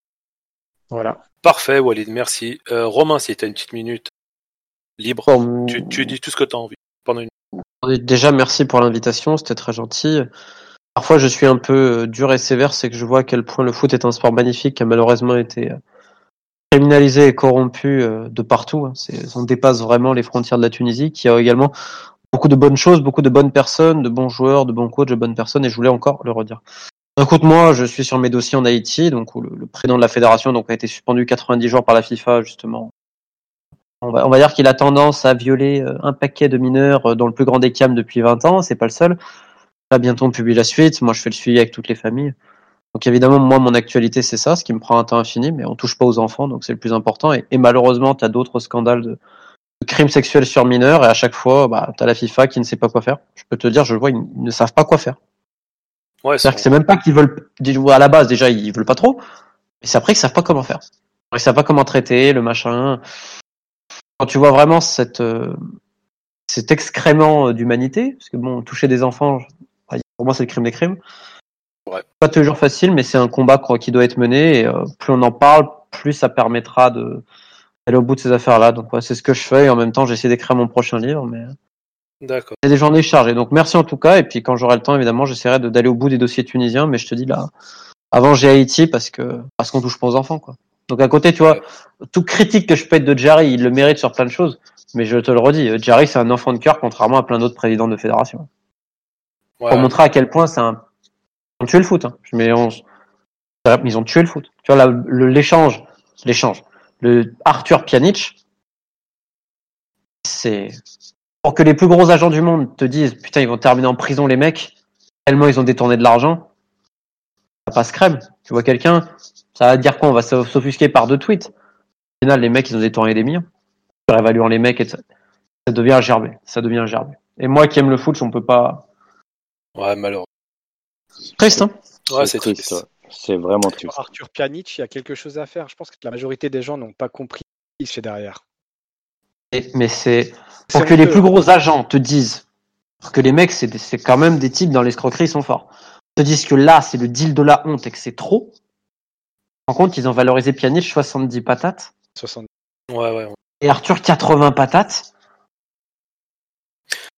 Voilà. Parfait, Walid, merci. Euh, Romain, si tu as une petite minute libre, Bon, tu, tu dis tout ce que tu as envie. pendant une. Déjà, merci pour l'invitation, c'était très gentil. Parfois, je suis un peu euh, dur et sévère, c'est que je vois à quel point le foot est un sport magnifique qui a malheureusement été euh, criminalisé et corrompu euh, de partout. Hein. On dépasse vraiment les frontières de la Tunisie, qui a également beaucoup de bonnes choses, beaucoup de bonnes personnes, de bons joueurs, de bons coachs, de bonnes personnes, et je voulais encore le redire. Écoute, moi, je suis sur mes dossiers en Haïti, donc où le, président de la fédération donc a été suspendu 90 jours par la FIFA justement. On va, dire qu'il a tendance à violer un paquet de mineurs dans le plus grand des cams depuis 20 ans, c'est pas le seul. Là, bientôt, on publie la suite. Moi, je fais le suivi avec toutes les familles. Donc, évidemment, moi, mon actualité, c'est ça, ce qui me prend un temps infini, mais on touche pas aux enfants, donc c'est le plus important. Et, malheureusement, tu as d'autres scandales de, crimes sexuels sur mineurs, et à chaque fois, bah, tu as la FIFA qui ne sait pas quoi faire. Je peux te dire, je vois, ils, ne savent pas quoi faire. Ouais, c'est que c'est même pas qu'ils veulent, à la base, déjà, ils veulent pas trop, mais c'est après qu'ils savent pas comment faire. Ils savent pas comment traiter le machin. Quand tu vois vraiment cette, euh, cet excrément d'humanité, parce que bon, toucher des enfants, pour moi, c'est le crime des crimes. Ouais. Pas toujours facile, mais c'est un combat qui doit être mené. Et euh, plus on en parle, plus ça permettra de d'aller au bout de ces affaires-là. Donc, c'est ce que je fais. Et en même temps, j'essaie d'écrire mon prochain livre. Mais D'accord. C'est des journées chargées. Donc, merci en tout cas. Et puis, quand j'aurai le temps, évidemment, j'essaierai d'aller au bout des dossiers tunisiens. Mais je te dis là, avant, j'ai Haïti parce que parce qu'on touche pas aux enfants, quoi. Donc, à côté, tu vois, tout critique que je peux être de Jerry, il le mérite sur plein de choses. Mais je te le redis, Jerry, c'est un enfant de cœur, contrairement à plein d'autres présidents de fédération pour montrer à quel point c'est un. Ils ont tué le foot. Hein. Ils ont tué le foot. Tu vois, l'échange, l'échange. Le Arthur Pjanic, c'est pour que les plus gros agents du monde te disent putain ils vont terminer en prison les mecs tellement ils ont détourné de l'argent. Ça passe crème. Tu vois quelqu'un, ça va dire quoi? On va s'offusquer par deux tweets. Au final, les mecs ils ont détourné des millions. Réévaluant les mecs, et ça, ça devient un gerbé. Ça devient un gerbé. Et moi qui aime le foot, on peut pas Ouais, malheureusement. Triste, hein Ouais, c'est triste. C'est vraiment triste. Arthur Pjanic, il y a quelque chose à faire. Je pense que la majorité des gens n'ont pas compris ce qui fait derrière. mais c'est pour que les plus gros agents te disent que les mecs, c'est quand même des types dans l'escroquerie, ils sont forts. Te disent que là, c'est le deal de la honte et que c'est trop. En compte, ils ont valorisé Pjanic 70 patates. 70. Ouais, ouais. Et Arthur 80 patates.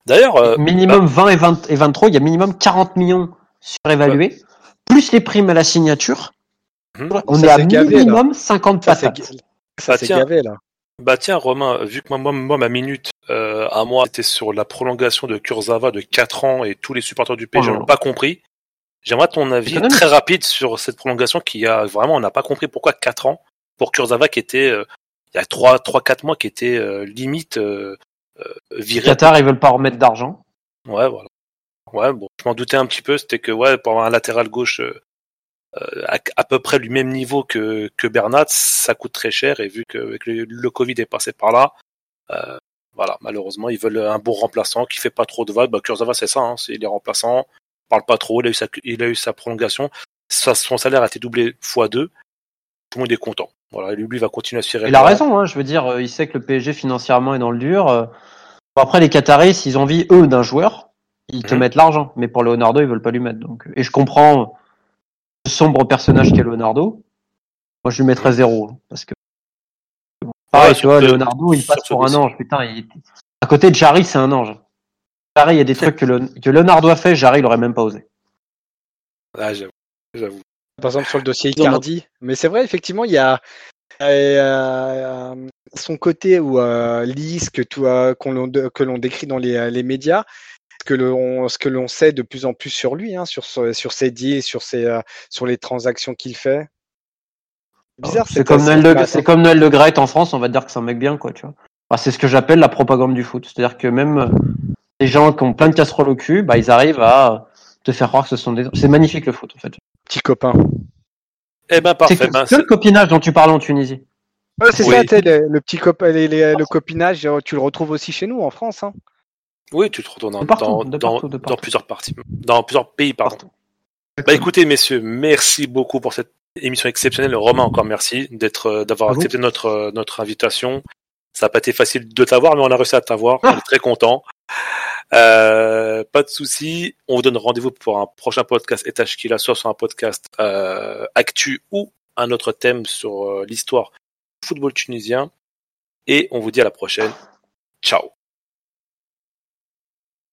D'ailleurs, euh, minimum 20 et, 20 et 23, il y a minimum 40 millions surévalués, plus les primes à la signature. Mhm. On est à minimum 50 patates. Ça, c'est gavé là. Bah tiens Romain, vu que moi, moi ma minute euh, à moi était sur la prolongation de Kurzawa de 4 ans et tous les supporters du PSG oh n'ont pas compris. J'aimerais ton avis très rapide sur cette prolongation qui a vraiment on n'a pas compris pourquoi 4 ans pour Kurzawa qui était euh, il y a 3 3 4 mois qui était euh, limite euh, virer. Qatar, ils veulent pas remettre d'argent. Ouais, voilà. Ouais, bon, je m'en doutais un petit peu. C'était que ouais, pour un latéral gauche euh, euh, à, peu près du même niveau que que Bernat, ça coûte très cher. Et vu que le, le Covid est passé par là, euh, voilà, malheureusement, ils veulent un bon remplaçant qui fait pas trop de vagues. Bah, Kurzawa, c'est ça. Hein, c'est il est remplaçant, parle pas trop. Il a eu sa, il a eu sa prolongation. son salaire a été doublé fois deux. Tout le monde est content. Voilà, lui, lui va continuer à se faire. Il a raison, hein, je veux dire, il sait que le PSG financièrement est dans le dur. Après, les Qataris, s'ils ont envie, eux, d'un joueur, ils te mhm. mettent l'argent. Mais pour Leonardo, ils veulent pas lui mettre. Donc, et je comprends le sombre personnage qu'est Leonardo. Moi, je lui mettrais zéro. Hein, parce que, pareil, tu vois, Leonardo, il passe pour un ange. Putain, il... à côté de Jarry, c'est un ange. Jarry, il y a des trucs que, Leonardo a fait, Jarry, il aurait même pas osé. Ah, j'avoue. J'avoue. Par exemple, sur le dossier Icardi. Mais c'est vrai, effectivement, il y a, euh, son côté ou euh, lisse que euh, que l'on décrit dans les, les médias que l'on ce que l'on sait de plus en plus sur lui hein, sur sur ses deals sur ses euh, sur les transactions qu'il fait. Bizarre c'est comme comme Noël le en France on va dire que c'est un mec bien quoi tu vois. C'est ce que j'appelle la propagande du foot. C'est à dire que même les gens qui ont plein de casseroles au cul bah ils arrivent à te faire croire que ce sont des c'est magnifique le foot en fait. Petit copain eh ben parfait. C'est ben, le copinage dont tu parles en Tunisie. c'est ça, le, le petit le copinage, euh, tu le retrouves aussi chez nous en France. Hein. Oui, tu te retrouves dans, dans, plusieurs parties, dans plusieurs pays, pardon. Bah écoutez, messieurs, merci beaucoup pour cette émission exceptionnelle. Romain, encore merci d'être, euh, d'avoir accepté notre euh, notre invitation. Ça n'a pas été facile de t'avoir, mais on a réussi à t'avoir. on est très content. Euh, pas de souci. On vous donne rendez-vous pour un prochain podcast Etashkila, soit sur un podcast euh, actu ou un autre thème sur euh, l'histoire du football tunisien. Et on vous dit à la prochaine. Ciao.